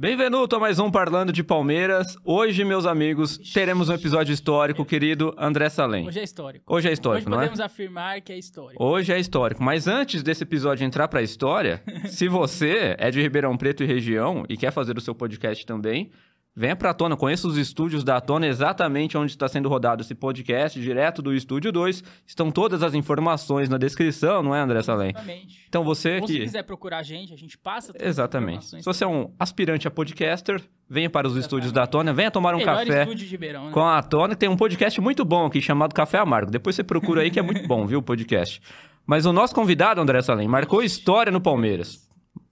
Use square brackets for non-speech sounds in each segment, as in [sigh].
Bem-vindo a mais um Parlando de Palmeiras. Hoje, meus amigos, teremos um episódio histórico, querido André Salem. Hoje é histórico. Hoje é histórico, Hoje não podemos é? afirmar que é histórico. Hoje é histórico. Mas antes desse episódio entrar pra história, [laughs] se você é de Ribeirão Preto e região e quer fazer o seu podcast também, venha pra Tona. Conheça os estúdios da Tona, exatamente onde está sendo rodado esse podcast, direto do Estúdio 2. Estão todas as informações na descrição, não é, André Salem? Exatamente. Então você Ou se que... quiser procurar a gente, a gente passa todas as Exatamente. Se você é um aspirante a podcaster, venha para os estúdios da Tona, venha tomar um Melhor café estúdio de Ribeirão, né? com a Tona. Tem um podcast muito bom aqui chamado Café Amargo. Depois você procura aí que é muito bom, viu, o podcast. Mas o nosso convidado, André Salem, marcou história no Palmeiras.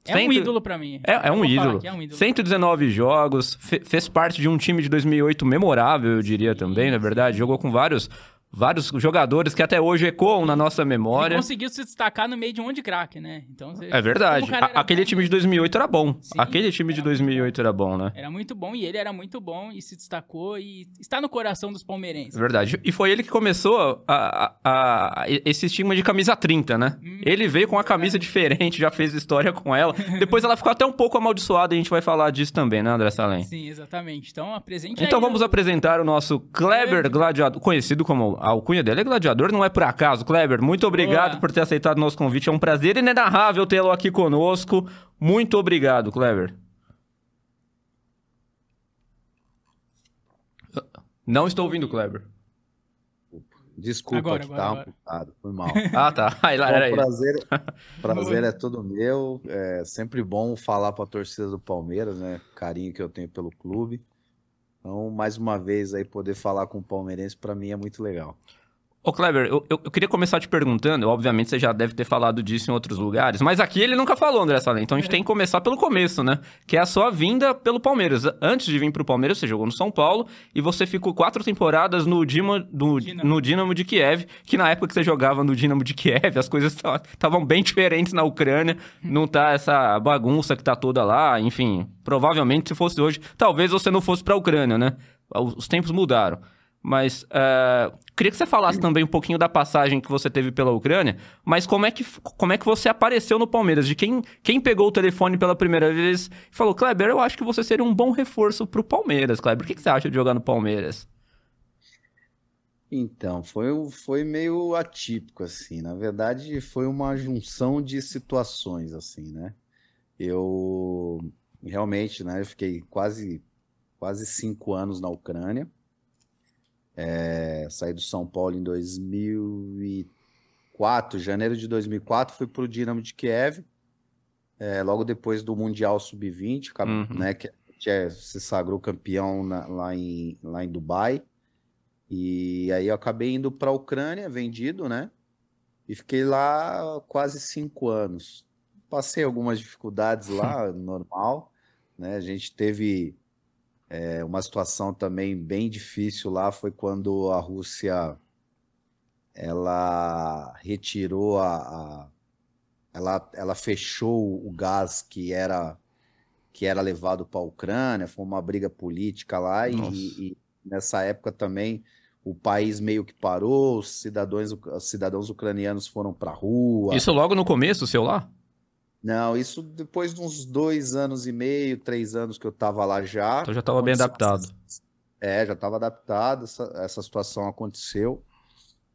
É um ídolo pra mim. É, é um ídolo. é um ídolo. 119 jogos, fe- fez parte de um time de 2008 memorável, eu diria também, na verdade. Jogou com vários, vários jogadores que até hoje ecoam na nossa Ele memória. conseguiu se destacar no meio de um monte de craque, né? Então, você- É verdade. A- aquele bom, time de 2008 era bom. Sim, aquele time de era muito 2008 era bom, né? Era muito bom e ele era muito bom e se destacou e está no coração dos palmeirenses. É Verdade. E foi ele que começou a, a- a- esse estigma de camisa 30, né? Hum, ele veio com uma camisa diferente, já fez história com ela. [laughs] Depois ela ficou até um pouco amaldiçoada e a gente vai falar disso também, né, André Salem? Sim, exatamente. Então, apresente Então vamos o- apresentar o nosso Kleber Kleber. Gladiador, conhecido como a alcunha dele é Gladiador, não é por acaso. Kleber, muito obrigado Boa. por ter aceitado o nosso convite. É um prazer inenarrável tê-lo aqui conosco. Muito obrigado, Kleber. Não estou ouvindo, Kleber. Desculpa Agora, que agora, tá agora. amputado, foi mal. [laughs] Ah, tá. [laughs] Aí lá era prazer, [laughs] prazer é todo meu. É sempre bom falar para a torcida do Palmeiras, né? Carinho que eu tenho pelo clube. Então, mais uma vez aí poder falar com o palmeirense para mim é muito legal. Ô, Kleber, eu, eu- queria começar te perguntando, obviamente você já deve ter falado disso em outros lugares, mas aqui ele nunca falou, André Salem, então a gente tem que começar pelo começo, né? Que é a sua vinda pelo Palmeiras. Antes de vir pro Palmeiras, você jogou no São Paulo e você ficou quatro temporadas no, Dima, Dinamo. no Dinamo de Kiev, que na época que você jogava no Dinamo de Kiev, as coisas estavam bem diferentes na Ucrânia, não tá essa bagunça que tá toda lá, enfim, provavelmente se fosse hoje, talvez você não fosse pra Ucrânia, né? Os tempos mudaram. Mas é, queria que você falasse também um pouquinho da passagem que você teve pela Ucrânia, mas como é que, como é que você apareceu no Palmeiras? De quem, quem pegou o telefone pela primeira vez e falou, Kleber, eu acho que você seria um bom reforço pro Palmeiras, Kleber. O que, que você acha de jogar no Palmeiras? Então, foi, foi meio atípico, assim. Na verdade, foi uma junção de situações, assim, né? Eu realmente, né? Eu fiquei quase, quase cinco anos na Ucrânia. É, saí do São Paulo em 2004, janeiro de 2004, fui pro Dinamo de Kiev. é, logo depois do Mundial Sub-20, acab- Uhum. né? Que é- se sagrou campeão na- lá em, lá em Dubai. E aí eu acabei indo para a Ucrânia, vendido, né? E fiquei lá quase cinco anos. Passei algumas dificuldades lá, [laughs] normal, né? A gente teve é, uma situação também bem difícil lá, foi quando a Rússia ela retirou a, a- ela, ela fechou o gás que era que era levado para a Ucrânia, foi uma briga política lá e- e nessa época também o país meio que parou, os cidadãos, os cidadãos ucranianos foram para a rua. Isso logo no começo, seu lá? Não, isso depois de uns dois anos e meio, três anos que eu estava lá já. Então já estava bem adaptado. É, já estava adaptado, essa, essa situação aconteceu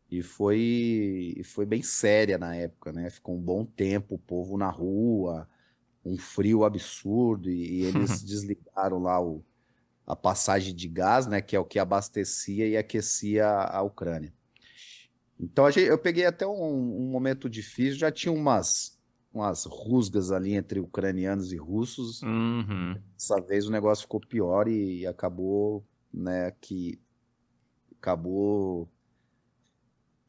e foi, e foi bem séria na época, né? Ficou um bom tempo o povo na rua, um frio absurdo e, e eles [laughs] desligaram lá o, a passagem de gás, né? Que é o que abastecia e aquecia a Ucrânia. Então a gente- eu peguei até um, um momento difícil, já tinha umas, umas rusgas ali entre ucranianos e russos. Uhum. Dessa vez o negócio ficou pior e acabou, né, que acabou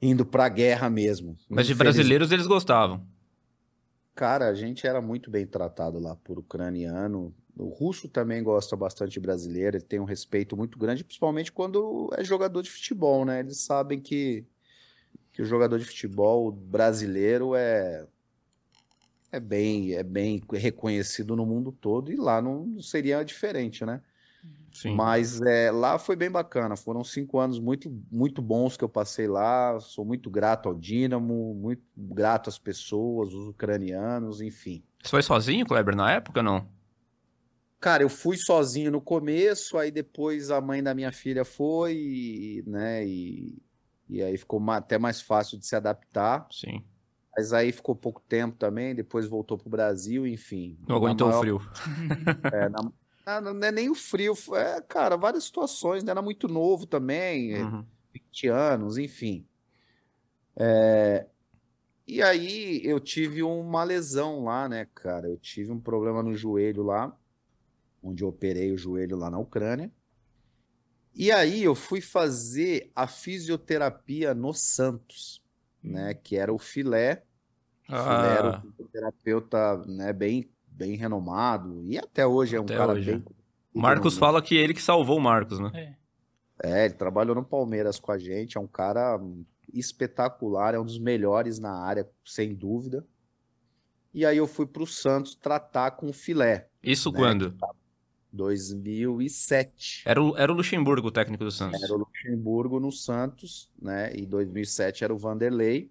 indo pra guerra mesmo. Mas de brasileiros eles gostavam. Cara, a gente era muito bem tratado lá por ucraniano. O russo também gosta bastante de brasileiro, ele tem um respeito muito grande, principalmente quando é jogador de futebol, né? Eles sabem que, que o jogador de futebol brasileiro é é bem é bem reconhecido no mundo todo e lá não seria diferente, né? Sim. Mas é, lá foi bem bacana. Foram cinco anos muito, muito bons que eu passei lá. Sou muito grato ao Dínamo, muito grato às pessoas, os ucranianos, enfim. Você foi sozinho, Kleber, na época, não? cara, eu fui sozinho no começo, aí depois a mãe da minha filha foi, e, né? E, e aí ficou até mais fácil de se adaptar. Sim. Mas aí ficou pouco tempo também, depois voltou pro Brasil, enfim. Não aguentou Na o maior- frio. [laughs] é, na- ah, não não é nem o frio, é, cara, várias situações, né? Era muito novo também, é, Uhum. 20 anos, enfim. É, E aí eu tive uma lesão lá, né, cara? Eu tive um problema no joelho lá, onde eu operei o joelho lá na Ucrânia. E aí eu fui fazer a fisioterapia no Santos, né? Que era o Filé. O Filé era Ah, um fisioterapeuta, né, bem, bem renomado. E até hoje é um Até cara hoje, bem. o Marcos fala que ele que salvou o Marcos, né? É. É, ele trabalhou no Palmeiras com a gente, é um cara espetacular, é um dos melhores na área, sem dúvida. E aí eu fui pro Santos tratar com o filé, Isso né? quando? 2007. Era o, era o Luxemburgo o técnico do Santos. Era o Luxemburgo no Santos, né? E 2007 era o Vanderlei.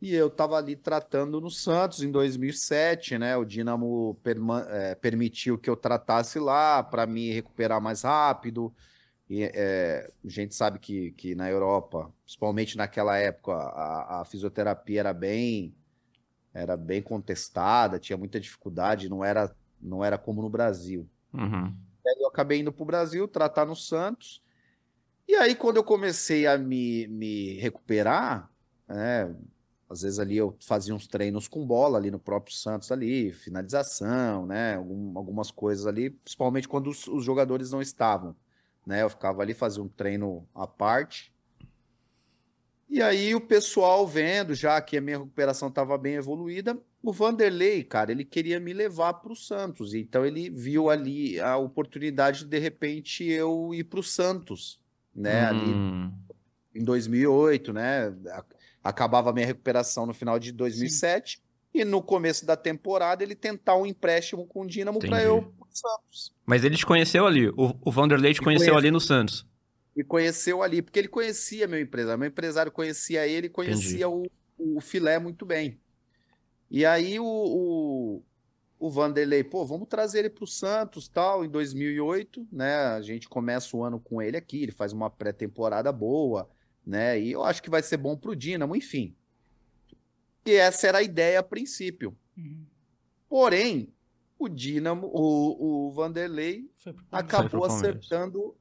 E eu tava ali tratando no Santos em 2007, né? O Dínamo perma- eh, permitiu que eu tratasse lá para me recuperar mais rápido. E, eh, a gente sabe que, que na Europa, principalmente naquela época, a, a fisioterapia era bem era bem contestada, tinha muita dificuldade, não era não era como no Brasil. Uhum. Aí eu acabei indo para o Brasil, tratar no Santos. E aí, quando eu comecei a me, me recuperar, né, às vezes ali eu fazia uns treinos com bola ali no próprio Santos ali, finalização, né, algum- algumas coisas ali, principalmente quando os, os jogadores não estavam, né, eu ficava ali, fazia um treino à parte. E aí o pessoal vendo já que a minha recuperação estava bem evoluída, o Vanderlei, cara, ele queria me levar para o Santos. Então ele viu ali a oportunidade de de repente eu ir para o Santos, né? Ali Hum, em 2008, né? Acabava a minha recuperação no final de 2007 e no começo da temporada ele tentar um empréstimo com o Dínamo para eu ir pro Santos. Mas ele te conheceu ali. O, o Vanderlei te conheceu conhece. ali no Santos. E conheceu ali, porque ele conhecia meu empresário. Meu empresário conhecia ele, conhecia o, o filé muito bem. E aí o, o, o Vanderlei, pô, vamos trazer ele para o Santos, tal, em 2008, né? A gente começa o ano com ele aqui, ele faz uma pré-temporada boa, né? E eu acho que vai ser bom pro Dínamo, enfim. E essa era a ideia a princípio. Uhum. Porém, o Dínamo, o, o Vanderlei acabou acertando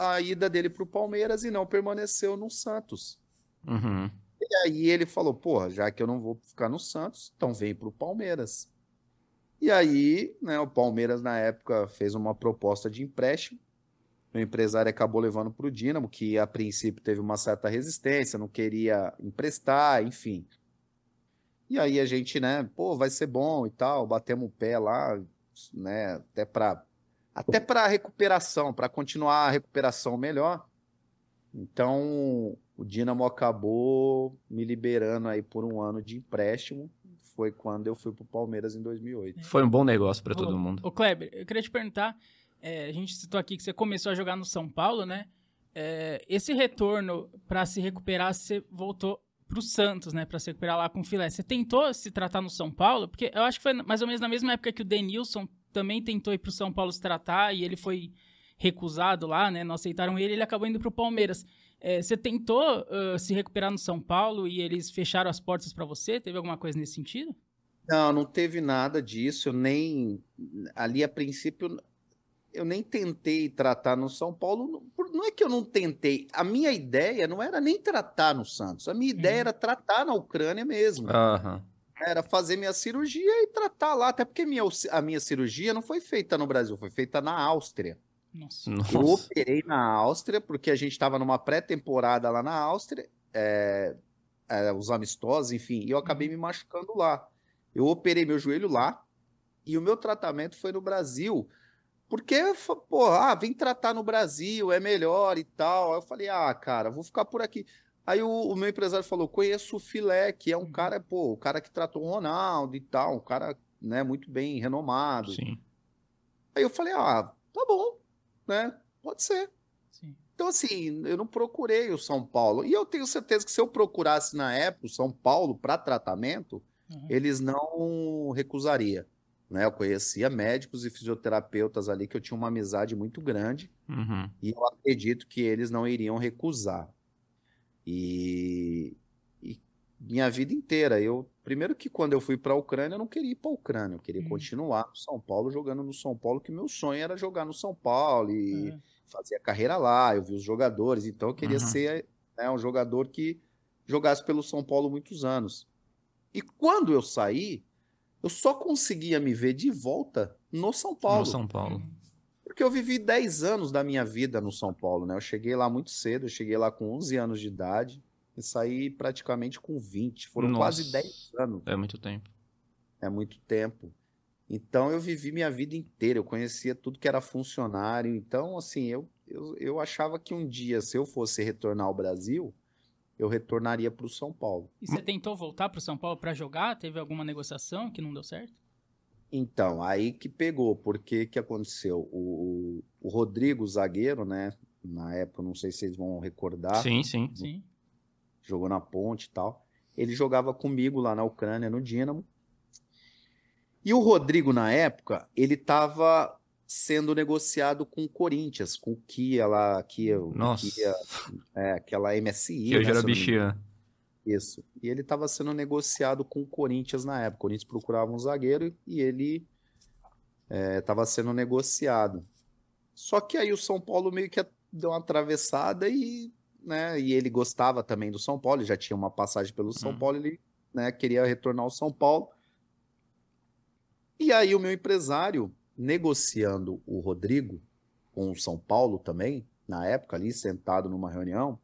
a ida dele para o Palmeiras e não permaneceu no Santos. Uhum. E aí ele falou: porra, já que eu não vou ficar no Santos, então vem para o Palmeiras. E aí, né, o Palmeiras na época fez uma proposta de empréstimo. O empresário acabou levando para o Dínamo, que a princípio teve uma certa resistência, não queria emprestar, enfim. E aí a gente, né, pô, vai ser bom e tal, batemos o pé lá, né, até para até para recuperação, para continuar a recuperação melhor. Então, o Dínamo acabou me liberando aí por um ano de empréstimo. Foi quando eu fui pro Palmeiras em 2008. Foi um bom negócio pra Ô, todo mundo. Ô, Kleber, eu queria te perguntar, é, a gente citou aqui que você começou a jogar no São Paulo, né? É, esse retorno para se recuperar, você voltou pro Santos, né? Para se recuperar lá com o filé. Você tentou se tratar no São Paulo? Porque eu acho que foi mais ou menos na mesma época que o Denilson também tentou ir pro São Paulo se tratar e ele foi recusado lá, né? Não aceitaram ele, ele acabou indo pro Palmeiras. É, você tentou ah, se recuperar no São Paulo e eles fecharam as portas para você? Teve alguma coisa nesse sentido? Não, não teve nada disso. Eu nem. Ali a princípio, eu nem tentei tratar no São Paulo. Não- por- Não é que eu não tentei. A minha ideia não era nem tratar no Santos. A minha ideia Uhum. era tratar na Ucrânia mesmo. Aham. Era fazer minha cirurgia e tratar lá. Até porque minha, a minha cirurgia não foi feita no Brasil, foi feita na Áustria. Nossa. Eu Nossa. operei na Áustria, porque a gente estava numa pré-temporada lá na Áustria, é, é, os amistosos, enfim, e eu acabei me machucando lá. Eu operei meu joelho lá, e o meu tratamento foi no Brasil, porque, pô, ah, vem tratar no Brasil, é melhor e tal. Aí eu falei, ah, cara, vou ficar por aqui. Aí o, o meu empresário falou, conheço o Filé, que é um cara, pô, o cara que tratou o Ronaldo e tal, um cara, né, muito bem renomado. Sim. Aí eu falei, ah, tá bom, né, pode ser. Sim. Então, assim, eu não procurei o São Paulo. E eu tenho certeza que se eu procurasse na época o São Paulo para tratamento, Uhum. eles não recusaria. né? Eu conhecia médicos e fisioterapeutas ali que eu tinha uma amizade muito grande Uhum. e eu acredito que eles não iriam recusar. E, e minha vida inteira, eu primeiro que quando eu fui para a Ucrânia, eu não queria ir para a Ucrânia, eu queria Uhum. continuar no São Paulo jogando no São Paulo, que meu sonho era jogar no São Paulo e Aham. fazer a carreira lá. Eu vi os jogadores, então eu queria Uhum. ser né, um jogador que jogasse pelo São Paulo muitos anos. E quando eu saí, eu só conseguia me ver de volta no São Paulo. No São Paulo. Porque eu vivi 10 anos da minha vida no São Paulo, né? Eu cheguei lá muito cedo, eu cheguei lá com 11 anos de idade e saí praticamente com 20. Foram quase Nossa. 10 anos. É muito tempo. É muito tempo. Então eu vivi minha vida inteira, eu conhecia tudo que era funcionário. Então, assim, eu, eu, eu achava que um dia, se eu fosse retornar ao Brasil, eu retornaria para o São Paulo. E você tentou voltar pro São Paulo pra jogar? Teve alguma negociação que não deu certo? Então, aí que pegou, porque que aconteceu? O, o, Rodrigo, zagueiro, né? Na época, não sei se vocês vão recordar. Sim, sim. Sim. jogou na ponte e tal. Ele jogava comigo lá na Ucrânia, no Dínamo. E o Rodrigo, na época, ele estava sendo negociado com o Corinthians, com o Kia lá, Kia, Nossa. Kia, é, aquela MSI. Que né, era eu não me engano. bichinha. Isso. E ele estava sendo negociado com o Corinthians na época. O Corinthians procurava um zagueiro e ele estava sendo negociado. Só que aí o São Paulo meio que deu uma atravessada e, né, e ele gostava também do São Paulo, ele já tinha uma passagem pelo São Hum. Paulo, ele, né, queria retornar ao São Paulo. E aí o meu empresário, negociando o Rodrigo com o São Paulo também, na época ali, sentado numa reunião,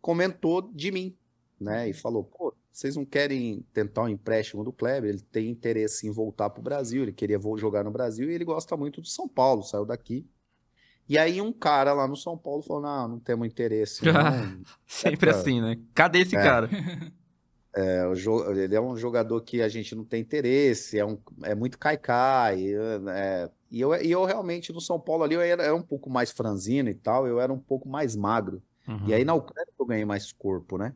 comentou de mim, né? E falou, pô, vocês não querem tentar um empréstimo do Kleber? Ele tem interesse em voltar para o Brasil, ele queria jogar no Brasil e ele gosta muito do São Paulo, saiu daqui. E aí um cara lá no São Paulo falou, não, não temos interesse, não. [laughs] Sempre É, assim, né? Cadê esse É. cara? É, ele é um jogador que a gente não tem interesse, é, um, é muito caicai. É, e, eu, e eu realmente no São Paulo ali eu era, era um pouco mais franzino e tal, eu era um pouco mais magro. Uhum. E aí na Ucrânia eu ganhei mais corpo, né?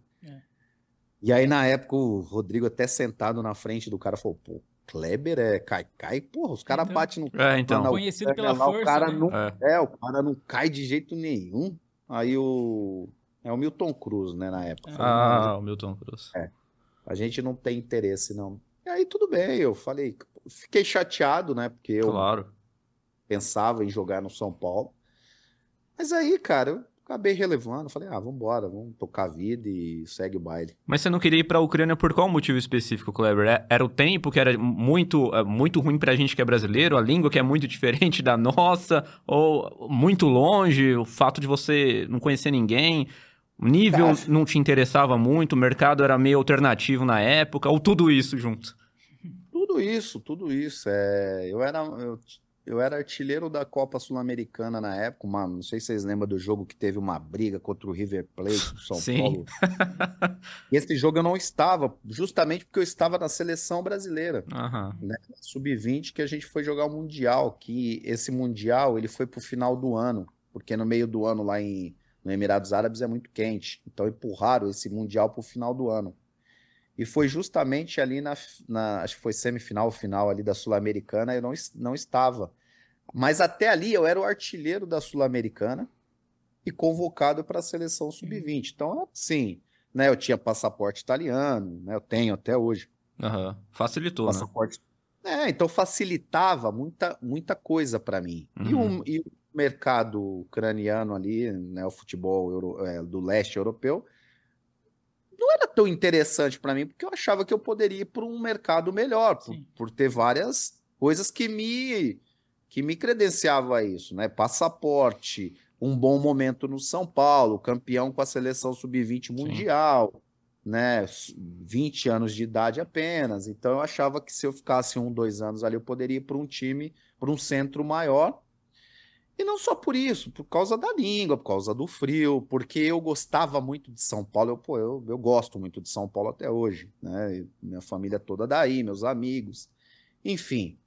É. E aí na época o Rodrigo até sentado na frente do cara falou, pô, Kleber é caicai, porra, os caras Então- batem no É, então. na Conhecido pela lá, força, o cara né? não, É. é, o cara não cai de jeito nenhum. Aí o é o Milton Cruz, né, na época. "Não, Ah, o Milton Cruz. a gente não tem interesse, não. E aí tudo bem, eu falei, fiquei chateado, né? Porque eu Claro. pensava em jogar no São Paulo. Mas aí, cara, acabei relevando, falei, ah, vambora, vamos tocar a vida e segue o baile. Mas você não queria ir pra Ucrânia por qual motivo específico, Kleber? É- Era o tempo que era muito, é, muito ruim pra gente que é brasileiro, a língua que é muito [laughs] diferente da nossa, ou muito longe, o fato de você não conhecer ninguém, o nível Cara. não te interessava muito, o mercado era meio alternativo na época, ou tudo isso junto? Tudo isso, tudo isso. É, eu era, eu, eu era artilheiro da Copa Sul-Americana na época, uma, não sei se vocês lembram do jogo que teve uma briga contra o River Plate do São Sim. Paulo. [laughs] Esse jogo eu não estava, justamente porque eu estava na seleção brasileira. Aham. sub-20 que a gente foi jogar o Mundial, que esse Mundial ele foi pro final do ano, porque no meio do ano lá em, no Emirados Árabes é muito quente, então empurraram esse Mundial pro final do ano. E foi justamente ali na, na acho que foi semifinal, final ali da Sul-Americana, eu não, não estava. Mas até ali eu era o artilheiro da Sul-Americana e convocado para a seleção sub-20. Então, sim, né, eu tinha passaporte italiano, né, eu tenho até hoje Aham. Facilitou, né? passaporte. É, então facilitava muita, muita coisa para mim. E, Uhum. o, e o mercado ucraniano ali, né, o futebol euro- é, do leste europeu, não era tão interessante para mim, porque eu achava que eu poderia ir para um mercado melhor, por, Sim. por ter várias coisas que me que me credenciava a isso, né? Passaporte, um bom momento no São Paulo, campeão com a seleção sub-20 mundial, né? 20 anos de idade apenas. Então eu achava que se eu ficasse um, dois anos ali, eu poderia ir para um time, para um centro maior. E não só por isso, por causa da língua, por causa do frio, porque eu gostava muito de São Paulo. Eu, pô, eu, eu gosto muito de São Paulo até hoje, né? E Minha família toda daí, meus amigos. Enfim,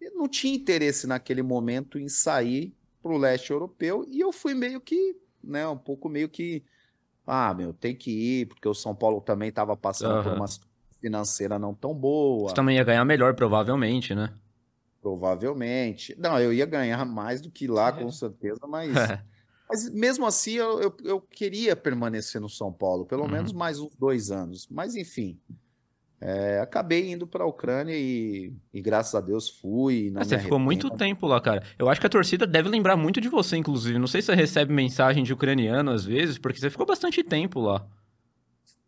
eu não tinha interesse naquele momento em sair para o leste europeu e eu fui meio que, né, um pouco meio que, ah, meu, tem que ir, porque o São Paulo também estava passando por Aham. uma situação financeira não tão boa. Você também ia ganhar melhor, provavelmente, né? Provavelmente. Não, eu ia ganhar mais do que lá, com certeza, mas, [laughs] mas mesmo assim eu, eu, eu queria permanecer no São Paulo, pelo Uhum. menos mais uns dois anos. Mas enfim, é, acabei indo para a Ucrânia e, e graças a Deus fui. Não É, você ficou muito tempo lá, cara. Eu acho que a torcida deve lembrar muito de você, inclusive. Não sei se você recebe mensagem de ucraniano às vezes, porque você ficou bastante tempo lá.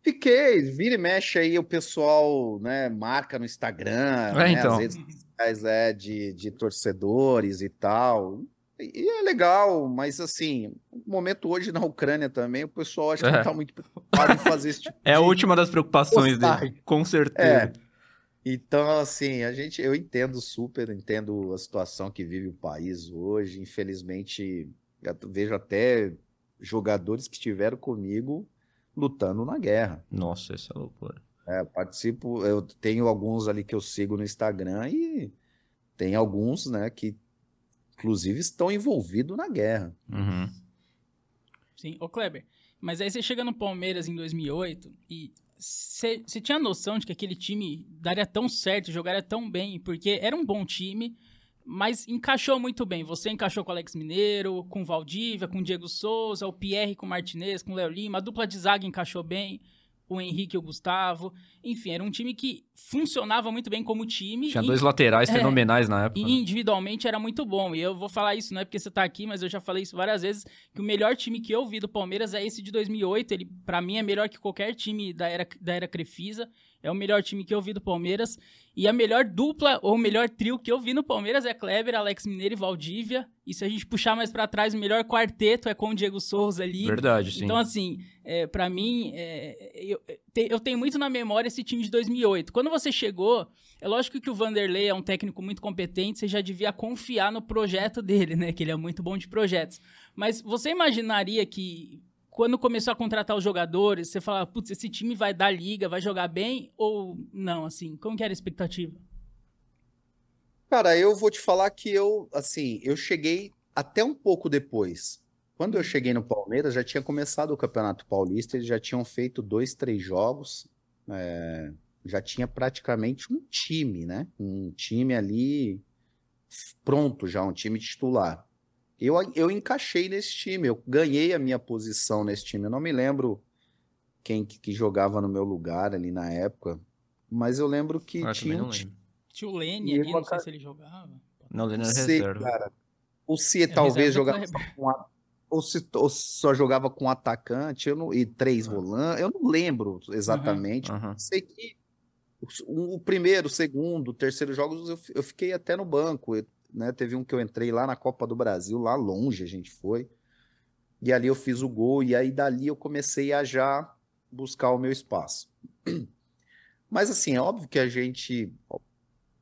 Fiquei, vira e mexe aí, o pessoal né, marca no Instagram, É, né, então. as redes sociais é, de, de torcedores e tal. E é legal, mas assim, o momento hoje na Ucrânia também, o pessoal acho que É. não tá muito preocupado em fazer esse [laughs] tipo É a última das preocupações postagem. dele, com certeza. É. Então, assim, a gente, eu entendo super, entendo a situação que vive o país hoje. Infelizmente, vejo até jogadores que estiveram comigo lutando na guerra. Nossa, essa é loucura. É, participo, eu tenho alguns ali que eu sigo no Instagram e tem alguns, né, que inclusive estão envolvidos na guerra. Uhum. Sim, ô Kleber, mas aí você chega no Palmeiras em 2008 e você você tinha noção de que aquele time daria tão certo, jogaria tão bem, porque era um bom time, mas encaixou muito bem. Você encaixou com o Alex Mineiro, com o Valdívia, com o Diego Souza, o Pierre com o Martinez, com o Léo Lima, a dupla de zaga encaixou bem, o Henrique e o Gustavo. Enfim, era um time que funcionava muito bem como time. Tinha e- dois laterais [laughs] É. fenomenais na época. e né? individualmente era muito bom. E eu vou falar isso, não é porque você tá aqui, mas eu já falei isso várias vezes, que o melhor time que eu vi do Palmeiras é esse de 2008. Ele, para mim, é melhor que qualquer time da era, da era Crefisa. É o melhor time que eu vi do Palmeiras. E a melhor dupla, ou o melhor trio que eu vi no Palmeiras é Kleber, Alex Mineiro e Valdívia. E se a gente puxar mais pra trás, o melhor quarteto é com o Diego Souza ali. Verdade, sim. Então, assim, é, para mim, é, eu, te- eu tenho muito na memória esse time de 2008. Quando você chegou, é lógico que o Vanderlei é um técnico muito competente, você já devia confiar no projeto dele, né? Que ele é muito bom de projetos. Mas você imaginaria que quando começou a contratar os jogadores, você falava, putz, esse time vai dar liga, vai jogar bem? Ou não, assim? Como que era a expectativa? Cara, eu vou te falar que eu, assim, eu cheguei até um pouco depois. Quando eu cheguei no Palmeiras, já tinha começado o Campeonato Paulista, eles já tinham feito dois, três jogos, é, já tinha praticamente um time, né? Um time ali pronto já, um time titular. Eu, eu encaixei nesse time, eu ganhei a minha posição nesse time. Eu não me lembro quem que, que jogava no meu lugar ali na época, mas eu lembro que Ah, tinha também um time. Tinha o Lene E ali, eu não sei se ele jogava. Não, ele era Não sei, reserva. cara. Ou se É, talvez jogava com a- ou se ou só jogava com atacante eu não, e três Ah. volantes. Eu não lembro exatamente. Aham. Sei que o, o primeiro, o segundo, o terceiro jogos eu, eu fiquei até no banco. eu- né? Teve um que eu entrei lá na Copa do Brasil, lá longe a gente foi. E ali eu fiz o gol, e aí dali eu comecei a já buscar o meu espaço. [clears throat] Mas assim, é óbvio que a gente.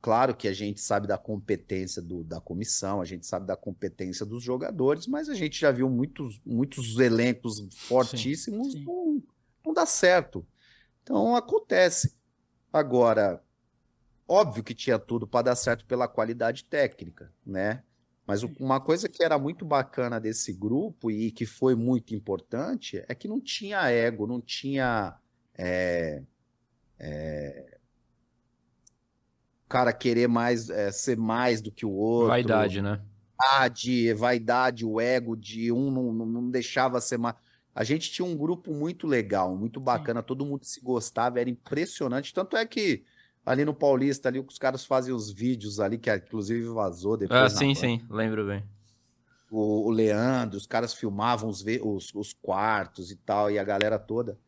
Claro que a gente sabe da competência do- da comissão, a gente sabe da competência dos jogadores, mas a gente já viu muitos, muitos elencos fortíssimos, sim. Não, não dá certo. Então acontece. Agora, óbvio que tinha tudo para dar certo pela qualidade técnica, né? Mas uma coisa que era muito bacana desse grupo e que foi muito importante é que não tinha ego, não tinha é, é, cara querer mais é, ser mais do que o outro, Vaidade, né? vaidade, vaidade, o ego de um não, não, não deixava ser mais. A gente tinha um grupo muito legal, muito bacana, todo mundo se gostava, era impressionante. Tanto é que ali no Paulista, ali os caras fazem os vídeos ali, que inclusive vazou depois. Ah, sim, Band. sim, lembro bem. O, o Leandro, os caras filmavam os, os, os quartos e tal, e a galera toda.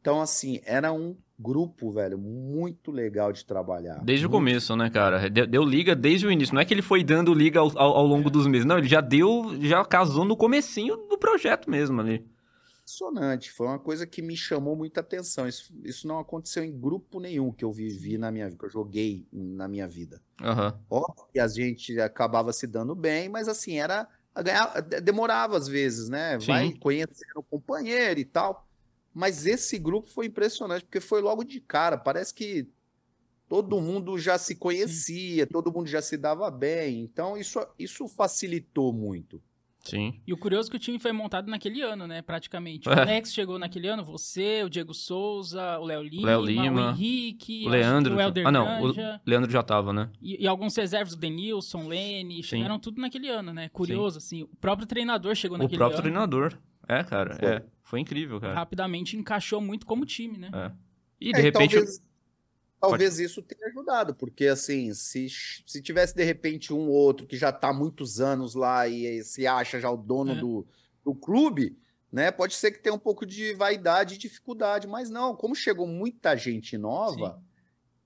Então, assim, era um grupo, velho, muito legal de trabalhar. Desde o Muito começo, né, cara? Deu, deu liga desde o início. Não é que ele foi dando liga ao, ao, ao longo dos meses. Não, ele já deu, já casou no comecinho do projeto mesmo ali. Impressionante. Foi uma coisa que me chamou muita atenção. Isso, isso não aconteceu em grupo nenhum que eu vivi na minha vida, que eu joguei na minha vida. Aham. Óbvio que a gente acabava se dando bem, mas assim, era demorava às vezes, né? Vai Sim. conhecendo o companheiro e tal. Mas esse grupo foi impressionante, porque foi logo de cara. Parece que todo mundo já se conhecia, todo mundo já se dava bem. Então, isso, isso facilitou muito. Sim. E o curioso é que o time foi montado naquele ano, né? Praticamente. [laughs] O É. Alex chegou naquele ano, você, o Diego Souza, o Léo Lima, Léo Lima, o Henrique, O Leandro. o Helder ah, não. O Leandro já tava, né? e, e alguns reservas, o Denilson, o Lene, chegaram tudo naquele ano, né? Curioso, assim. O próprio treinador chegou O naquele próprio ano. treinador. É, cara. Foi. É. Foi incrível, cara. Rapidamente encaixou muito como time, né? É. E É, de e repente. talvez, talvez isso tenha ajudado, porque assim, se, se tivesse de repente um outro que já está há muitos anos lá e se acha já o dono É. do, do clube, né? Pode ser que tenha um pouco de vaidade e dificuldade, mas não, como chegou muita gente nova,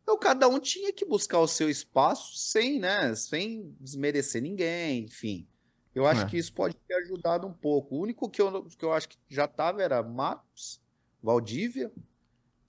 então cada um tinha que buscar o seu espaço sem, né? Sem desmerecer ninguém, enfim. Eu acho É. que isso pode ter ajudado um pouco. O único que eu, que eu acho que já estava era Matos, Valdívia,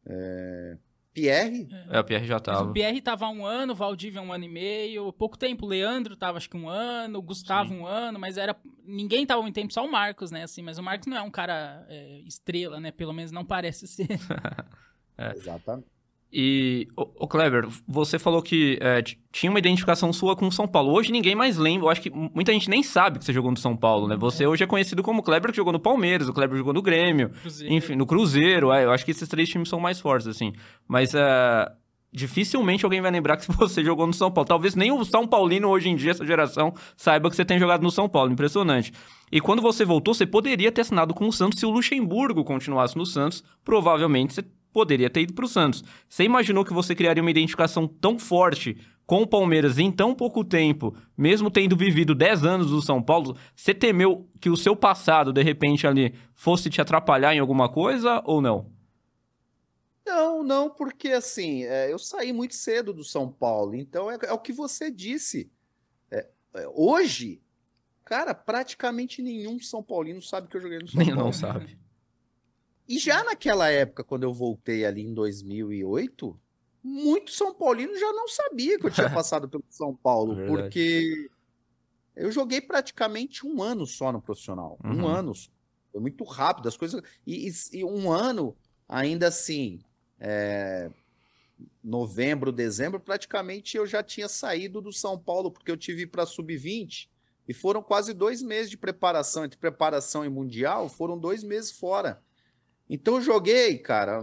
é, Pierre. É, o Pierre já Mas tava. o Pierre tava há um ano, o Valdívia um ano e meio, pouco tempo. O Leandro tava acho que um ano, o Gustavo um ano, mas era. Ninguém tava muito tempo, só o Marcos, né? Assim, mas o Marcos não é um cara é, estrela, né? Pelo menos não parece ser. [laughs] Exatamente. E, o Kleber, você falou que é, tinha uma identificação sua com o São Paulo. Hoje ninguém mais lembra. Eu acho que muita gente nem sabe que você jogou no São Paulo, né? Você hoje é conhecido como o Kleber que jogou no Palmeiras, o Kleber jogou no Grêmio, Cruzeiro. enfim, no Cruzeiro. é, eu acho que esses três times são mais fortes, assim. Mas é, dificilmente alguém vai lembrar [laughs] que você jogou no São Paulo. Talvez nem o São Paulino hoje em dia, essa geração, saiba que você tem jogado no São Paulo. Impressionante. E quando você voltou, você poderia ter assinado com o Santos se o Luxemburgo continuasse no Santos. Provavelmente você poderia ter ido para o Santos. Você imaginou que você criaria uma identificação tão forte com o Palmeiras em tão pouco tempo, mesmo tendo vivido 10 anos no São Paulo? Você temeu que o seu passado, de repente, ali, fosse te atrapalhar em alguma coisa ou não? Não, não, porque assim, é, eu saí muito cedo do São Paulo, então é, é o que você disse. É, é, hoje, cara, praticamente nenhum São Paulino sabe que eu joguei no São Nem Paulo. não sabe. E já naquela época, quando eu voltei ali em 2008, muito São Paulino já não sabia que eu tinha [laughs] passado pelo São Paulo, Verdade. porque eu joguei praticamente um ano só no profissional. Um Uhum. ano. só. Foi muito rápido, as coisas. E, e- e um ano, ainda assim, é, novembro, dezembro, praticamente eu já tinha saído do São Paulo, porque eu tive para sub-20 e foram quase dois meses de preparação. Entre preparação e mundial, foram dois meses fora. Então eu joguei, cara,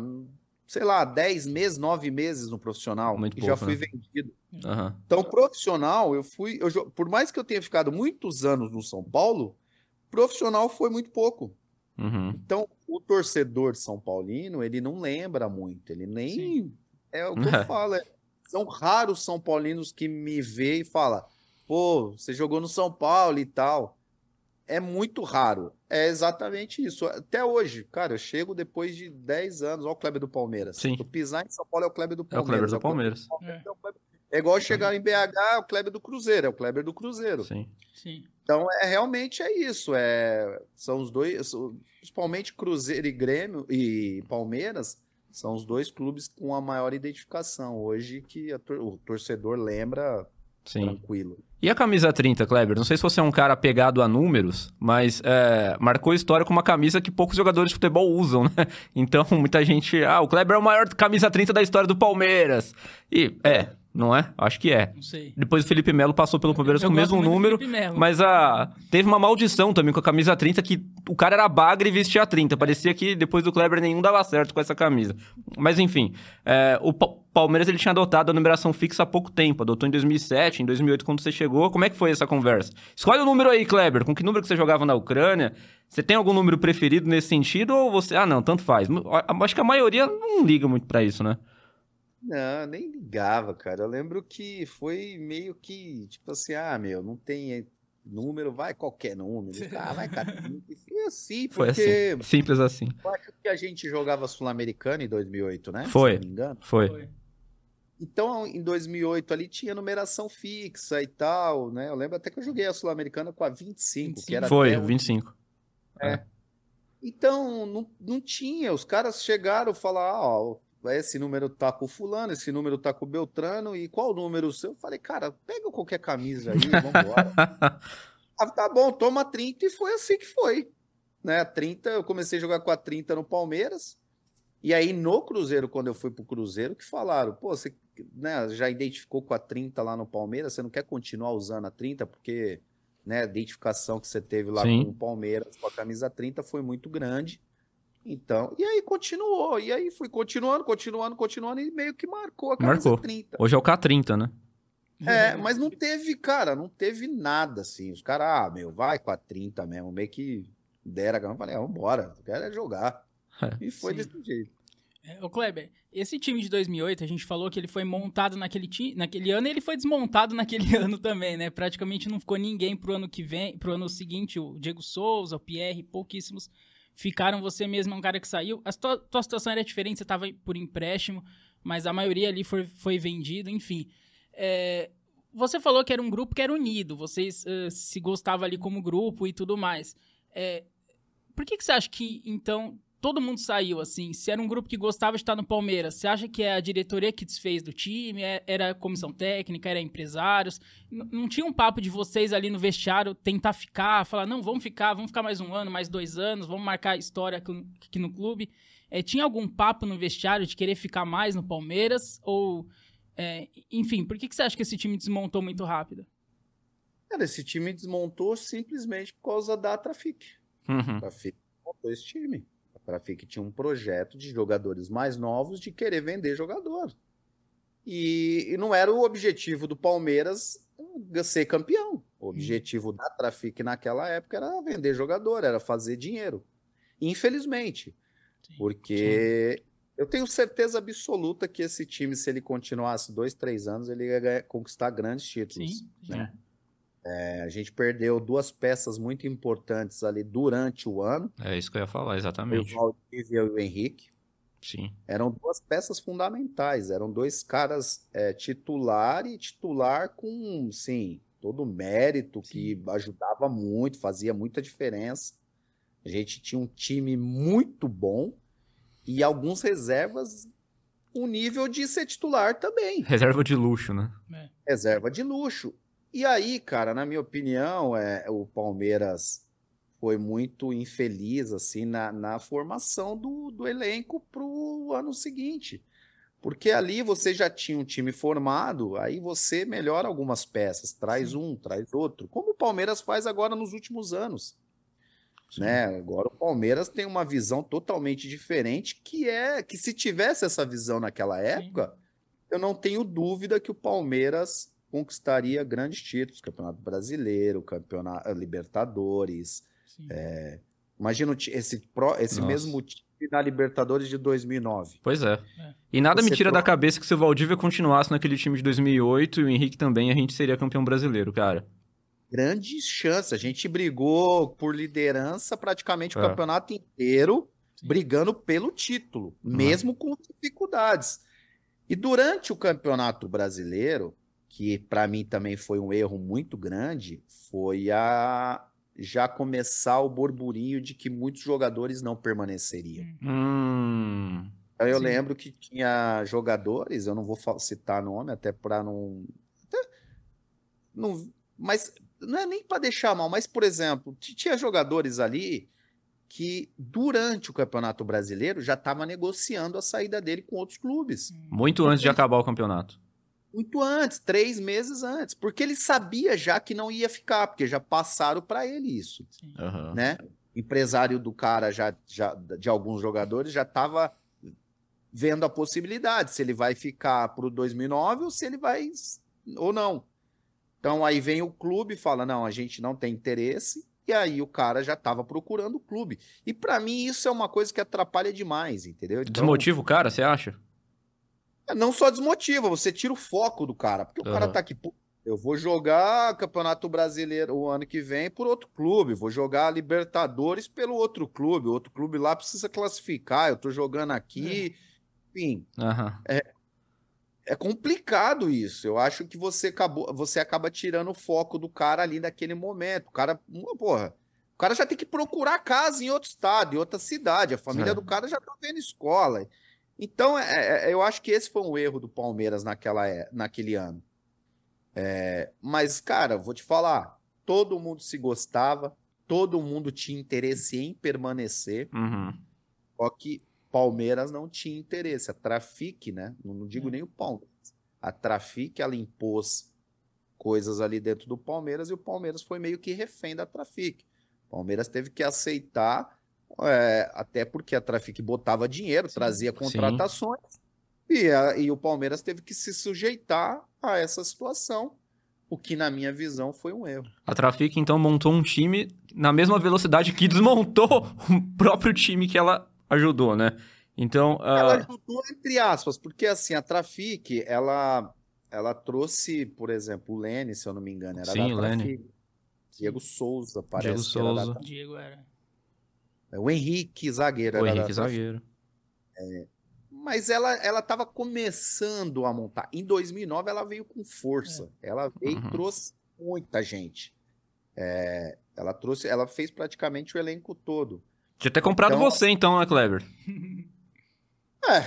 sei lá, 10 meses, 9 meses no profissional Muito e já pouco, fui né? vendido. Aham. Então, profissional, eu fui, eu, por mais que eu tenha ficado muitos anos no São Paulo, profissional foi muito pouco. Uhum. Então, o torcedor São Paulino, ele não lembra muito, ele nem Sim. é o que eu [laughs] falo, é- são raros São Paulinos que me vê e fala: "Pô, você jogou no São Paulo e tal". É muito raro. É exatamente isso. Até hoje, cara, eu chego depois de 10 anos, olha o Kleber do Palmeiras. Sim. Tu pisar em São Paulo é o Kleber do É o Palmeiras. Kleber do é o Kleber Palmeiras. Palmeiras, é o Kleber- É igual chegar em BH, é o Kleber do Cruzeiro, é o Kleber do Cruzeiro. Sim. Sim. Então, é realmente é isso. É, são os dois, são- principalmente Cruzeiro e Grêmio e Palmeiras, são os dois clubes com a maior identificação hoje que tor- o torcedor lembra Sim. tranquilo. E a camisa 30, Kleber? Não sei se você é um cara apegado a números, mas é, marcou história com uma camisa que poucos jogadores de futebol usam, né? [laughs] Então, muita gente. Ah, o Kleber é o maior camisa 30 da história do Palmeiras. E é, não é? Acho que é. Não sei. Depois o Felipe Melo passou pelo Palmeiras Eu com o mesmo número. Mas a, teve uma maldição também com a camisa 30, que o cara era bagre e vestia 30. Parecia que depois do Kleber nenhum dava certo com essa camisa. Mas enfim, é, o Palmeiras ele tinha adotado a numeração fixa há pouco tempo. Adotou em 2007, em 2008 quando você chegou. Como é que foi essa conversa? Escolhe o número aí, Kleber. Com que número que você jogava na Ucrânia? Você tem algum número preferido nesse sentido ou você... Ah, não, tanto faz. Acho que a maioria não liga muito pra isso, né? Não, nem ligava, cara. Eu lembro que foi meio que, tipo assim, ah, meu, não tem número, vai qualquer número. [laughs] Ah, vai, cara. Foi assim, Foi porque assim. Simples assim. eu acho que a gente jogava Sul-Americana em 2008, né? Foi. Se não me engano. Foi. Foi. Então, em 2008 ali tinha numeração fixa e tal, né? Eu lembro até que eu joguei a Sul-Americana com a 25, que era Foi, até o- 25. Então, não, não tinha. Os caras chegaram e falaram, ah, ó, esse número tá com o fulano, esse número tá com o Beltrano, e qual o número seu? Eu falei, cara, pega qualquer camisa aí, [laughs] vambora. ah, tá bom, toma 30, e foi assim que foi. Né? A 30, eu comecei a jogar com a 30 no Palmeiras, e aí no Cruzeiro, quando eu fui pro Cruzeiro, que falaram, pô, você né, já identificou com a 30 lá no Palmeiras, você não quer continuar usando a 30 porque né, a identificação que você teve lá Sim. com o Palmeiras, com a camisa 30, foi muito grande. Então, e aí continuou, e aí fui continuando, continuando, continuando, e meio que marcou a camisa Marcou. 30. Hoje é o K30, né? É, mas não teve, cara, não teve nada assim. Os caras, ah, meu, vai com a 30 mesmo, meio que deram a gama. Eu falei, ah, vambora, quero é jogar. É. E foi Sim. desse jeito. É, Ô Kleber, esse time de 2008, a gente falou que ele foi montado naquele, ti- naquele ano e ele foi desmontado [laughs] naquele ano também, né? Praticamente não ficou ninguém pro ano que vem, pro ano seguinte, o Diego Souza, o Pierre, pouquíssimos ficaram. Você mesmo é um cara que saiu. A tua, tua situação era diferente, você tava por empréstimo, mas a maioria ali foi, foi vendido, enfim. É, você falou que era um grupo que era unido, vocês eh, se gostavam ali como grupo e tudo mais. É, por que, que você acha que, então, todo mundo saiu assim? Se era um grupo que gostava de estar no Palmeiras, você acha que é a diretoria que desfez do time? É- Era a comissão técnica, era empresários? N- não tinha um papo de vocês ali no vestiário tentar ficar, falar, não, vamos ficar, vamos ficar mais um ano, mais dois anos, vamos marcar a história aqui, aqui no clube? É, tinha algum papo no vestiário de querer ficar mais no Palmeiras? Ou, é, enfim, por que, que você acha que esse time desmontou muito rápido? Cara, esse time desmontou simplesmente por causa da Trafic. Uhum. A Trafic montou esse time. A Trafic tinha um projeto de jogadores mais novos de querer vender jogador. E, e não era o objetivo do Palmeiras uh, ser campeão. O objetivo da Trafic naquela época era vender jogador, era fazer dinheiro. Infelizmente. Sim. Porque eu tenho certeza absoluta que esse time, se ele continuasse dois, três anos, ele ia conquistar grandes títulos. Sim, né? É, a gente perdeu duas peças muito importantes ali durante o ano, É isso que eu ia falar, o exatamente. Valdívia e o Henrique. Sim. Eram duas peças fundamentais, eram dois caras é, titular e titular com, sim, todo o mérito que ajudava muito, fazia muita diferença. A gente tinha um time muito bom e alguns reservas, um nível de ser titular também Reserva de luxo, né? reserva de luxo. E aí, cara, na minha opinião, é, o Palmeiras foi muito infeliz assim na, na formação do, do elenco para o ano seguinte. Porque ali você já tinha um time formado, aí você melhora algumas peças, traz Sim. um, traz outro, como o Palmeiras faz agora nos últimos anos. Sim. Né? Agora o Palmeiras tem uma visão totalmente diferente, que é que se tivesse essa visão naquela época, eu não tenho dúvida que o Palmeiras conquistaria grandes títulos, Campeonato Brasileiro, Campeonato Libertadores. Sim. Imagina o esse, esse Nossa. mesmo time na Libertadores de 2009. Pois é. É. E nada me Você tira pro- da cabeça que se o Valdívia continuasse naquele time de 2008 e o Henrique também, a gente seria campeão brasileiro, cara. Grandes chances. A gente brigou por liderança praticamente o É. campeonato inteiro, Sim. brigando pelo título, Uhum. mesmo com dificuldades. E durante o Campeonato Brasileiro, que para mim também foi um erro muito grande, foi a já começar o burburinho de que muitos jogadores não permaneceriam. Hum. Então, eu Sim. lembro que tinha jogadores, eu não vou citar nome, até para não, até- não. Mas não é nem para deixar mal, mas, por exemplo, tinha jogadores ali que, durante o Campeonato Brasileiro, já estava negociando a saída dele com outros clubes. Muito antes de acabar o campeonato. Muito antes, três meses antes. Porque ele sabia já que não ia ficar, porque já passaram para ele isso. Aham. né? O empresário do cara já, já de alguns jogadores já estava vendo a possibilidade se ele vai ficar para o 2009 ou se ele vai ou não. Então aí vem o clube e fala não, a gente não tem interesse e aí o cara já estava procurando o clube. E para mim isso é uma coisa que atrapalha demais, entendeu? Então, Desmotiva o cara, você acha? Não só desmotiva, você tira o foco do cara, porque o cara tá aqui, pô, eu vou jogar Campeonato Brasileiro o ano que vem por outro clube, vou jogar Libertadores pelo outro clube, o outro clube lá precisa classificar, eu tô jogando aqui, enfim, Aham. é complicado isso. Eu acho que você acabou, você acaba tirando o foco do cara ali naquele momento. O cara, porra, o cara já tem que procurar casa em outro estado, em outra cidade. A família É. do cara já tá vendo escola. Então, é- é- eu acho que esse foi um erro do Palmeiras naquela, é- naquele ano. É, mas, cara, vou te falar, todo mundo se gostava, todo mundo tinha interesse em permanecer. Uhum. Só que Palmeiras não tinha interesse. A Trafic, né? Não, não digo É. nem o Palmeiras. A Trafic, ela impôs coisas ali dentro do Palmeiras e o Palmeiras foi meio que refém da Trafic. O Palmeiras teve que aceitar, é, até porque a Trafic botava dinheiro, Sim. trazia contratações, e, a- e o Palmeiras teve que se sujeitar a essa situação, o que, na minha visão, foi um erro. A Trafic, então, montou um time na mesma velocidade que desmontou [laughs] o próprio time que ela ajudou, né? Então, Ela ajudou, entre aspas, porque assim, a Trafic, ela, ela trouxe, por exemplo, o Lene, se eu não me engano, era Sim, da o Lene. Trafic. Diego Souza, parece Diego que era da Souza. Diego era. O Henrique zagueiro. o era Henrique da zagueiro. Mas ela ela estava começando a montar. Em 2009 ela veio com força. Ela veio Uhum. e trouxe muita gente. É, ela trouxe, ela fez praticamente o elenco todo. Tinha até comprado Então- você, então, né, Kleber? [laughs] É,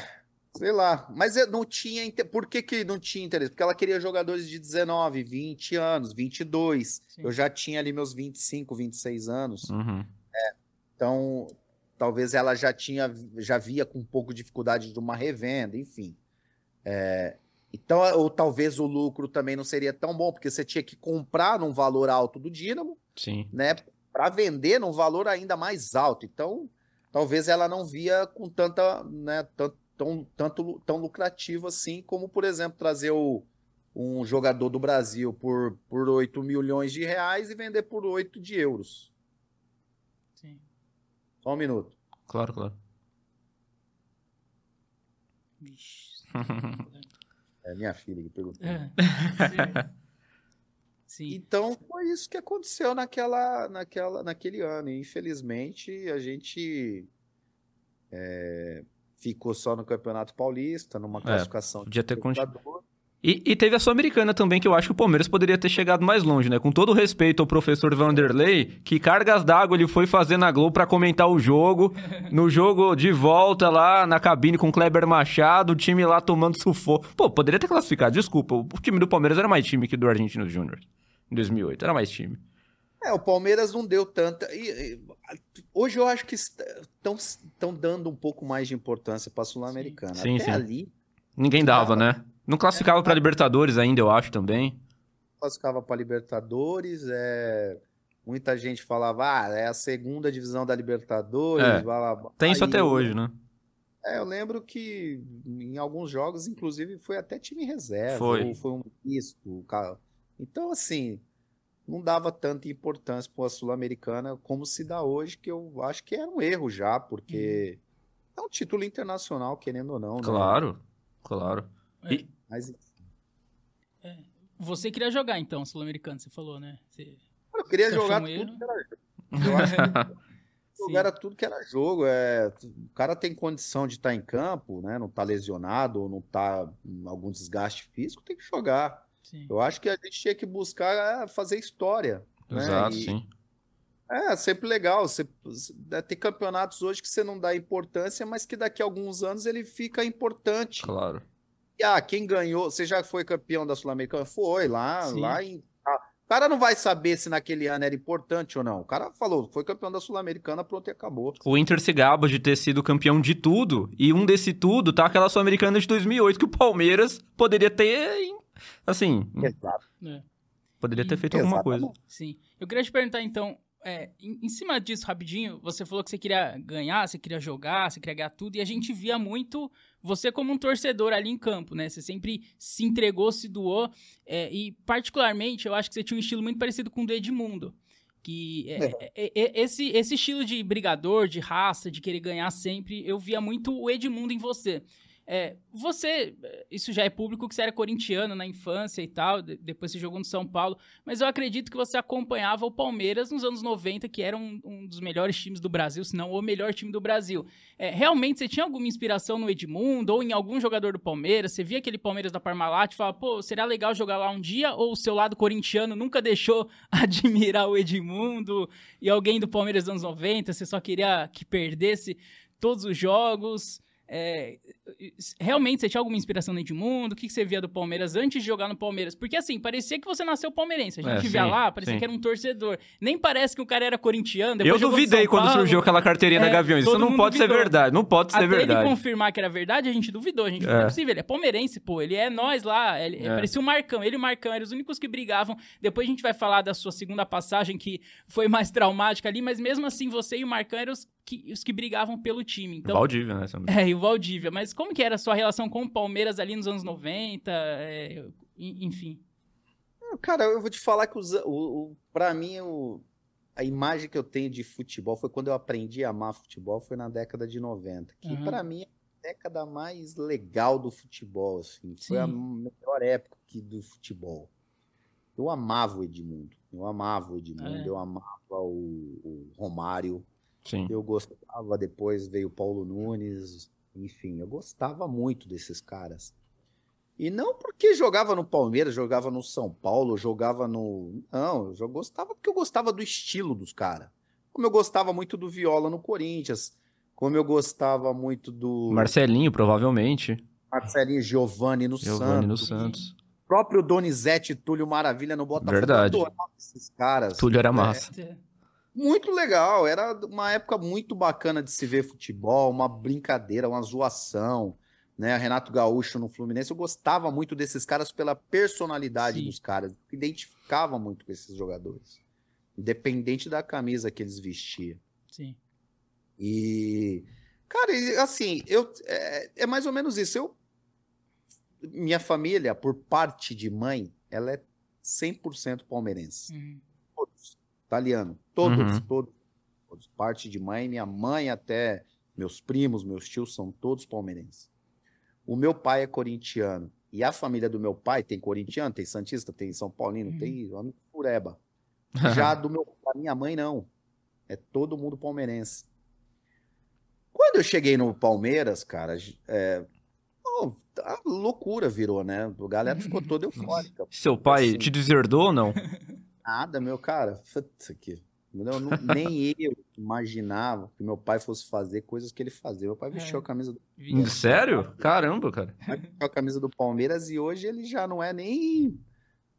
sei lá. Mas eu não tinha. Por que, que não tinha interesse? Porque ela queria jogadores de 19, 20 anos, 22. Sim. Eu já tinha ali meus 25, 26 anos. Uhum. Então, talvez ela já tinha, já via com um pouco de dificuldade de uma revenda, enfim. É, então, ou talvez o lucro também não seria tão bom, porque você tinha que comprar num valor alto do Dínamo, Sim. né, para vender num valor ainda mais alto. Então, talvez ela não via com tanta, né, tão, tão, tanto, tão lucrativo assim, como, por exemplo, trazer o, um jogador do Brasil por, por 8 milhões de reais e vender por 8 de euros. Só um minuto. Claro, claro. Vixe. É minha filha que perguntou. É. [laughs] Sim. Então foi isso que aconteceu naquela, naquela, naquele ano. E, infelizmente a gente é, ficou só no Campeonato Paulista, numa classificação podia ter. E, e teve a Sul-Americana também, que eu acho que o Palmeiras poderia ter chegado mais longe, né? Com todo o respeito ao professor Vanderlei, que cargas d'água ele foi fazer na Globo pra comentar o jogo. No jogo de volta lá na cabine com o Kleber Machado, o time lá tomando sufoco. Pô, poderia ter classificado, desculpa. O time do Palmeiras era mais time que do Argentinos Júnior. Em 2008, era mais time. É, o Palmeiras não deu tanta. e- e- hoje eu acho que estão dando um pouco mais de importância para a Sul-Americana. Até sim. ali Ninguém dava, né? Não classificava pra Libertadores ainda, eu acho também. classificava para Libertadores. É... Muita gente falava, ah, é a segunda divisão da Libertadores. É. blá, blá, blá. Tem isso Aí até hoje, né? É, eu lembro que em alguns jogos, inclusive, foi até time reserva, Foi. ou foi um misto. Então, assim, não dava tanta importância para a Sul-Americana como se dá hoje, que eu acho que era um erro já, porque é um título internacional, querendo ou não, né? Claro, claro. É. E- Mas Você queria jogar então, Sul-Americano, você falou, né? Você... eu queria Você jogar tudo que era jogo. Eu acho que [laughs] era tudo que era jogo. É, o cara tem condição de estar em campo, né? Não tá lesionado ou não tá com algum desgaste físico, tem que jogar. Sim. Eu acho que a gente tinha que buscar é, fazer história. né? Exato, E- sim. É sempre legal. Você, você- tem campeonatos hoje que você não dá importância, mas que daqui a alguns anos ele fica importante. Claro. E, ah, quem ganhou? Você já foi campeão da Sul-Americana? Foi lá, Sim. lá em. ah, o cara não vai saber se naquele ano era importante ou não. O cara falou, foi campeão da Sul-Americana, pronto e acabou. O Inter se gaba de ter sido campeão de tudo, e um desse tudo tá aquela Sul-Americana de 2008 que o Palmeiras poderia ter, assim, Exato. É. poderia ter feito alguma Exatamente. coisa. Sim. Eu queria te perguntar, então, é, em, em cima disso, rapidinho, você falou que você queria ganhar, você queria jogar, você queria ganhar tudo, e a gente via muito você como um torcedor ali em campo, né? Você sempre se entregou, se doou, é, e particularmente eu acho que você tinha um estilo muito parecido com o do Edmundo. Que é, é, é, esse, esse estilo de brigador, de raça, de querer ganhar sempre, eu via muito o Edmundo em você. É, você, é, isso já é público que você era corintiano na infância e tal, de- depois você jogou no São Paulo, mas eu acredito que você acompanhava o Palmeiras nos anos 90, que era um, um dos melhores times do Brasil, se não o melhor time do Brasil. É, realmente você tinha alguma inspiração no Edmundo ou em algum jogador do Palmeiras? Você via aquele Palmeiras da Parmalat e falava, pô, seria legal jogar lá um dia? Ou o seu lado corintiano nunca deixou [laughs] admirar o Edmundo e alguém do Palmeiras dos anos 90? Você só queria que perdesse todos os jogos? É, realmente, você tinha alguma inspiração no Edmundo? O que, que você via do Palmeiras antes de jogar no Palmeiras? Porque, assim, parecia que você nasceu palmeirense. A gente É, via sim, lá, parecia sim. que era um torcedor. Nem parece que o cara era corintiano. Eu duvidei quando Paulo. surgiu aquela carteirinha da É, Gaviões. Isso não pode ser duvidou. verdade. Não pode ser Até ele verdade. confirmar que era verdade, a gente duvidou. A gente É. não é possível, ele é palmeirense, pô. Ele é nós lá. Ele, É. Parecia o Marcão. Ele e o Marcão eram os únicos que brigavam. Depois a gente vai falar da sua segunda passagem, que foi mais traumática ali, mas mesmo assim, você e o Marcão eram os que, os que brigavam pelo time. Então, Valdívia, né? é, e o Valdívia. Mas como que era a sua relação com o Palmeiras ali nos anos 90? É, enfim. Cara, eu vou te falar que os, o, o, pra mim o, a imagem que eu tenho de futebol foi quando eu aprendi a amar futebol, foi na década de 90. Que Aham. pra mim é a década mais legal do futebol, assim. Foi a Sim. melhor época do futebol. Eu amava o Edmundo. Eu amava o Edmundo. É. Eu amava o, o Romário. Sim. Eu gostava, depois veio o Paulo Nunes, enfim, eu gostava muito desses caras. E não porque jogava no Palmeiras, jogava no São Paulo, jogava no. Não, eu gostava porque eu gostava do estilo dos caras. Como eu gostava muito do Viola no Corinthians, como eu gostava muito do Marcelinho, provavelmente. Marcelinho Giovanni no Giovanni no Santos, Santos. o próprio Donizete e Túlio Maravilha no Botafogo. Verdade. Eu adorava esses caras. Túlio era massa. Muito legal, era uma época muito bacana de se ver futebol, uma brincadeira, uma zoação, né? Renato Gaúcho no Fluminense, eu gostava muito desses caras pela personalidade Sim. dos caras, identificava muito com esses jogadores, independente da camisa que eles vestiam. Sim. E, cara, assim, eu é, é mais ou menos isso. Eu, minha família, por parte de mãe, ela é 100% palmeirense Uhum. Italiano, todos, Uhum. todos, todos. Parte de mãe, minha mãe até meus primos, meus tios são todos palmeirenses. O meu pai é corintiano e a família do meu pai tem corintiano, tem santista, tem São Paulino, Uhum. tem homem de Pureba. Já do meu, da minha mãe não, é todo mundo palmeirense. Quando eu cheguei no Palmeiras, cara, é, pô, a loucura virou, né? A galera ficou toda [laughs] eufórica. Seu pai Assim. te deserdou ou não? [laughs] Nada, meu cara. Putz, aqui. Não- nem [laughs] eu imaginava que meu pai fosse fazer coisas que ele fazia. Meu pai vestiu É. a camisa do, Vi- Sério? Caramba, cara. vestiu a camisa do Palmeiras e hoje ele já não é nem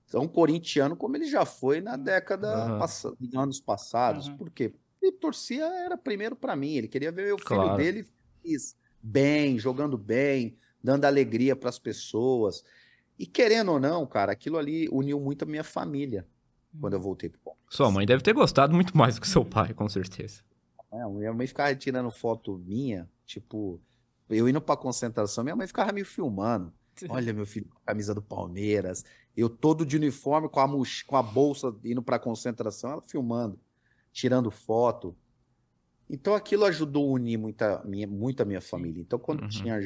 tão corintiano como ele já foi na década em anos passados. Aham. Por quê? Ele torcia era primeiro pra mim. Ele queria ver o filho Claro. dele feliz, bem, jogando bem, dando alegria pras pessoas. E querendo ou não, cara, aquilo ali uniu muito a minha família quando eu voltei pro Palmeiras. Sua mãe deve ter gostado muito mais do que seu pai, com certeza. É, minha mãe ficava tirando foto minha, tipo, eu indo pra concentração, minha mãe ficava me filmando. [laughs] Olha, meu filho, com a camisa do Palmeiras, eu todo de uniforme, com a, com a bolsa indo pra concentração, ela filmando, tirando foto. Então aquilo ajudou a unir muita, minha, muito a minha família. Então quando Uhum. tinha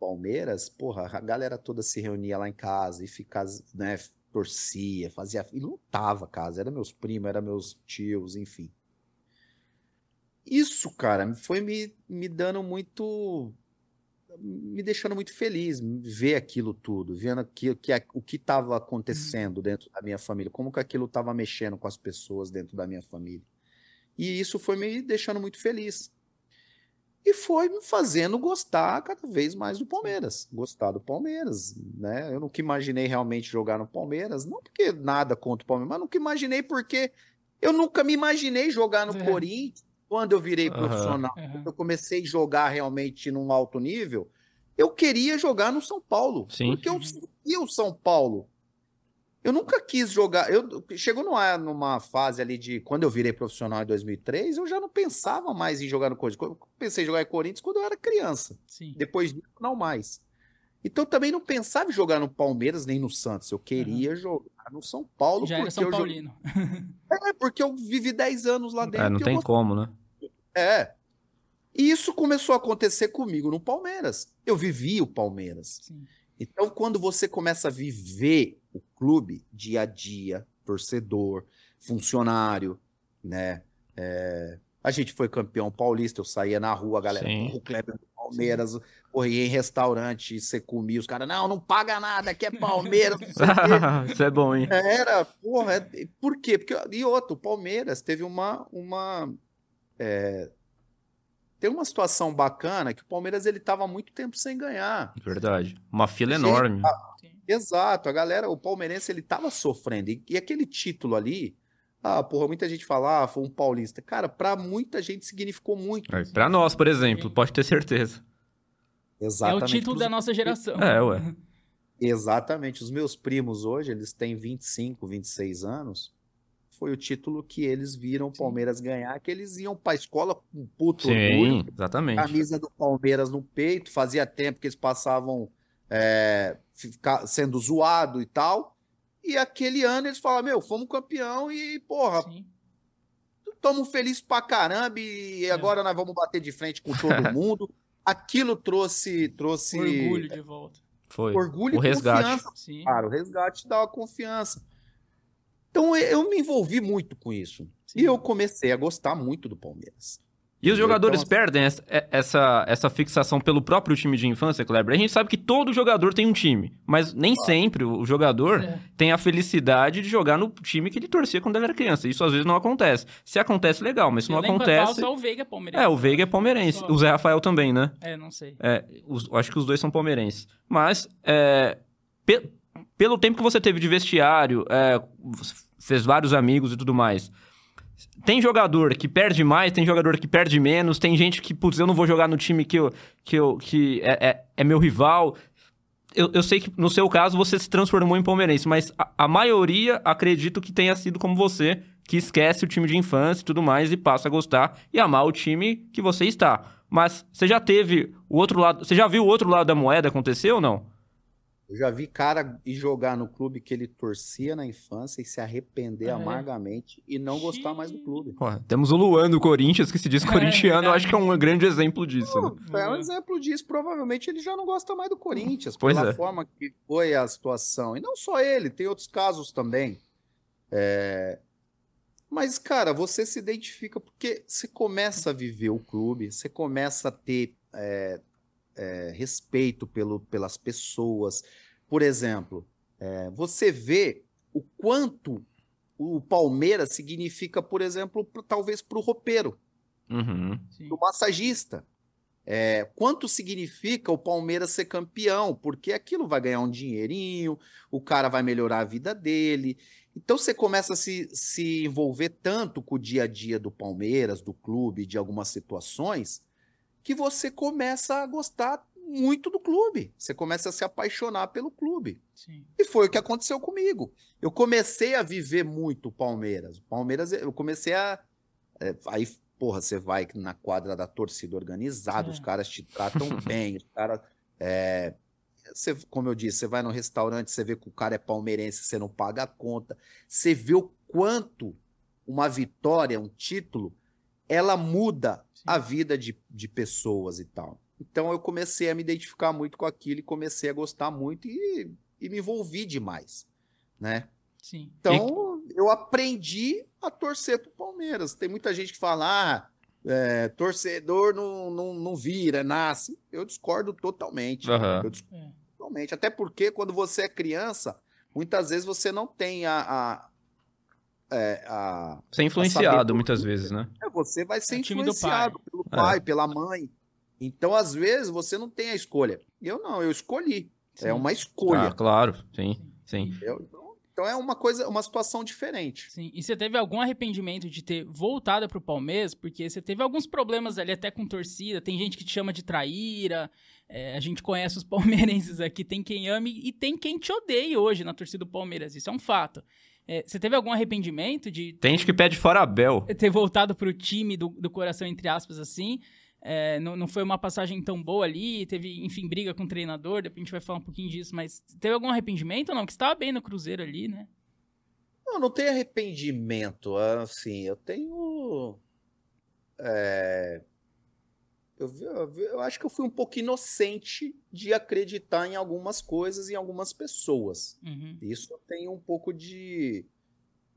Palmeiras, porra, a galera toda se reunia lá em casa e ficava, né, torcia, fazia, e lutava casa, era meus primos, era meus tios, enfim. Isso, cara, foi me, me dando muito. me deixando muito feliz, ver aquilo tudo, vendo que, que, o que estava acontecendo dentro da minha família, como que aquilo estava mexendo com as pessoas dentro da minha família. E isso foi me deixando muito feliz. E foi me fazendo gostar cada vez mais do Palmeiras, gostar do Palmeiras, né? Eu nunca imaginei realmente jogar no Palmeiras, não porque nada contra o Palmeiras, mas nunca imaginei porque eu nunca me imaginei jogar no É. Corinthians quando eu virei Aham. profissional Aham. eu comecei a jogar realmente num alto nível, eu queria jogar no São Paulo. Sim. Porque eu sentia o São Paulo. Eu nunca quis jogar. Eu, chegou numa, numa fase ali de. Quando eu virei profissional em 2003, eu já não pensava mais em jogar no Corinthians. Eu pensei em jogar em Corinthians quando eu era criança. Sim. Depois disso, não mais. Então eu também não pensava em jogar no Palmeiras nem no Santos. Eu queria jogar no São Paulo. Já era São eu Paulino. [laughs] É, porque eu vivi 10 anos lá dentro. É, não eu tem gostava como, né? é. E isso começou a acontecer comigo no Palmeiras. Eu vivi o Palmeiras. Sim. Então, quando você começa a viver clube dia a dia, torcedor, funcionário, né? É, A gente foi campeão paulista, eu saía na rua, a galera, Sim. o Kleber do Palmeiras, porra, ia em restaurante, você comia, os caras, não, não paga nada, aqui é Palmeiras, não sei o quê. [laughs] Isso é bom, hein? Era, porra, é- por quê? Porque, e outro, o Palmeiras teve uma, uma é, tem uma situação bacana que o Palmeiras ele tava há muito tempo sem ganhar. Verdade. Uma fila enorme. Sim. Exato, a galera, o palmeirense ele tava sofrendo. E, e aquele título ali, ah, porra, muita gente fala, ah, foi um paulista. Cara, pra muita gente significou muito. É, Pra nós, por exemplo, pode ter certeza. É o Exatamente. título pros- da nossa geração. É, ué. [laughs] Exatamente. Os meus primos hoje, eles têm 25, 26 anos. Foi o título que eles viram o Sim. Palmeiras ganhar, que eles iam pra escola com puto Sim, orgulho, exatamente. camisa do Palmeiras no peito, fazia tempo que eles passavam é, ficar, sendo zoado e tal. E aquele ano eles falaram, meu, fomos campeão e, porra, Sim. estamos felizes pra caramba e agora nós vamos bater de frente com todo [laughs] mundo. Aquilo trouxe, trouxe Orgulho de volta. Foi. orgulho O e resgate. confiança Sim. Cara, o resgate dá uma confiança. Então eu me envolvi muito com isso. Sim. E eu comecei a gostar muito do Palmeiras. E os jogadores Então, perdem essa, essa, essa fixação pelo próprio time de infância, Kleber. A gente sabe que todo jogador tem um time, mas nem sempre o jogador É. tem a felicidade de jogar no time que ele torcia quando ele era criança. Isso às vezes não acontece. Se acontece, legal, mas se não acontece. Só o Veiga é palmeirense. É, o Veiga é palmeirense. Só. O Zé Rafael também, né? É, não sei. É, os- acho que os dois são palmeirenses. Mas, é, pe- pelo tempo que você teve de vestiário, é, fez vários amigos e tudo mais. Tem jogador que perde mais, tem jogador que perde menos, tem gente que, putz, eu não vou jogar no time que, eu, que, eu, que é, é- é meu rival. Eu, eu sei que no seu caso você se transformou em palmeirense, mas a, a maioria acredito que tenha sido como você, que esquece o time de infância e tudo mais e passa a gostar e amar o time que você está. Mas você já teve o outro lado, você já viu o outro lado da moeda acontecer ou não? Eu já vi cara ir jogar no clube que ele torcia na infância e se arrepender É. amargamente e não gostar mais do clube. Pô, temos o Luan do Corinthians, que se diz [laughs] É, corintiano, verdade. acho que é um grande exemplo disso. né? É um exemplo disso. Provavelmente ele já não gosta mais do Corinthians, Pois pela é. forma que foi a situação. E não só ele, tem outros casos também. É, Mas, cara, você se identifica porque você começa a viver o clube, você começa a ter é, é, respeito pelo, pelas pessoas. Por exemplo, é, você vê o quanto o Palmeiras significa, por exemplo, pro- talvez para o roupeiro Uhum. Do massagista. É, quanto significa o Palmeiras ser campeão? Porque aquilo vai ganhar um dinheirinho, o cara vai melhorar a vida dele. Então você começa a se, se envolver tanto com o dia a dia do Palmeiras, do clube, de algumas situações, que você começa a gostar muito do clube. Você começa a se apaixonar pelo clube. Sim. E foi o que aconteceu comigo. Eu comecei a viver muito o Palmeiras. O Palmeiras, eu comecei a. é, aí, porra, você vai na quadra da torcida organizada, É. os caras te tratam [laughs] bem, os caras. é, você, como eu disse, você vai no restaurante, você vê que o cara é palmeirense, você não paga a conta. Você vê o quanto uma vitória, um título, ela muda Sim. a vida de, de pessoas e tal. Então eu comecei a me identificar muito com aquilo e comecei a gostar muito e, e me envolvi demais, né? Sim. Então eu aprendi a torcer pro Palmeiras. Tem muita gente que fala, ah, é, torcedor não, não, não vira, nasce. Eu discordo totalmente. Aham. Eu discordo É. totalmente. Até porque quando você é criança, muitas vezes você não tem a... a é, a- Ser influenciado saber- muitas vezes, né? é, você vai ser É influenciado pai. pelo É. pai, pela mãe. Então, às vezes, você não tem a escolha. Eu não, eu escolhi. Sim. É uma escolha. Ah, claro, sim, sim. entendeu? Então, então é uma coisa, uma situação diferente. Sim. E você teve algum arrependimento de ter voltado pro Palmeiras? Porque você teve alguns problemas ali até com torcida. Tem gente que te chama de traíra. é, a gente conhece os [laughs] palmeirenses aqui. Tem quem ame e tem quem te odeie hoje na torcida do Palmeiras. Isso é um fato. É, você teve algum arrependimento de Tem gente que pede fora Abel. [laughs] ter voltado pro time do, do coração, entre aspas, assim? É, não, não foi uma passagem tão boa ali, teve, enfim, briga com o treinador, depois a gente vai falar um pouquinho disso, mas teve algum arrependimento ou não? Que você estava bem no Cruzeiro ali, né? Não, não tenho arrependimento. Assim, eu tenho. é, eu, eu eu acho que eu fui um pouco inocente de acreditar em algumas coisas e em algumas pessoas. Uhum. Isso tem um pouco de,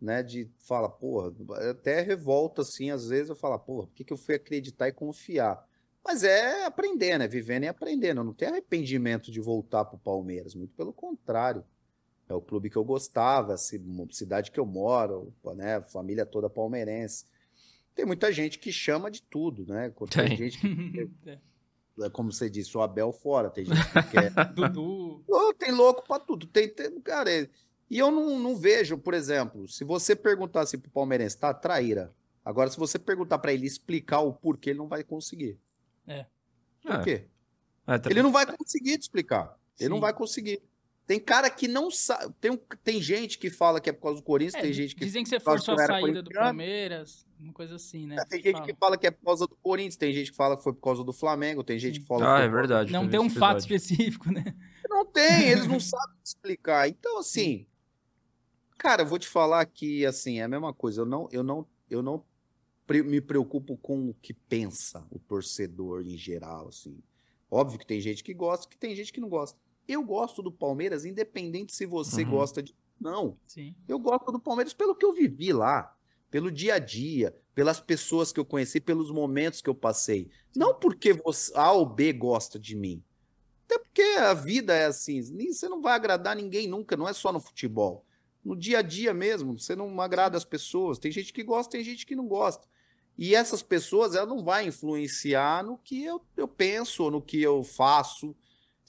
né, de fala, porra, até revolta assim, às vezes eu falo, porra, por que que eu fui acreditar e confiar? Mas é aprender, né? Vivendo e aprendendo. Eu não tenho arrependimento de voltar pro Palmeiras, muito pelo contrário. É o clube que eu gostava, a ci- cidade que eu moro, né? Família toda palmeirense. Tem muita gente que chama de tudo, né? Tem, tem gente que. [laughs] É como você disse, o Abel fora, tem gente que quer. [laughs] Dudu. Oh, tem louco pra tudo. Tem, tem cara, é... e eu não, não vejo, por exemplo, se você perguntar assim pro palmeirense, tá, traíra. Agora, se você perguntar para ele explicar o porquê, ele não vai conseguir. É. Por é. quê? É, tá... Ele não vai conseguir te explicar. Ele Sim. não vai conseguir. Tem cara que não sabe. Tem, tem gente que fala que é por causa do Corinthians, é, tem gente que. Dizem que você forçou a saída do Palmeiras, uma coisa assim, né? É, tem gente fala. que fala que é por causa do Corinthians, tem gente que fala que foi por causa do Flamengo, tem gente Sim. que fala. Ah, é verdade. Não tem um fato específico, né? [laughs] Não tem, eles não [laughs] sabem explicar. Então, assim. Cara, eu vou te falar que, assim, é a mesma coisa. Eu não, eu não, eu não me preocupo com o que pensa o torcedor em geral, assim. Óbvio que tem gente que gosta, que tem gente que não gosta. Eu gosto do Palmeiras, independente se você uhum. gosta de. Não. Sim. Eu gosto do Palmeiras pelo que eu vivi lá, pelo dia a dia, pelas pessoas que eu conheci, pelos momentos que eu passei. Não porque você, A ou B gosta de mim. Até porque a vida é assim. Você não vai agradar ninguém nunca, não é só no futebol. No dia a dia mesmo, você não agrada as pessoas. Tem gente que gosta, tem gente que não gosta. E essas pessoas, ela não vai influenciar no que eu, eu penso, no que eu faço.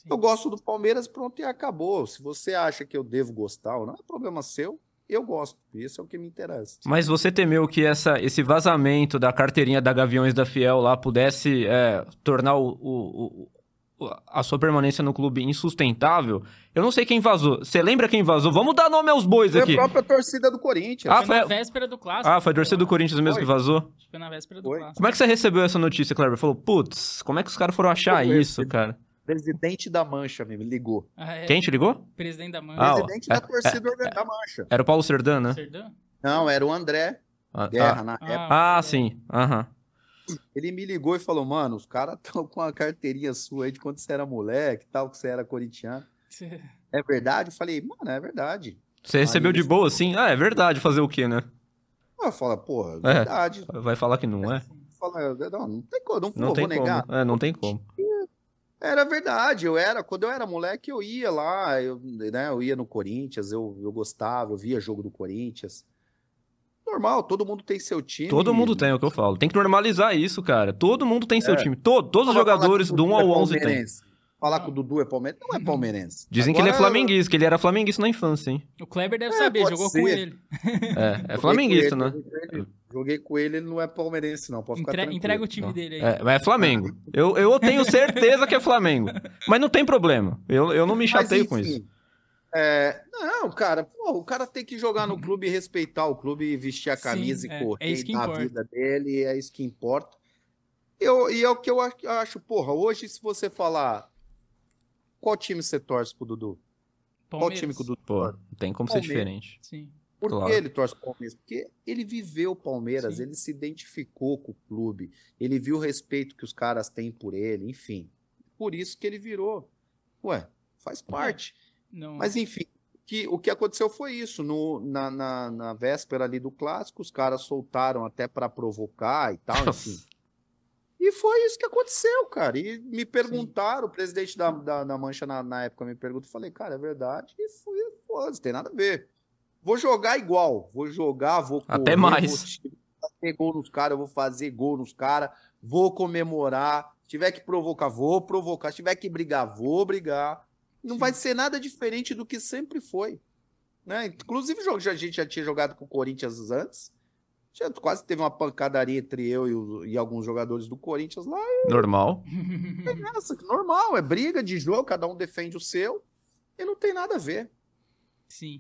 Eu gosto do Palmeiras, pronto, e acabou. Se você acha que eu devo gostar ou não, é problema seu. Eu gosto, isso é o que me interessa. Mas você temeu que essa, esse vazamento da carteirinha da Gaviões da Fiel lá pudesse é, tornar o, o, o, a sua permanência no clube insustentável? Eu não sei quem vazou. Você lembra quem vazou? Vamos dar nome aos bois foi aqui. Foi a própria torcida do Corinthians. Ah, foi, na véspera do clássico. Ah, foi a torcida do Corinthians mesmo foi. que vazou? Foi na véspera do foi. clássico. Como é que você recebeu essa notícia, Kleber? Falou, putz, como é que os caras foram achar isso, cara? Presidente da Mancha me ligou. Ah, é. Quem te ligou? Presidente da Mancha. Ah, Presidente da é, torcida é, da Mancha. Era o Paulo Serdã, né? Não, era o André ah, Guerra ah, na época. Ah, sim. Aham. Ele me ligou e falou, mano, os caras estão com a carteirinha sua aí de quando você era moleque tal, que você era corintiano. É verdade? Eu falei, mano, é verdade. Você recebeu de boa, assim? Ah, é verdade. Fazer o quê, né? Eu falo, porra, é verdade. Vai falar que não é? Fala, não, não tem como, não, não, não vou negar. É, não tem como. Era verdade, eu era, quando eu era moleque, eu ia lá, eu, né, eu ia no Corinthians, eu, eu gostava, eu via jogo do Corinthians. Normal, todo mundo tem seu time. Todo mundo tem, é o que eu falo. Tem que normalizar isso, cara. Todo mundo tem seu é. time. Todo, todos os jogadores do 1 ao 11 tem. Falar que o Dudu é palmeirense, não é uhum. palmeirense. Dizem Agora, que ele é flamenguista, que ele era flamenguista na infância, hein? O Kleber deve é, saber, jogou ser. [laughs] com ele. É, é flamenguista, né? Joguei com ele, ele não é palmeirense, não. Posso Entre, entrega o time não. dele aí. É, é Flamengo. Eu, eu tenho [laughs] certeza que é Flamengo. Mas não tem problema. Eu, eu não me chateio com isso. É, não, cara, pô, o cara tem que jogar no clube e respeitar o clube, e vestir a camisa Sim, e correr é, é na vida dele, é isso que importa. Eu, e é o que eu acho, porra, hoje se você falar qual time você torce pro Dudu? Palmeiras. Qual time que o Dudu Pô, tem como Palmeiras. ser diferente. Sim. Por claro. que ele torce pro Palmeiras? Porque ele viveu o Palmeiras, Sim. ele se identificou com o clube, ele viu o respeito que os caras têm por ele, enfim. Por isso que ele virou. Ué, faz parte. Não. Mas enfim, que, o que aconteceu foi isso. No, na, na, na véspera ali do clássico, os caras soltaram até para provocar e tal, [laughs] enfim. E foi isso que aconteceu, cara. E me perguntaram, Sim. o presidente da, da, da Mancha na, na, época me perguntou, falei, cara, é verdade. E fui, foda tem nada a ver. Vou jogar igual, vou jogar, vou correr, Até mais. vou fazer gol nos caras, vou fazer gol nos caras, vou comemorar. Se tiver que provocar, vou provocar. Se tiver que brigar, vou brigar. Não Sim. vai ser nada diferente do que sempre foi. Né? Inclusive, a gente já tinha jogado com o Corinthians antes. Já quase teve uma pancadaria entre eu e, o, e alguns jogadores do Corinthians lá. E... Normal. [laughs] É essa, normal, é briga de jogo, cada um defende o seu. E não tem nada a ver. Sim.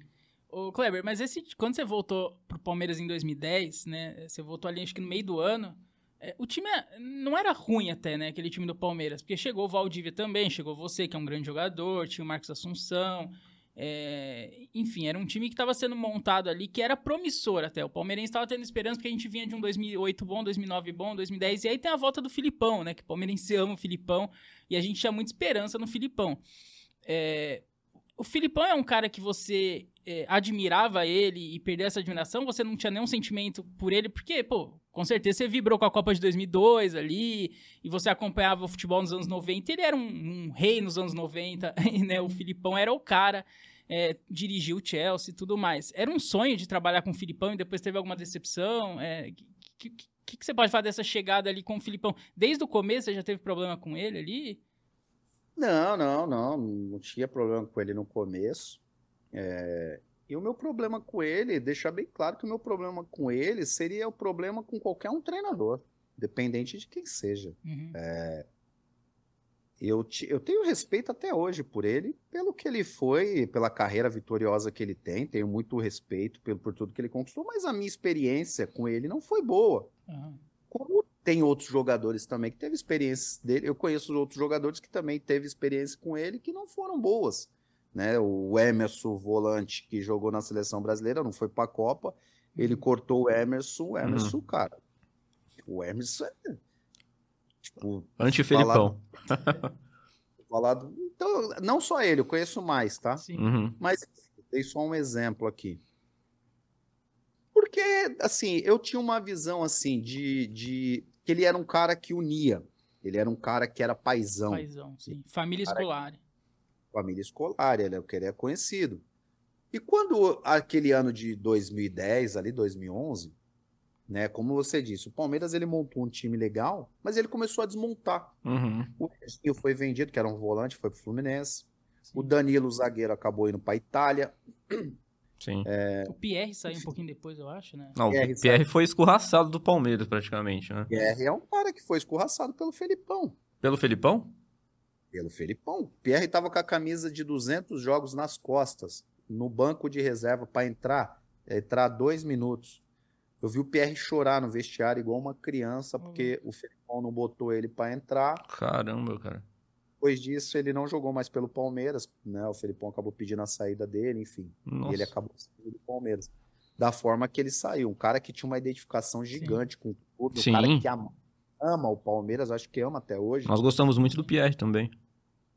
Ô, Kleber, mas esse, quando você voltou pro Palmeiras em 2010, né? Você voltou ali acho que no meio do ano. É, o time é, não era ruim até, né? Aquele time do Palmeiras. Porque chegou o Valdívia também, chegou você, que é um grande jogador, tinha o Marcos Assunção. É, enfim, era um time que estava sendo montado ali, que era promissor até. O Palmeirense estava tendo esperança porque a gente vinha de um 2008 bom, 2009 bom, 2010. E aí tem a volta do Filipão, né? Que o Palmeirense ama o Filipão e a gente tinha muita esperança no Filipão. É, o Filipão é um cara que você é, admirava ele e perdeu essa admiração, você não tinha nenhum sentimento por ele, porque, pô, com certeza você vibrou com a Copa de 2002 ali, e você acompanhava o futebol nos anos 90, ele era um, um rei nos anos 90, [laughs] né? O Filipão era o cara, é, dirigiu o Chelsea e tudo mais. Era um sonho de trabalhar com o Filipão e depois teve alguma decepção? É, que, que, que, que você pode falar dessa chegada ali com o Filipão? Desde o começo você já teve problema com ele ali? Não, não, não. Não tinha problema com ele no começo. É, E o meu problema com ele, deixar bem claro que o meu problema com ele seria o problema com qualquer um treinador, dependente de quem seja. Uhum. Eu, ti- eu tenho respeito até hoje por ele, pelo que ele foi, pela carreira vitoriosa que ele tem, tenho muito respeito por tudo que ele conquistou, mas a minha experiência com ele não foi boa. Aham. Como tem outros jogadores também que teve experiências dele, eu conheço outros jogadores que também teve experiência com ele que não foram boas. Né? O Emerson, volante, que jogou na seleção brasileira, não foi para a Copa, ele cortou o Emerson, o Emerson, cara. O Emerson é. Tipo, Anti-Felipão. falado. Então, não só ele, eu conheço mais, tá? Sim. Uhum. Mas dei só um exemplo aqui. Porque, assim, eu tinha uma visão, assim, de, de que ele era um cara que unia. Ele era um cara que era paizão, Paizão, sim. Família Cara, escolar. família escolar, ele era o que ele é conhecido. E quando aquele ano de 2010, ali 2011, né, como você disse, o Palmeiras ele montou um time legal, mas ele começou a desmontar. Uhum. O Edinho foi vendido, que era um volante, foi pro Fluminense. Sim. O Danilo, o zagueiro, acabou indo pra Itália. Sim. O Pierre saiu um pouquinho depois, eu acho, né? Não, Pierre o Pierre foi escorraçado do Palmeiras, praticamente, né? Pierre é um cara que foi escorraçado pelo Felipão. Pelo Felipão? Pelo Felipão. Pierre estava com a camisa de 200 jogos nas costas, no banco de reserva para entrar, entrar dois minutos. Eu vi o Pierre chorar no vestiário igual uma criança, porque o Felipão não botou ele para entrar. Caramba, cara. Depois disso, ele não jogou mais pelo Palmeiras, né? O Felipão acabou pedindo a saída dele, enfim. Nossa. E ele acabou saindo do Palmeiras. Da forma que ele saiu. Um cara que tinha uma identificação gigante com o clube, um Sim. cara que ama, ama o Palmeiras, acho que ama até hoje. Nós gostamos muito do Pierre também.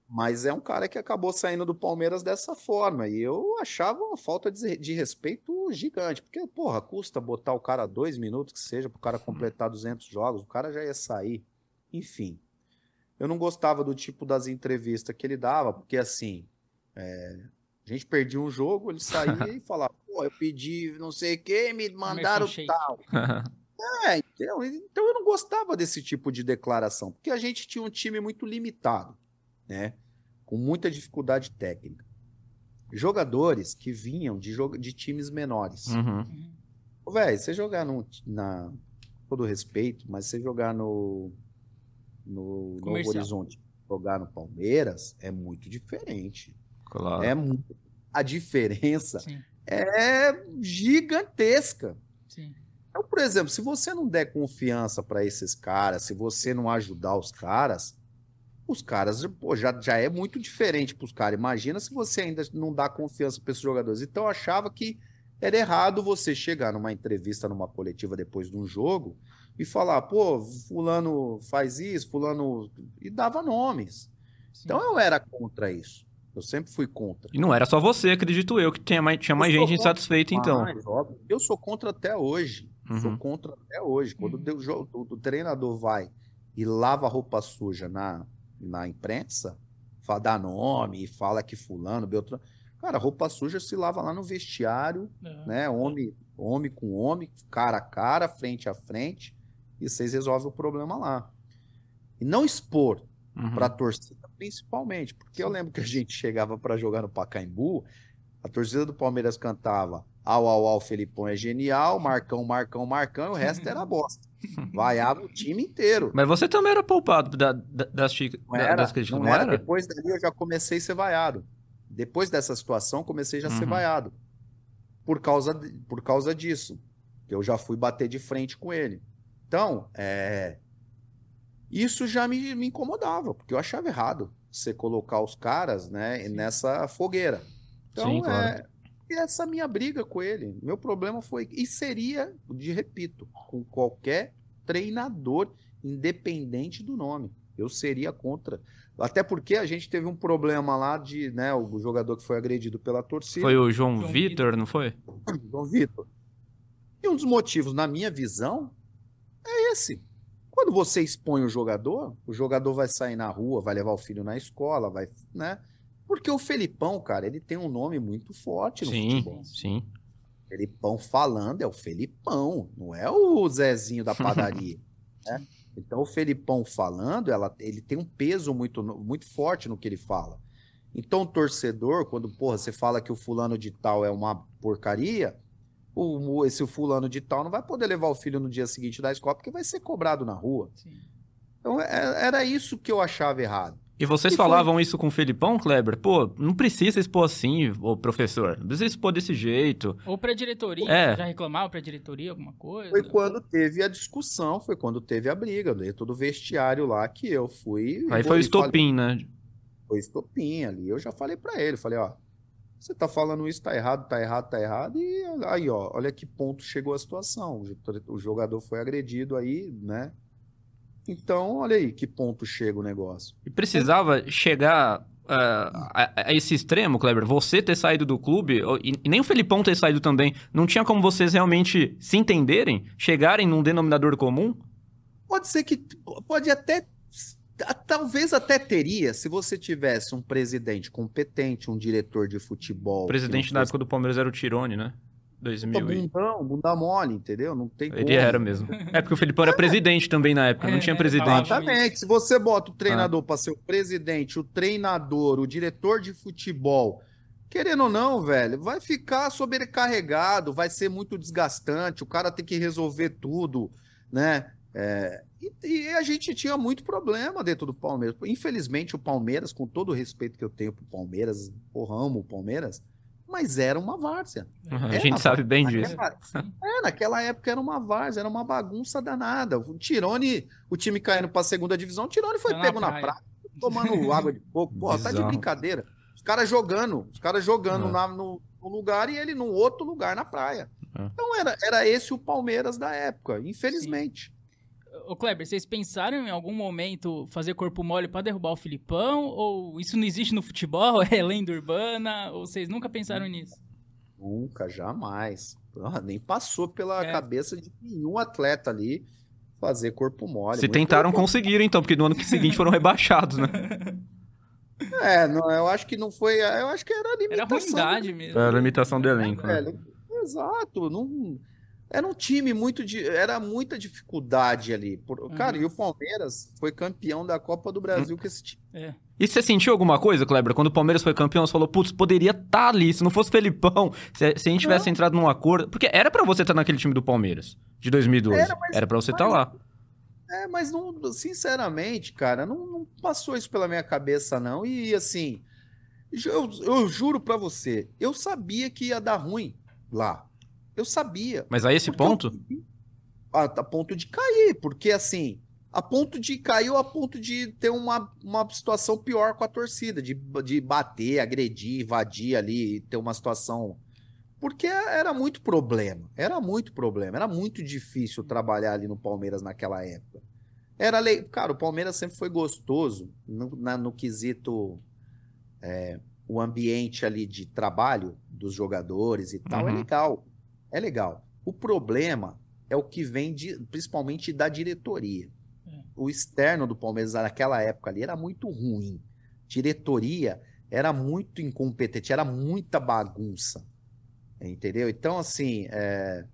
Mas é um cara que acabou saindo do Palmeiras dessa forma. E eu achava uma falta de, de respeito gigante. Porque, porra, custa botar o cara dois minutos que seja, pro cara completar 200 jogos, o cara já ia sair. Enfim. Eu não gostava do tipo das entrevistas que ele dava, porque assim. é, a gente perdia um jogo, ele saía [laughs] e falava, pô, eu pedi não sei o que, me mandaram tal. [laughs] É, então, então eu não gostava desse tipo de declaração, porque a gente tinha um time muito limitado, né? Com muita dificuldade técnica. Jogadores que vinham de, de times menores. Uhum. Uhum. Velho, você jogar no, na. com Todo respeito, mas você jogar no. No Novo. Horizonte, jogar no Palmeiras é muito diferente. Claro. É mu- a diferença Sim, é gigantesca. sim. Então, por exemplo, se você não der confiança para esses caras, se você não ajudar os caras, os caras pô, já, já é muito diferente para os caras. Imagina se você ainda não dá confiança para esses jogadores. Então, eu achava que era errado você chegar numa entrevista, numa coletiva depois de um jogo e falar, pô, fulano faz isso, fulano. E dava nomes. sim. Então, eu era contra isso. Eu sempre fui contra. E não era só você, acredito eu, que tinha mais, tinha mais Eu sou gente insatisfeita, então. Óbvio, eu sou contra até hoje. Sou Uhum. contra até hoje. Quando Uhum. o, treinador vai e lava roupa suja na, na imprensa, fa- dá nome e fala que fulano, Beltrano. Cara, roupa suja se lava lá no vestiário, Aham. né? Homem, homem com homem, cara a cara, frente a frente, e vocês resolvem o problema lá. E não expor Uhum. para a torcida, principalmente, porque eu lembro que a gente chegava para jogar no Pacaembu, a torcida do Palmeiras cantava au, au, au, Felipão é genial, Marcão, Marcão, Marcão, e o resto era [laughs] bosta. Vaiava o time inteiro. Mas você também era poupado da- da- das, chica- Não era, das críticas, não não era. era? Depois dali eu já comecei a ser vaiado. Depois dessa situação, comecei já a ser Uhum. vaiado. Por causa, por causa disso. Que eu já fui bater de frente com ele. Então, é, isso já me, me incomodava, porque eu achava errado você colocar os caras né, Sim. nessa fogueira. Então, Sim, claro. é, essa minha briga com ele. Meu problema foi. E seria, de repito, com qualquer treinador, independente do nome. Eu seria contra. Até porque a gente teve um problema lá de, né, o jogador que foi agredido pela torcida, Foi o João, João Vitor, não foi? João Vitor. E um dos motivos, na minha visão, é esse. Quando você expõe o jogador, o jogador vai sair na rua, vai levar o filho na escola, vai, né? Porque o Felipão, cara, ele tem um nome muito forte no Sim, futebol. sim. Felipão falando é o Felipão, não é o Zezinho da padaria. [laughs] né? Então, o Felipão falando, ela, ele tem um peso muito, muito forte no que ele fala. Então, o torcedor, quando porra, você fala que o fulano de tal é uma porcaria, o, esse fulano de tal não vai poder levar o filho no dia seguinte da escola porque vai ser cobrado na rua. Sim. Então, é, era isso que eu achava errado. E vocês e falavam foi... isso com o Felipão, Kleber? Pô, não precisa expor assim, ô professor. Não precisa expor desse jeito. Ou pra diretoria, é. já reclamava pra diretoria alguma coisa? Foi quando teve a discussão, foi quando teve a briga dentro do vestiário lá que eu fui. Aí foi o estopim, falei, né? Foi estopim ali. Eu já falei para ele, falei, ó, você tá falando isso, tá errado, tá errado, tá errado. E aí, ó, olha que ponto chegou a situação. O jogador foi agredido aí, né? Então, olha aí que ponto chega o negócio. E precisava chegar uh, a, a, esse extremo, Kleber? Você ter saído do clube, e, e, nem o Felipão ter saído também, não tinha como vocês realmente se entenderem? Chegarem num denominador comum? Pode ser que. Pode até. Talvez até teria se você tivesse um presidente competente, um diretor de futebol. O presidente na época do Palmeiras era o Tirone, né? 2000 bundão, bunda mole, entendeu? Não tem Ele como. era mesmo. É porque o Felipão era presidente também na época, é, não tinha presidente. Exatamente. Se você bota o treinador ah. para ser o presidente, o treinador, o diretor de futebol, querendo ou não, velho, vai ficar sobrecarregado, vai ser muito desgastante, o cara tem que resolver tudo, né? É, e, e, a gente tinha muito problema dentro do Palmeiras. Infelizmente, o Palmeiras, com todo o respeito que eu tenho pro Palmeiras, porra, amo o Palmeiras, mas era uma várzea. Uhum, a gente sabe bem disso. [laughs] É, naquela época era uma várzea, era uma bagunça danada. O Tirone, o time caindo para a segunda divisão, o Tirone foi pego na, praia, tomando água de coco. Pô, tá de brincadeira. Os caras jogando, os caras jogando uhum. na, no, no, lugar e ele num outro lugar na praia. Uhum. Então era, era esse o Palmeiras da época, infelizmente. Sim. Ô Kleber, vocês pensaram em algum momento fazer corpo mole para derrubar o Filipão? Ou isso não existe no futebol? [laughs] É lenda urbana? Ou vocês nunca pensaram nisso? Nunca, jamais. nem passou pela é. cabeça de nenhum atleta ali fazer corpo mole. Se tentaram, corpo... conseguiram então, porque no ano [laughs] seguinte foram rebaixados, né? É, não, eu acho que não foi. Eu acho que era a limitação. Era ruindade mesmo. Era a limitação do elenco. É, né? Exato. Não era um time muito de. Era muita dificuldade ali. Por, uhum. Cara, e o Palmeiras foi campeão da Copa do Brasil uhum. com esse time. É. E você sentiu alguma coisa, Kleber? Quando o Palmeiras foi campeão, você falou, putz, poderia estar tá ali. Se não fosse Felipão, se, se a gente tivesse entrado num acordo. Porque era para você estar tá naquele time do Palmeiras, de 2012. Era, mas, era pra você estar tá lá. É, mas não, sinceramente, cara, não, não, passou isso pela minha cabeça, não. E assim, eu, eu juro para você, eu sabia que ia dar ruim lá. Eu sabia. Mas a esse ponto? Eu, a, a, ponto de cair, porque assim, a ponto de cair ou a ponto de ter uma, uma situação pior com a torcida, de, de bater, agredir, invadir ali, ter uma situação. Porque era muito problema, era muito problema, era muito difícil trabalhar ali no Palmeiras naquela época. Era lei. Cara, o Palmeiras sempre foi gostoso no, na, no quesito. É, o ambiente ali de trabalho dos jogadores e tal é uhum. é legal. É legal. O problema é o que vem de, principalmente da diretoria. É. O externo do Palmeiras naquela época ali era muito ruim. Diretoria era muito incompetente, era muita bagunça. Entendeu? Então, assim, é...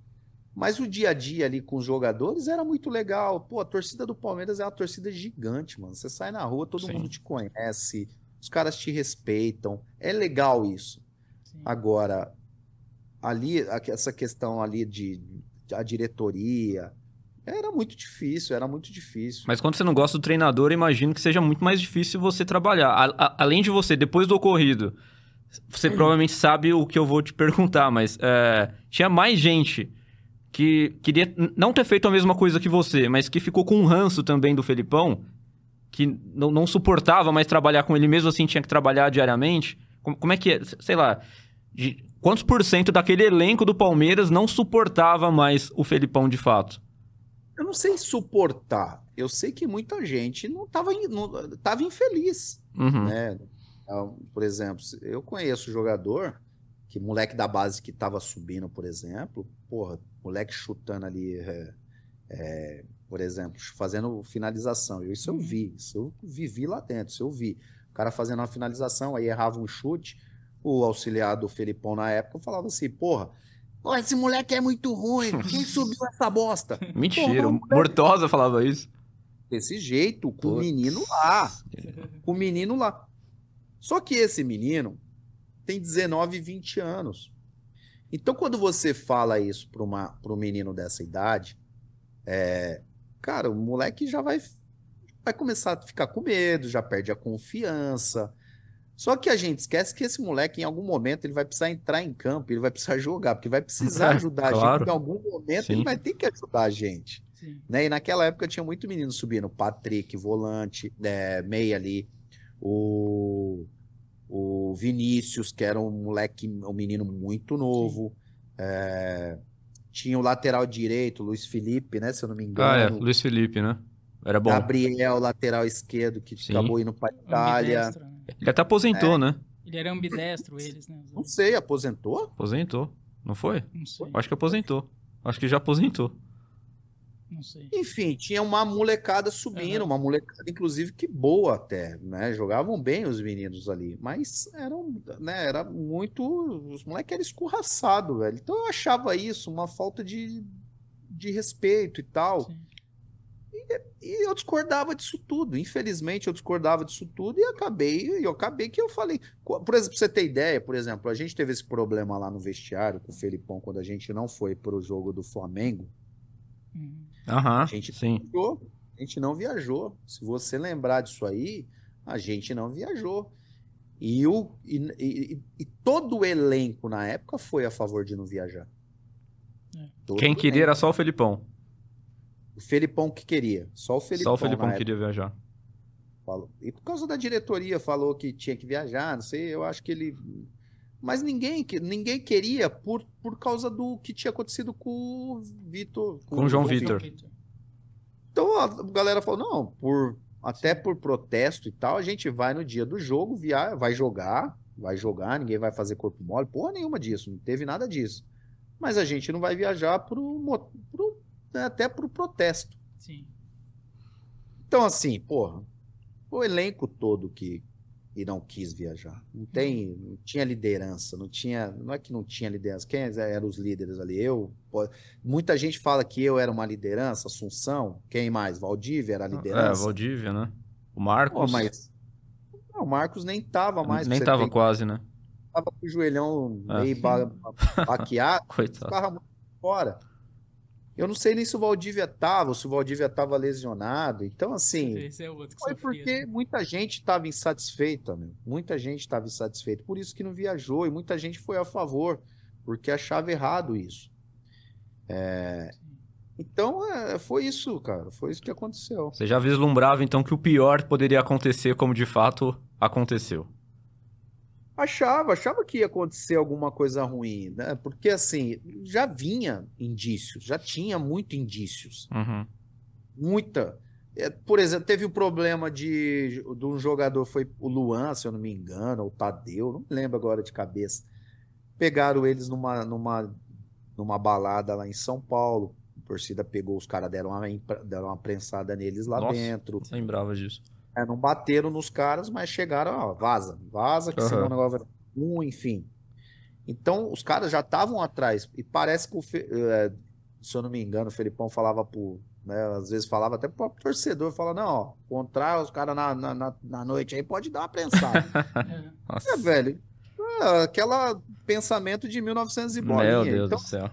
mas o dia a dia ali com os jogadores era muito legal. Pô, a torcida do Palmeiras é uma torcida gigante, mano. Você sai na rua, todo Sim. mundo te conhece, os caras te respeitam. É legal isso. Sim. Agora, ali, essa questão ali de, de a diretoria, era muito difícil, era muito difícil. Mas quando você não gosta do treinador, imagino que seja muito mais difícil você trabalhar. A, a, além de você, depois do ocorrido, você uhum. provavelmente sabe o que eu vou te [laughs] perguntar, mas é, tinha mais gente que queria não ter feito a mesma coisa que você, mas que ficou com um ranço também do Felipão, que não, não suportava mais trabalhar com ele, mesmo assim tinha que trabalhar diariamente. Como, como é que é? Sei lá. De, quantos por cento daquele elenco do Palmeiras não suportava mais o Felipão de fato? Eu não sei suportar. Eu sei que muita gente não estava não, tava infeliz. Uhum. Né? Então, por exemplo, eu conheço jogador que moleque da base que estava subindo, por exemplo, porra, moleque chutando ali, é, é, por exemplo, fazendo finalização. Isso eu uhum. vi, isso eu vivi lá dentro, isso eu vi. O cara fazendo uma finalização, aí errava um chute o auxiliar do Felipão na época falava assim, porra, Pô, esse moleque é muito ruim. Quem [laughs] subiu essa bosta? Mentira, Porra, o Mortosa falava isso. Desse jeito, com o Putz. menino lá. Com o menino lá. Só que esse menino tem 19, 20 anos. Então, quando você fala isso para um menino dessa idade, é, cara, o moleque já vai, vai começar a ficar com medo, já perde a confiança. Só que a gente esquece que esse moleque, em algum momento, ele vai precisar entrar em campo, ele vai precisar jogar, porque vai precisar É, [laughs] ajudar a claro. gente. Em algum momento, Sim. ele vai ter que ajudar a gente Sim. né? E naquela época tinha muito menino subindo, Patrick, volante, é, meia ali, o, o Vinícius, que era um moleque, um menino muito novo, é, tinha o lateral direito, Luiz Felipe, né? Se eu não me Ah, é, engano, Luiz Felipe, né? Era bom. Gabriel, lateral esquerdo, que Sim. acabou indo para Itália. Ambidestro, né? Ele até aposentou, né? Ele era ambidestro, eles, né? Não sei, aposentou? Aposentou. Não foi? Não sei, Acho que aposentou. Acho que já aposentou. não sei. Enfim, tinha uma molecada subindo, Aham. uma molecada, inclusive, que boa até, né? Jogavam bem os meninos ali, mas eram, né? Era muito. Os moleques eram escorraçados, velho. Então eu achava isso uma falta de, de respeito e tal. Sim. E eu discordava disso tudo. Infelizmente, eu discordava disso tudo e acabei, eu acabei que eu falei. Por exemplo, pra você ter ideia, por exemplo, a gente teve esse problema lá no vestiário com o Felipão quando a gente não foi pro jogo do Flamengo. Uhum. Aham, A gente sim. viajou. A gente não viajou. Se você lembrar disso aí, a gente não viajou. E, o, e, e- e todo o elenco na época foi a favor de não viajar. É. Quem queria elenco. era só o Felipão. O Felipão que queria. Só o Felipão. Só o Felipão queria viajar. falou. E por causa da diretoria falou que tinha que viajar, não sei, eu acho que ele. Mas ninguém, que- ninguém queria por, por causa do que tinha acontecido com o Vitor. Com o João Vitor. Então a galera falou: não, por, até por protesto e tal, a gente vai no dia do jogo, via, vai jogar, vai jogar, ninguém vai fazer corpo mole, porra nenhuma disso, não teve nada disso. Mas a gente não vai viajar pro, né, até pro protesto. Sim. Então, assim, porra, o elenco todo que e não quis viajar. Não tem, não tinha liderança, não tinha, não é que não tinha liderança. Quem eram os líderes ali? Eu, pô, muita gente fala que eu era uma liderança, Assunção, quem mais? Valdívia era a É, liderança. Valdívia, né? O Pô, Marcos mas não, o Marcos nem tava mais, nem tava ter- quase, né? tava com o joelhão É. meio ba- baqueado, [laughs] Coitado. ficava muito fora. Eu não sei nem se o Valdívia tava, ou se o Valdívia tava lesionado. Então, assim, Esse é o outro que Foi sofria. porque muita gente estava insatisfeita, meu. Muita gente estava insatisfeita. Por isso que não viajou e muita gente foi a favor, porque achava errado isso. É, Então, é, foi isso, cara. Foi isso que aconteceu. Você já vislumbrava então que o pior poderia acontecer como de fato aconteceu. Achava, achava que ia acontecer alguma coisa ruim, né? Porque, assim, já vinha indícios, já tinha muito indícios. Uhum. Muita. É, Por exemplo, teve um problema de, de um jogador, foi o Luan, se eu não me engano, ou o Tadeu, não me lembro agora de cabeça. Pegaram eles numa, numa, numa balada lá em São Paulo. A torcida pegou os caras, deram uma, deram uma prensada neles lá Nossa. dentro. Lembrava disso. É, não bateram nos caras, mas chegaram, ó, vaza, vaza, que Aham. senão o negócio vai ruim, enfim. Então, os caras já estavam atrás. E parece que, o eh, se eu não me engano, o Felipão falava pro. Né, às vezes falava até pro próprio torcedor, fala, não, ó, encontrar os caras na, na, na, noite aí pode dar uma prensada. [laughs] É, velho. É, aquela pensamento de 1900 e bolinha. Meu Deus Então, do céu.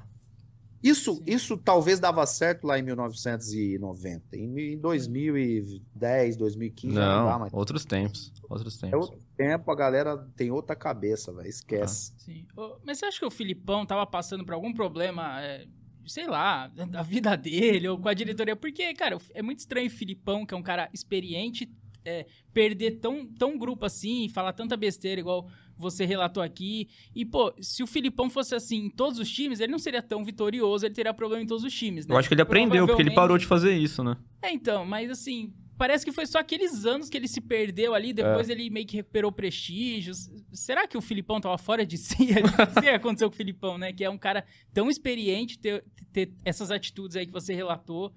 Isso, Sim. isso talvez dava certo lá em 1990. Em, em 2010, 2015 já não dá Não, mais. outros tempos. Outros É tempos. outro tempo, a galera tem outra cabeça, velho. Esquece. Sim. Ô, Mas você acha que o Filipão tava passando por algum problema, é, sei lá, [laughs] da vida dele ou com a diretoria? Porque, cara, é muito estranho o Filipão, que é um cara experiente, é, perder tão, tão grupo assim, falar tanta besteira igual você relatou aqui. E, pô, se o Filipão fosse assim em todos os times, ele não seria tão vitorioso, ele teria problema em todos os times, né? Eu acho que ele aprendeu, porque ele parou de fazer isso, né? É, então, mas assim, parece que foi só aqueles anos que ele se perdeu ali, depois É. ele meio que recuperou prestígio. Será que o Filipão tava fora de si? [laughs] O que aconteceu com o Filipão, né? Que é um cara tão experiente, ter, ter essas atitudes aí que você relatou,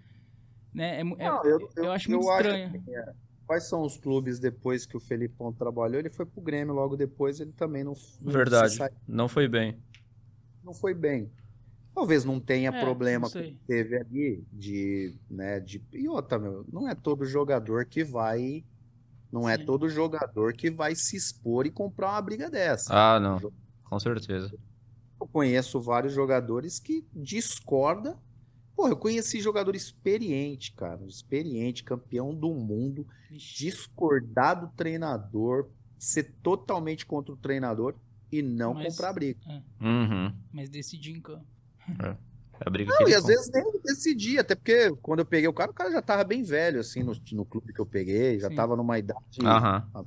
né? É é- Não, eu, acho muito estranho. que, é, Quais são os clubes depois que o Felipão trabalhou? Ele foi pro Grêmio logo depois, ele também não, não Verdade. Não foi bem. não foi bem. Talvez não tenha É, problema não que teve ali de, né, de... E outra, meu, não é todo jogador que vai... Não é Sim. todo jogador que vai se expor e comprar uma briga dessa. Ah, não. Com certeza. Eu conheço vários jogadores que discorda. Pô, eu conheci jogador experiente, cara, experiente, campeão do mundo, discordar do treinador, ser totalmente contra o treinador e não Mas- comprar briga. Uhum. Mas decidir em campo. É a briga Não, que e às vezes nem decidi, até porque quando eu peguei o cara, o cara já tava bem velho, assim, no, no clube que eu peguei, já Sim. tava numa idade. Aham.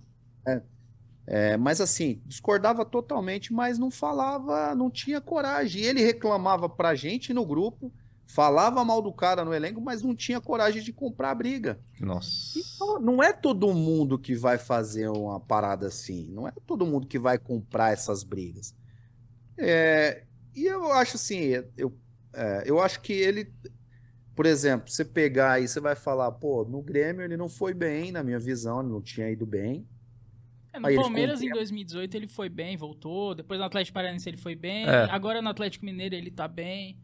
É, mas assim, discordava totalmente, mas não falava, não tinha coragem. E ele reclamava pra gente no grupo, falava mal do cara no elenco, mas não tinha coragem de comprar a briga. Nossa. Então, não é todo mundo que vai fazer uma parada assim, não é todo mundo que vai comprar essas brigas. É, e eu acho assim, eu, é, eu acho que ele, por exemplo, você pegar aí, você vai falar, pô, no Grêmio ele não foi bem, na minha visão, ele não tinha ido bem. É, no Aí Palmeiras ficou em 2018 ele foi bem, voltou. Depois no Atlético Paranaense ele foi bem. É. Agora no Atlético Mineiro ele tá bem.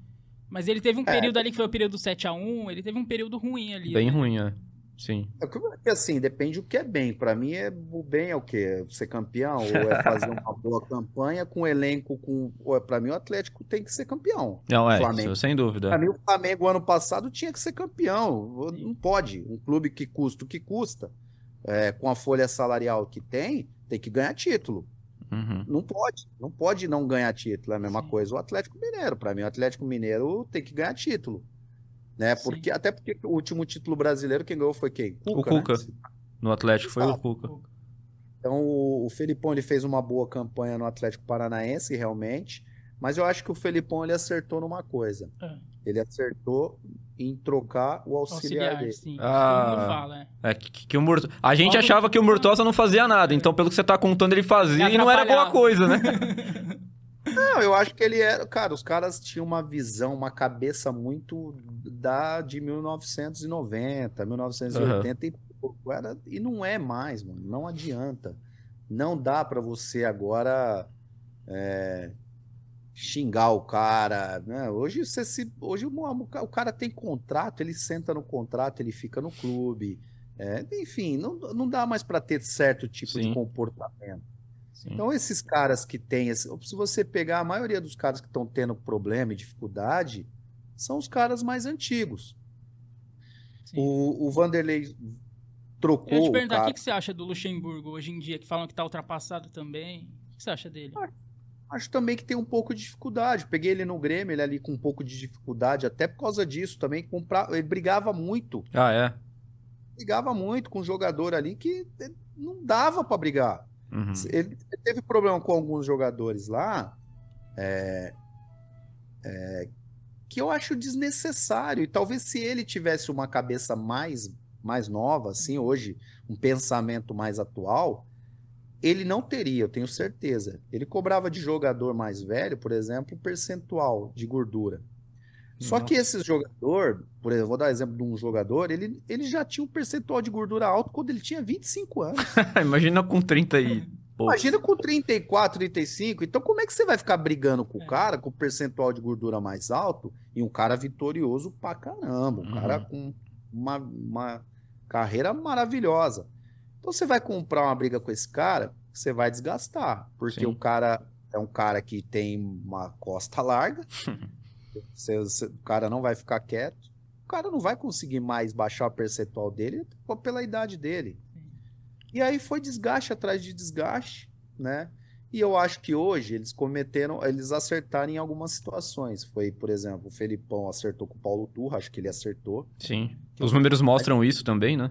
Mas ele teve um É. período ali que foi o período 7x1. Ele teve um período ruim ali. Bem né? ruim, é. Sim. É que, assim, depende do que é bem. Pra mim, é, o bem é o quê? Ser campeão ou é fazer [laughs] uma boa campanha com elenco com. Ou é, pra mim, o Atlético tem que ser campeão. Não, é, Flamengo. isso, sem dúvida. Pra mim, o Flamengo ano passado tinha que ser campeão. Não pode. Um clube que custa o que custa, é, com a folha salarial que tem, tem que ganhar título. Uhum. Não pode. Não pode não ganhar título. É a mesma Sim. coisa o Atlético Mineiro. Pra mim, o Atlético Mineiro tem que ganhar título. Né? Sim. Porque, até porque o último título brasileiro, quem ganhou foi quem? O né? Cuca. No Atlético foi o. Cuca. Então, o, o Felipão ele fez uma boa campanha no Atlético Paranaense, realmente. Mas eu acho que o Felipão ele acertou numa coisa. É. Ele acertou em trocar o auxiliar, Auxiliar, dele. sim. Ah. Fala, é. É, que, que o Murto... A gente Logo- achava que o Murtosa não fazia nada, então pelo que você tá contando, ele fazia e não era boa coisa, né? [laughs] Não, eu acho que ele era. Cara, os caras tinham uma visão, uma cabeça muito da de 1990, 1980 e pouco. Era, e não é mais, mano. Não adianta. Não dá pra você agora é, xingar o cara, né? Hoje você se, hoje o, cara tem contrato, ele senta no contrato, ele fica no clube. É, enfim, não, não dá mais pra ter certo tipo de Sim. comportamento. Sim. Então, esses caras que têm. Se você pegar a maioria dos caras que estão tendo problema e dificuldade, são os caras mais antigos. Sim. O, o Vanderlei trocou. Eu ia te o perguntar, o cara- que, que você acha do Luxemburgo hoje em dia, que falam que tá ultrapassado também? O que você acha dele? Acho também que tem um pouco de dificuldade. Peguei ele no Grêmio, ele ali com um pouco de dificuldade, até por causa disso também. Comprar, ele brigava muito. Ah, é? Brigava muito com um jogador ali que eh, não dava para brigar. Uhum. Ele teve problema com alguns jogadores lá, é, é, que eu acho desnecessário. E talvez se ele tivesse uma cabeça mais, mais nova, assim, hoje, um pensamento mais atual, ele não teria, eu tenho certeza. Ele cobrava de jogador mais velho, por exemplo, um percentual de gordura. Só Nossa. que esse jogador, por exemplo, vou dar exemplo de um jogador, ele, ele já tinha um percentual de gordura alto quando ele tinha 25 anos. [laughs] Imagina com 30 e. Imagina com 34, 35. Então, como é que você vai ficar brigando com o É. cara com o percentual de gordura mais alto e um cara vitorioso pra caramba? Um Uhum. cara com uma, uma carreira maravilhosa. Então, você vai comprar uma briga com esse cara, você vai desgastar. Porque Sim. o cara é um cara que tem uma costa larga. [laughs] Você- você- o cara não vai ficar quieto. O cara não vai conseguir mais baixar o percentual dele pela idade dele. E aí foi desgaste atrás de desgaste, né? E eu acho que hoje eles cometeram, eles acertaram em algumas situações. Foi, por exemplo, o Felipão acertou com o Paulo Turra, acho que ele acertou. Sim. Os números mostram isso também, né?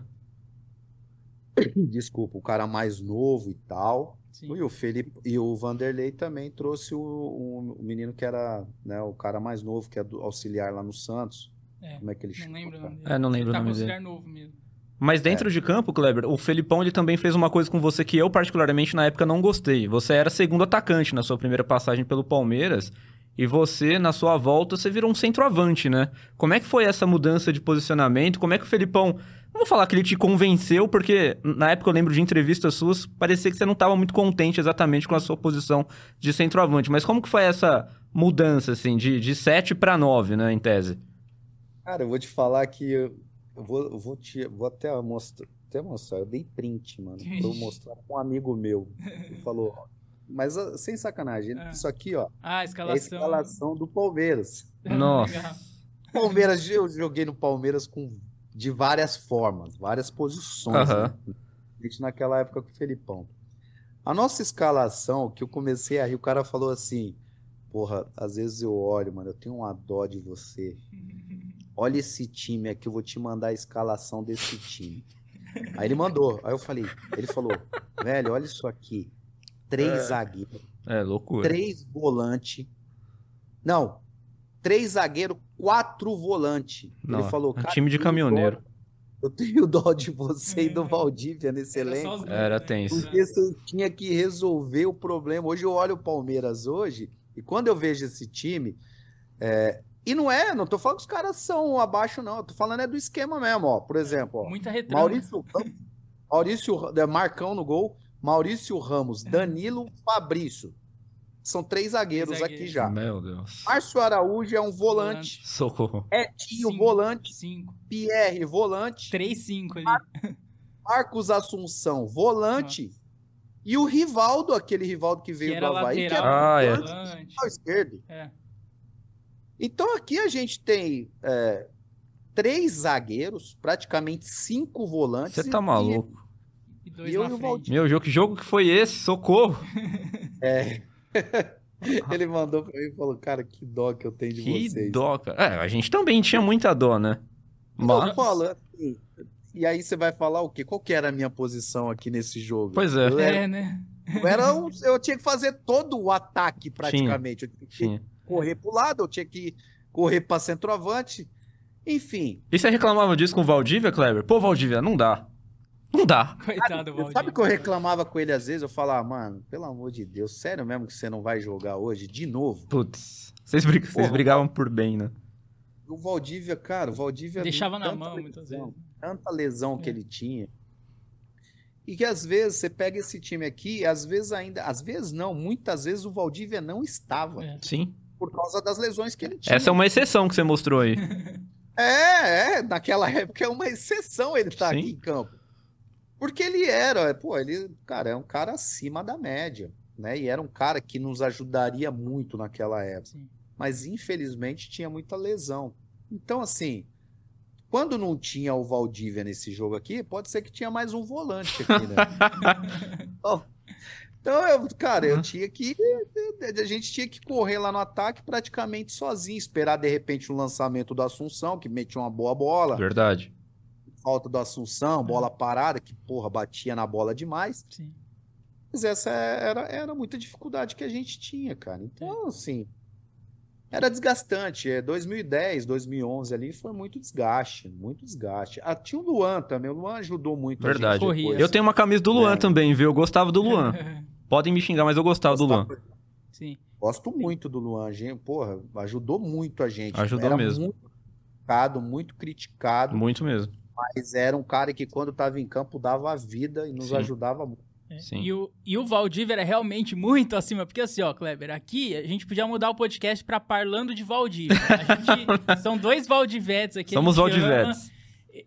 [clears throat] Desculpa, o cara mais novo e tal. Sim. E o Felipe e o Vanderlei também trouxe o, o, o menino que era, né, o cara mais novo, que é do auxiliar lá no Santos. É, Como é que ele não chama? lembro o nome dele. É, não lembro Tá o com nome dele. auxiliar novo mesmo. Mas dentro de campo, Kleber, o Felipão ele também fez uma coisa com você que eu particularmente na época não gostei. Você era segundo atacante na sua primeira passagem pelo Palmeiras e você na sua volta você virou um centroavante, né? Como é que foi essa mudança de posicionamento? Como é que o Felipão, não vou falar que ele te convenceu, porque na época eu lembro de entrevistas suas, parecia que você não estava muito contente exatamente com a sua posição de centroavante, mas como que foi essa mudança, assim, de, de 7 para 9, né, em tese? Cara, eu vou te falar que eu, vou, eu vou, te, vou até mostrar, até mostrar, eu dei print, mano, pra eu [laughs] mostrar pra um amigo meu. Ele falou, mas ah, sem sacanagem, Ah. isso aqui, ó, Ah, a é a escalação. escalação do Palmeiras. Nossa. [laughs] Palmeiras, eu joguei no Palmeiras com, de várias formas, várias posições, Aham. né? Naquela época com o Felipão. A nossa escalação, que eu comecei a rir, o cara falou assim, porra, às vezes eu olho, mano, eu tenho uma dó de você. Olha esse time aqui, eu vou te mandar a escalação desse time. Aí ele mandou, aí eu falei, ele falou, velho, olha isso aqui, três zagueiros, É, loucura. três volante, não, três zagueiro, quatro volante. Ele Não, falou, um cara, time de caminhoneiro. dó- eu tenho dó de você e do [laughs] Valdívia nesse Era só elenco. Era né? tenso. Porque você tinha que resolver o problema. Hoje eu olho o Palmeiras hoje, e quando eu vejo esse time, é, e não é, não tô falando que os caras são abaixo, não. Eu tô falando é do esquema mesmo, ó. Por exemplo, ó, Muita retranca. Maurício Maurício, é, Marcão no gol, Maurício Ramos, Danilo, Fabrício. São três zagueiros Três aqui zagueiros. já. Meu Deus. Márcio Araújo é um volante, Socorro. Etinho Cinco. volante, Cinco. Pierre volante, Três, cinco ali. Marcos Assunção volante e o Rivaldo, aquele Rivaldo que veio Que do Havaí, que lateral. era Ah, é. volante. lateral esquerdo. É. Então aqui a gente tem é, três zagueiros, praticamente cinco volantes. Você e- tá maluco. E dois E eu na e o frente. Valdir. Meu, jogo, que jogo que foi esse? Socorro. e- é. [laughs] Ele mandou pra mim e falou, cara, que dó que eu tenho de Que vocês. dó, cara. É, a gente também tinha muita dó, né? Mas, falo, assim, e aí você vai falar o quê? Qual que era a minha posição aqui nesse jogo? Pois é. Eu, era, É, né? eu, era um- eu tinha que fazer todo o ataque praticamente. Eu tinha que tinha. correr pro lado, eu tinha que correr pra centroavante. Enfim, E você reclamava disso com o Valdívia, Kleber? Pô, Valdívia, não dá. Não dá. Coitado, Sabe Valdir. que eu reclamava com ele às vezes? Eu falava, mano, pelo amor de Deus, sério mesmo que você não vai jogar hoje de novo? Putz. Vocês, brig- vocês Porra. brigavam por bem, né? O Valdívia, cara, o Valdívia Deixava na mão lesão, muitas vezes. Tanta lesão que É. ele tinha. E que às vezes você pega esse time aqui, às vezes ainda, às vezes não, muitas vezes o Valdívia não estava É. Sim. por causa das lesões que ele tinha. Essa é uma exceção que você mostrou aí. É, é, naquela época é uma exceção ele estar Sim. aqui em campo. Porque ele era, pô, ele, cara, é um cara acima da média, né? E era um cara que nos ajudaria muito naquela época. Sim. Mas infelizmente tinha muita lesão. Então, assim, quando não tinha o Valdívia nesse jogo aqui, pode ser que tinha mais um volante aqui, né? [laughs] Então- eu, cara, eu tinha que. A gente tinha que correr lá no ataque praticamente sozinho, esperar de repente o lançamento do Assunção, que metia uma boa bola, Verdade. Falta do Assunção, bola parada, que porra, batia na bola demais. Sim. Mas essa era, era muita dificuldade que a gente tinha, cara. Então, assim, era desgastante. É, 2010, 2011 ali foi muito desgaste, muito desgaste. Ah, tinha o Luan também, o Luan ajudou muito a Verdade. gente Corria. Eu tenho uma camisa do Luan É. também, viu? Eu gostava do Luan. [laughs] Podem me xingar, mas eu gostava do Luan. Sim. Gosto muito do Luan, gente. Porra, ajudou muito a gente. Ajudou era mesmo. muito criticado, muito criticado, Muito mesmo. Mas era um cara que quando estava em campo dava a vida e nos Sim. ajudava muito. É. Sim. E, o, e o Valdívia era realmente muito acima. Porque assim, ó, Kleber, aqui a gente podia mudar o podcast pra Parlando de Valdívia. A gente, [laughs] são dois Valdivetes aqui. Somos ama. Valdivetes.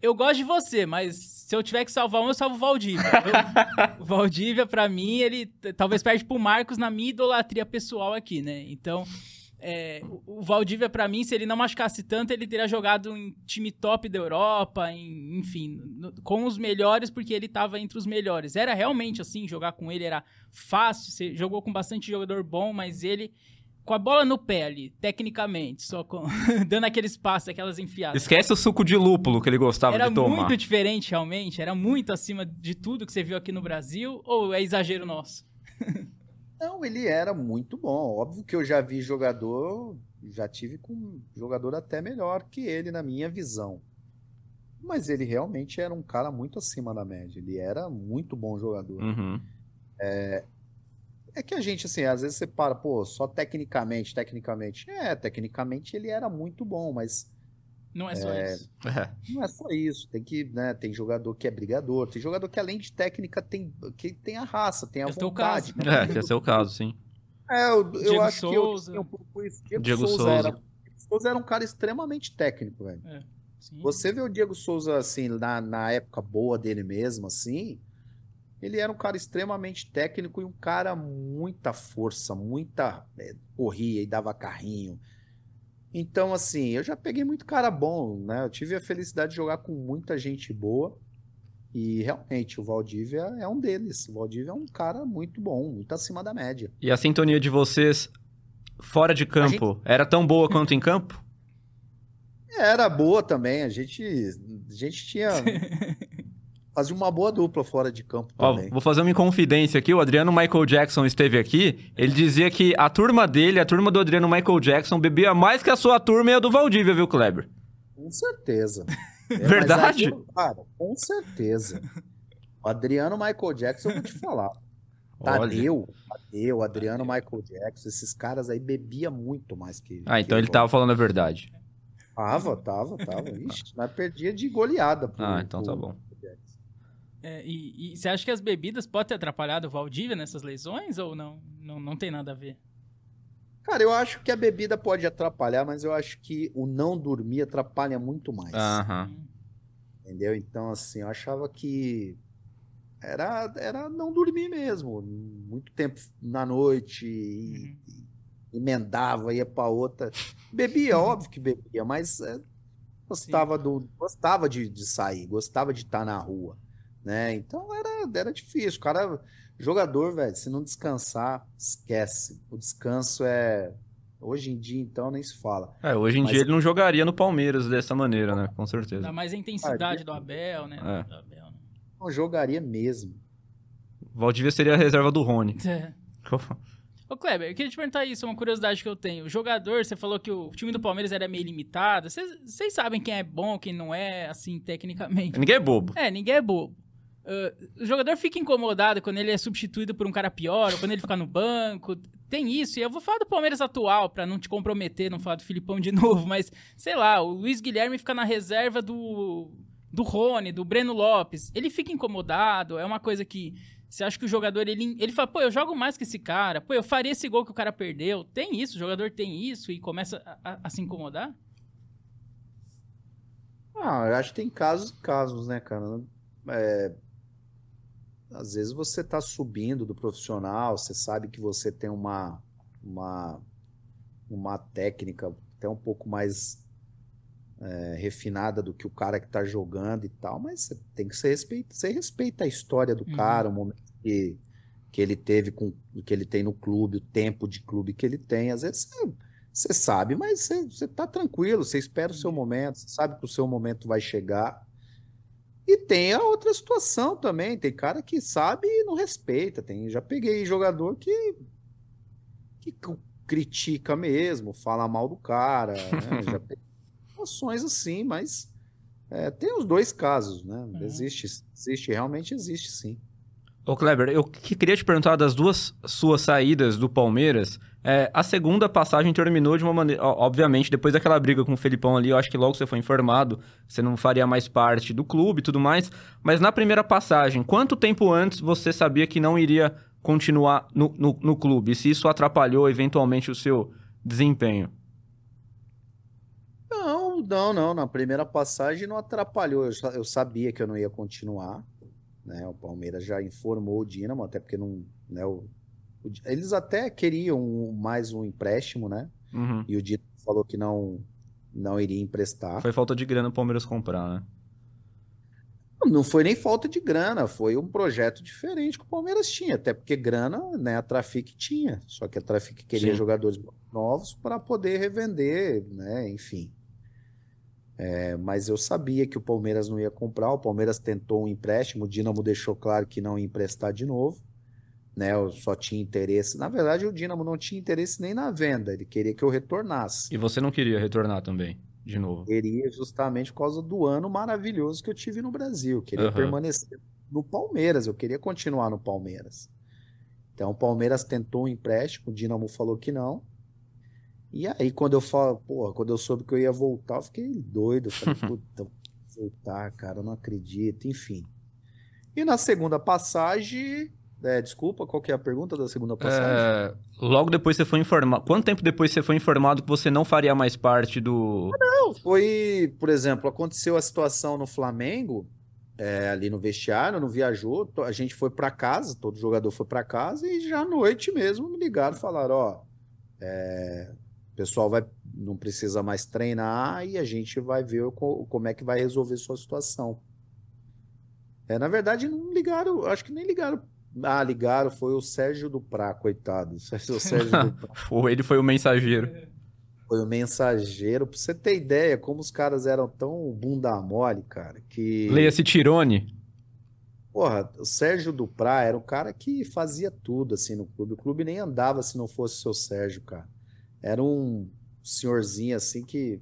Eu gosto de você, mas se eu tiver que salvar um, eu salvo o Valdívia. [laughs] O Valdívia, pra mim, ele talvez perde pro Marcos na minha idolatria pessoal aqui, né? Então, é, o Valdívia, pra mim, se ele não machucasse tanto, ele teria jogado em time top da Europa, em- enfim, no- com os melhores, porque ele tava entre os melhores. Era realmente assim, jogar com ele era fácil, você jogou com bastante jogador bom, mas ele. Com a bola no pé ali, tecnicamente, só com, [laughs] dando aqueles passes, aquelas enfiadas. Esquece o suco de lúpulo que ele gostava Era de tomar. muito diferente, realmente. Era muito acima de tudo que você viu aqui no Brasil. Ou é exagero nosso? [laughs] Não, ele era muito bom. Óbvio que eu já vi jogador, já tive com jogador até melhor que ele na minha visão. Mas ele realmente era um cara muito acima da média. Ele era muito bom jogador. Uhum. É que a gente, assim, às vezes você para, pô, só tecnicamente, tecnicamente. É, tecnicamente ele era muito bom, mas Não é só isso. É. não é só isso. Tem que, né, tem jogador que é brigador, tem jogador que além de técnica tem, que tem a raça, tem a É o teu vontade. caso. É, que é seu caso, sim. É, eu, eu acho Souza. que eu um pouco isso. Diego, Diego Souza, Souza. Era, Diego Souza era um cara extremamente técnico, velho. Sim. Você vê o Diego Souza, assim, na, na época boa dele mesmo, assim, ele era um cara extremamente técnico e um cara muita força, muita. é, corria e dava carrinho. Então, assim, eu já peguei muito cara bom, né? Eu tive a felicidade de jogar com muita gente boa. E realmente, o Valdívia é um deles. O Valdívia é um cara muito bom, muito acima da média. E a sintonia de vocês fora de campo era tão boa quanto em campo? [laughs] Era boa também, a gente, a gente tinha. [laughs] Fazia uma boa dupla fora de campo Ó, também. vou fazer uma inconfidência aqui. O Adriano Michael Jackson esteve aqui. Ele dizia que a turma dele, a turma do Adriano Michael Jackson, bebia mais que a sua turma e a do Valdívia, viu, Kleber? Com certeza. [laughs] É, mas Verdade? cara, com certeza. O Adriano Michael Jackson, eu vou te falar. [laughs] Tadeu, Tadeu, Adriano Michael Jackson, esses caras aí bebia muito mais que. Ah, então que ele tava falando a verdade. Tava, tava, tava. Ixi, nós perdia de goleada. pro- Ah, então tá pro- bom. É, e, e você acha que as bebidas podem ter atrapalhado o Valdívia nessas lesões ou não? Não, não tem nada a ver. Cara, eu acho que a bebida pode atrapalhar, mas eu acho que o não dormir atrapalha muito mais. Aham. Hum, Entendeu? Então, assim, eu achava que era, era não dormir mesmo. Muito tempo na noite, e- Uhum. e emendava, ia pra outra. Bebia, [laughs] óbvio que bebia, mas é, gostava, do, gostava de, de sair, gostava de estar na rua, né? Então era, era difícil. O cara, jogador, velho, se não descansar, esquece. O descanso é. Hoje em dia, então, nem se fala. É, hoje em Mas- dia ele não jogaria no Palmeiras dessa maneira, né? Com certeza. Dá mais a intensidade do Abel, né? É. Do Abel, né? Não jogaria mesmo. Valdívia seria a reserva do Rony. [laughs] É. Ô, Kleber, eu queria te perguntar isso, uma curiosidade que eu tenho. O jogador, você falou que o time do Palmeiras era meio limitado. Vocês sabem quem é bom, quem não é, assim, tecnicamente? Ninguém é bobo. É, ninguém é bobo. Ah, o jogador fica incomodado quando ele é substituído por um cara pior, ou quando ele fica no banco. Tem isso. E eu vou falar do Palmeiras atual, pra não te comprometer, não falar do Filipão de [laughs] novo, mas sei lá, o Luiz Guilherme fica na reserva do, do Rony, do Breno Lopes. Ele fica incomodado, é uma coisa que. Você acha que o jogador, ele, ele fala, pô, eu jogo mais que esse cara, pô, eu faria esse gol que o cara perdeu. Tem isso, o jogador tem isso e começa a, a- a se incomodar? Ah, eu acho que tem casos e casos, né, cara? É, às vezes você tá subindo do profissional, você sabe que você tem uma, uma, uma técnica até um pouco mais é, refinada do que o cara que tá jogando e tal, mas você tem que ser respeita, você respeita a história do Uhum. cara, o momento que, que ele teve com o que ele tem no clube, o tempo de clube que ele tem. Às vezes você, você sabe, mas você, você tá tranquilo, você espera o seu momento, você sabe que o seu momento vai chegar. E tem a outra situação também, tem cara que sabe e não respeita. Tem, já peguei jogador que, que critica mesmo, fala mal do cara, né? [laughs] Já peguei situações assim, mas é, tem os dois casos, né? Uhum. Existe, existe, realmente existe sim. Ô, Kleber, eu que- queria te perguntar das duas suas saídas do Palmeiras. É, a segunda passagem terminou de uma maneira. Obviamente, depois daquela briga com o Felipão ali, eu acho que logo você foi informado, você não faria mais parte do clube e tudo mais. Mas na primeira passagem, quanto tempo antes você sabia que não iria continuar no, no, no clube? E se isso atrapalhou eventualmente o seu desempenho? Não, não, não. Na primeira passagem não atrapalhou. Eu, eu sabia que eu não ia continuar, né? O Palmeiras já informou o Dínamo, até porque não, né? O, eles até queriam mais um empréstimo, né? Uhum. E o Dínamo falou que não, não iria emprestar. Foi falta de grana o Palmeiras comprar, né? Não foi nem falta de grana, foi um projeto diferente que o Palmeiras tinha, até porque grana, né, a Trafic tinha, só que a Trafic queria Sim. jogadores novos para poder revender, né, enfim. É, mas eu sabia que o Palmeiras não ia comprar, o Palmeiras tentou um empréstimo, o Dínamo deixou claro que não ia emprestar de novo, né, eu só tinha interesse, na verdade o Dínamo não tinha interesse nem na venda, ele queria que eu retornasse. E você não queria retornar também, de novo. Queria justamente por causa do ano maravilhoso que eu tive no Brasil. Eu queria Aham. permanecer no Palmeiras, eu queria continuar no Palmeiras. Então o Palmeiras tentou um empréstimo, o Dinamo falou que não. E aí quando eu falo, porra, quando eu soube que eu ia voltar, eu fiquei doido. Eu falei, [laughs] puta, voltar, cara, eu não acredito, enfim. E na segunda passagem, É, desculpa, qual que é a pergunta da segunda passagem? É, logo depois você foi informado. Quanto tempo depois você foi informado que você não faria mais parte do. Não, foi, por exemplo, aconteceu a situação no Flamengo, é, ali no vestiário, não viajou, a gente foi para casa, todo jogador foi para casa e já à noite mesmo me ligaram, falaram, ó, é, o pessoal vai, não precisa mais treinar e a gente vai ver co- como é que vai resolver sua situação. É, na verdade, não ligaram, acho que nem ligaram. Ah, ligaram, foi o Sérgio Duprá, coitado. [laughs] O Sérgio Duprá. [laughs] Ou ele foi o mensageiro. Foi o mensageiro. Pra você ter ideia, como os caras eram tão bunda mole, cara, que. Leia-se Tirone. Porra, o Sérgio Duprá era um cara que fazia tudo assim no clube. O clube nem andava se não fosse o seu Sérgio, cara. Era um senhorzinho assim que.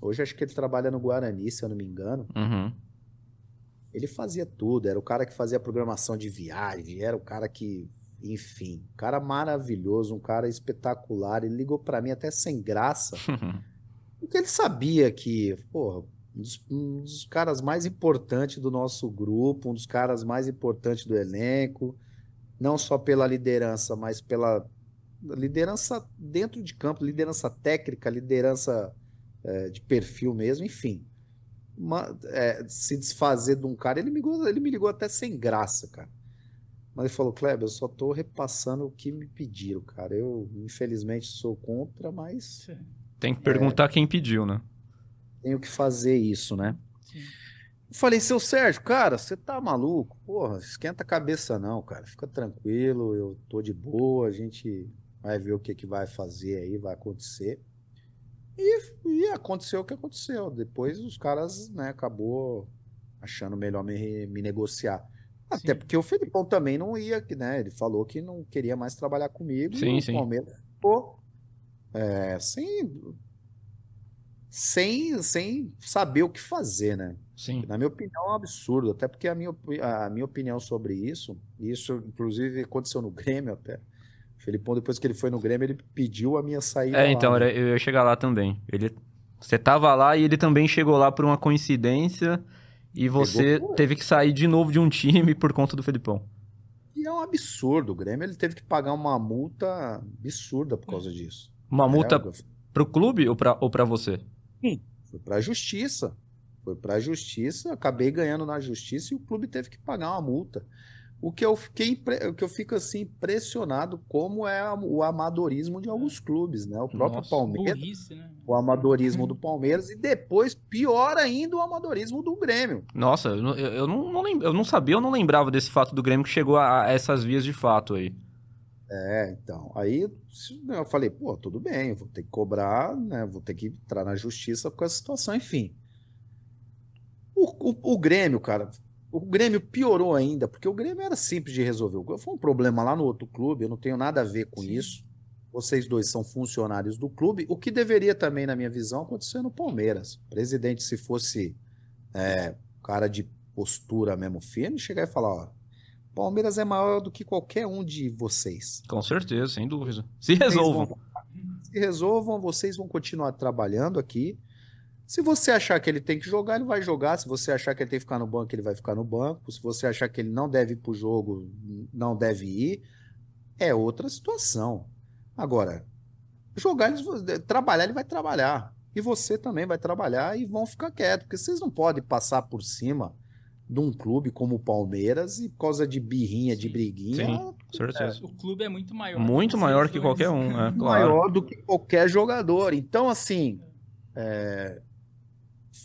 Hoje acho que ele trabalha no Guarani, se eu não me engano. Uhum. Ele fazia tudo, era o cara que fazia programação de viagem, era o cara que, enfim, um cara maravilhoso, um cara espetacular. Ele ligou pra mim até sem graça. [laughs] Porque ele sabia que, porra, um dos, um dos caras mais importantes do nosso grupo, um dos caras mais importantes do elenco, não só pela liderança, mas pela liderança dentro de campo, liderança técnica, liderança eh, de perfil mesmo, enfim. Uma- eh, se desfazer de um cara, ele me, ligou- ele me ligou até sem graça, cara. Mas ele falou, Kleber, eu só tô repassando o que me pediram, cara. Eu, infelizmente, sou contra, mas Tem que perguntar quem pediu, né? tenho que fazer isso, né? Sim. Eu falei, seu Sérgio, cara, você tá maluco? Porra, esquenta a cabeça não, cara. Fica tranquilo, eu tô de boa, a gente vai ver o que que vai fazer aí, vai acontecer. E, e aconteceu o que aconteceu. Depois os caras, né, acabou achando melhor me, me negociar. Até Sim. porque o Felipão também não ia, né? Ele falou que não queria mais trabalhar comigo. Sim, e o sim. Palmeiras ficou é, sem, sem, sem saber o que fazer, né? Sim. Na minha opinião, é um absurdo, até porque a minha, a minha opinião sobre isso, isso inclusive aconteceu no Grêmio até. O Felipão, depois que ele foi no Grêmio, ele pediu a minha saída É, lá, então, né? eu ia chegar lá também. Ele, você tava lá e ele também chegou lá por uma coincidência e você Pegou, teve que sair de novo de um time por conta do Felipão. E é um absurdo. O Grêmio ele teve que pagar uma multa absurda por causa disso. Uma multa É, pro clube ou pra, ou pra você? foi para a justiça. Foi para a justiça, acabei ganhando na justiça e o clube teve que pagar uma multa. O que eu fiquei, o que eu fico assim impressionado como é o amadorismo de alguns clubes, né? O próprio Nossa, Palmeiras Burrice, né? o amadorismo [laughs] do Palmeiras e depois, pior ainda, o amadorismo do Grêmio. Nossa, eu, não- eu, não, não eu não sabia, eu não lembrava desse fato do Grêmio que chegou a, a essas vias de fato aí. É, então, aí eu falei, pô, tudo bem, eu vou ter que cobrar, né? Vou ter que entrar na justiça com essa situação, enfim. O, o, o Grêmio, cara, o Grêmio piorou ainda, porque o Grêmio era simples de resolver. Foi um problema lá no outro clube, eu não tenho nada a ver com Sim. isso. Vocês dois são funcionários do clube, o que deveria também, na minha visão, acontecer no Palmeiras. O presidente, se fosse é, cara de postura mesmo firme, chegar e falar, ó, Palmeiras é maior do que qualquer um de vocês. Com certeza, sem dúvida. Se resolvam. vão- Se resolvam, vocês vão continuar trabalhando aqui. Se você achar que ele tem que jogar, ele vai jogar. Se você achar que ele tem que ficar no banco, ele vai ficar no banco. Se você achar que ele não deve ir pro jogo, não deve ir. É outra situação. Agora, jogar, eles vão- trabalhar, ele vai trabalhar. E você também vai trabalhar e vão ficar quietos, porque vocês não podem passar por cima de um clube como o Palmeiras e por causa de birrinha, de Sim. briguinha, Sim, com certeza. O clube é muito maior. Muito maior que qualquer um, é [laughs] claro. maior do que qualquer jogador. Então, assim, é,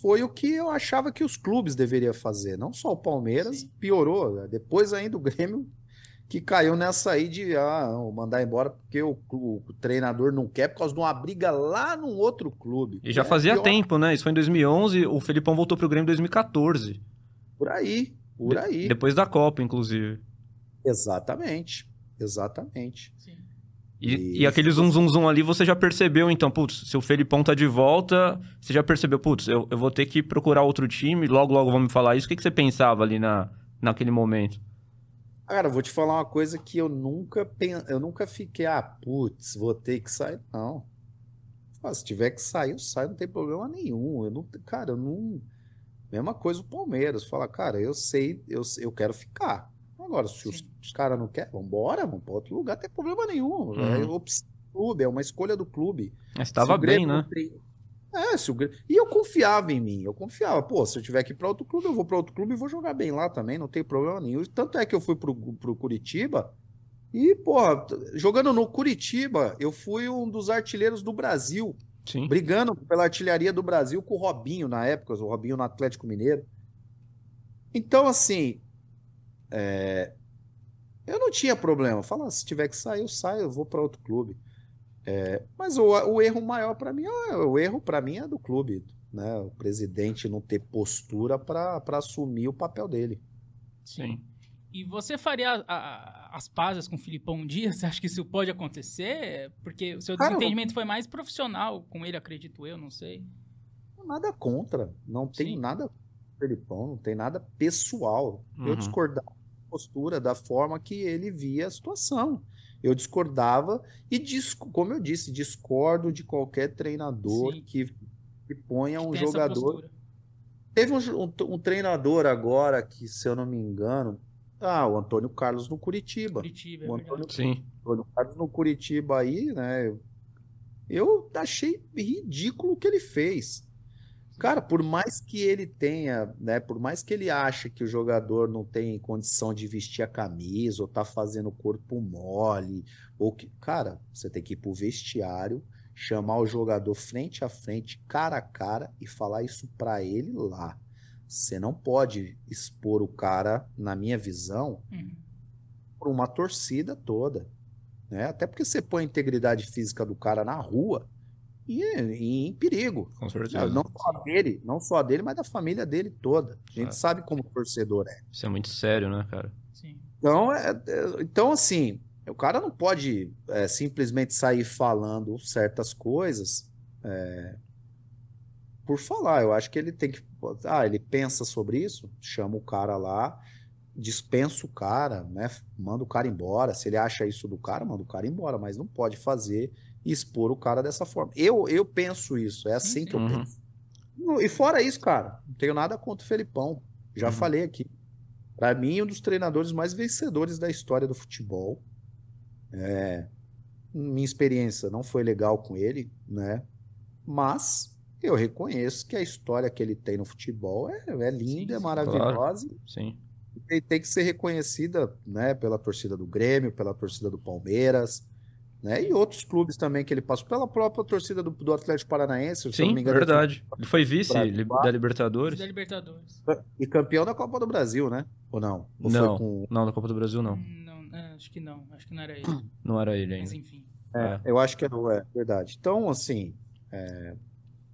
foi o que eu achava que os clubes deveriam fazer. Não só o Palmeiras, Sim. piorou. né? Depois ainda o Grêmio, que caiu nessa aí de ah, mandar embora porque o, o treinador não quer, por causa de uma briga lá num outro clube. E já É fazia pior tempo, né? Isso foi em 2011, o Felipão voltou pro Grêmio em 2014. Por aí, por De- aí. Depois da Copa, inclusive. Exatamente, exatamente. Sim. E, E- aquele zum zum zum ali você já percebeu, então, putz, se o Felipão tá de volta, você já percebeu, putz, eu, eu vou ter que procurar outro time, logo logo vão me falar isso. O que, que você pensava ali na, naquele momento? Cara, eu vou te falar uma coisa que eu nunca pen... eu nunca fiquei, ah, putz, vou ter que sair. Não. Ah, se tiver que sair, eu saio, não tem problema nenhum. Eu não, cara, eu não. Mesma coisa o Palmeiras. Fala, cara, eu sei, eu, eu quero ficar. Agora, se os, os caras não querem, vambora, vamos para outro lugar, não tem problema nenhum. É Uhum. opção do clube, é uma escolha do clube. Mas Se tava o bem, né? tem- É, se o Grêmio... E eu confiava em mim, eu confiava. Pô, se eu tiver que ir para outro clube, eu vou para outro clube e vou jogar bem lá também, não tem problema nenhum. Tanto é que eu fui pro, pro Curitiba e, porra, jogando no Curitiba, eu fui um dos artilheiros do Brasil, Sim. brigando pela artilharia do Brasil com o Robinho na época, o Robinho no Atlético Mineiro. Então, assim, é, eu não tinha problema. Falar, se tiver que sair, eu saio, eu vou para outro clube. É, mas o, o erro maior para mim, é- o erro para mim é do clube, né? O presidente não ter postura para assumir o papel dele. Sim. E você faria a- a- as pazes com o Filipão um dia? Você acha que isso pode acontecer? Porque o seu Cara, desentendimento foi mais profissional com ele, acredito eu, não sei. Nada contra, não tenho Sim. nada contra o Felipão, não tem nada pessoal. Eu Uhum. discordava da postura, da forma que ele via a situação. Eu discordava e, disco- como eu disse, discordo de qualquer treinador Sim. que, que ponha um Tem essa jogador. Teve um, um- um treinador agora que, se eu não me engano, ah, o Antônio Carlos no Curitiba. Curitiba, é O. Antônio Sim. Antônio Carlos no Curitiba aí, né? eu- Eu achei ridículo o que ele fez. Cara, por mais que ele tenha, né? Por mais que ele ache que o jogador não tem condição de vestir a camisa, ou tá fazendo o corpo mole, ou que. Cara, você tem que ir pro vestiário, chamar o jogador frente a frente, cara a cara, e falar isso pra ele lá. Você não pode expor o cara, na minha visão, Uhum. por uma torcida toda, né? Até porque você põe a integridade física do cara na rua e, e em perigo. Com certeza. Não só a dele, não só dele, mas da família dele toda. A gente É. sabe como o torcedor é. Isso é muito sério, né, cara? Sim. Então, é, é- então assim, o cara não pode é, simplesmente sair falando certas coisas é, por falar. Eu acho que ele tem que. Ah, ele pensa sobre isso, chama o cara lá, dispensa o cara, né? Manda o cara embora. Se ele acha isso do cara, manda o cara embora, mas não pode fazer e expor o cara dessa forma. Eu, eu penso isso, é assim Sim, que eu sim. penso. E fora isso, cara, não tenho nada contra o Felipão. Já Uhum. falei aqui. Para mim, um dos treinadores mais vencedores da história do futebol. É, minha experiência não foi legal com ele, né? Mas eu reconheço que a história que ele tem no futebol é, é linda, é maravilhosa Sim. e tem, tem que ser reconhecida, né, pela torcida do Grêmio, pela torcida do Palmeiras, né? E outros clubes também que ele passou, pela própria torcida do, do Atlético Paranaense, não Sim, me engano, ele foi verdade. Ele foi vice Brasil. da Libertadores? Da Libertadores. E campeão da Copa do Brasil, né? Ou não? Ou Não. foi com. Não, na Copa do Brasil não. Hum, Não, é, acho que não. Acho que não era ele. Não era ele Mas ainda. enfim. É, eu acho que é, é verdade. Então, assim, é,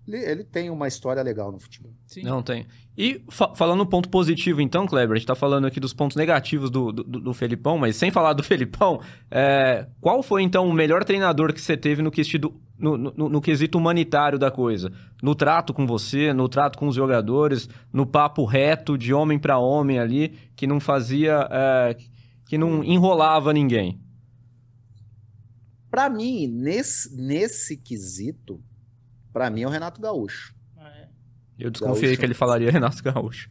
ele, ele tem uma história legal no futebol. Sim. Não tem. E fa- falando um ponto positivo, então, Kleber, a gente tá falando aqui dos pontos negativos do, do, do Felipão, mas sem falar do [laughs] Felipão, é, qual foi então o melhor treinador que você teve no quesito, no, no, no quesito humanitário da coisa? No trato com você, no trato com os jogadores, no papo reto de homem para homem ali, que não fazia. é, que não enrolava ninguém. Pra mim, nesse, nesse quesito, pra mim é o Renato Gaúcho. Ah, é. Eu desconfiei Gaúcho. que ele falaria Renato Gaúcho.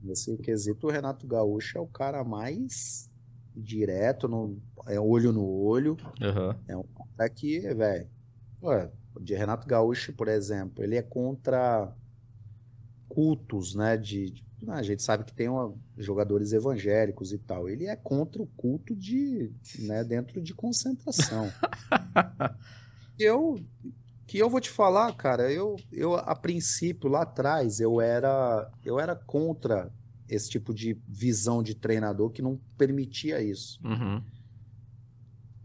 Nesse quesito, o Renato Gaúcho é o cara mais direto, no, é olho no olho. Aham. É um cara que, velho. De Renato Gaúcho, por exemplo, ele é contra cultos, né? De, de- a gente sabe que tem uma- jogadores evangélicos e tal. Ele é contra o culto de, né, dentro de concentração. [laughs] eu que eu vou te falar, cara, eu, eu a princípio lá atrás eu era eu era contra esse tipo de visão de treinador que não permitia isso. Uhum.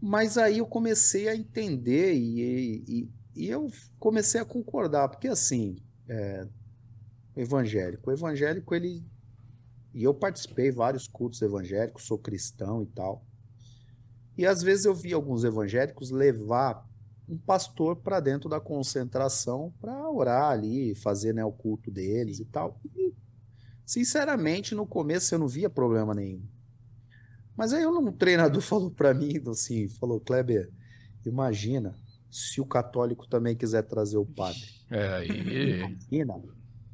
Mas aí eu comecei a entender e, e, e eu comecei a concordar, porque assim, é, o evangélico, o evangélico ele e eu participei de vários cultos evangélicos, sou cristão e tal. E às vezes eu vi alguns evangélicos levar um pastor para dentro da concentração para orar ali, fazer né, o culto deles e tal. E, sinceramente, no começo eu não via problema nenhum. Mas aí um treinador [laughs] falou para mim assim, falou, Kleber, imagina se o católico também quiser trazer o padre. É, aí. Imagina,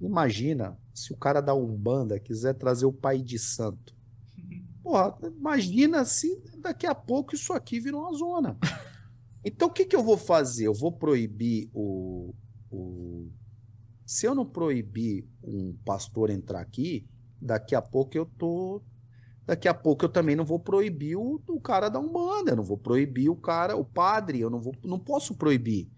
imagina se o cara da Umbanda quiser trazer o pai de santo. [laughs] Porra, imagina se daqui a pouco isso aqui vira uma zona. Então, o que, que eu vou fazer? Eu vou proibir o, o. Se eu não proibir um pastor entrar aqui, daqui a pouco eu tô. Daqui a pouco eu também não vou proibir o, o cara da Umbanda, eu não vou proibir o cara, o padre, eu não vou, não posso proibir.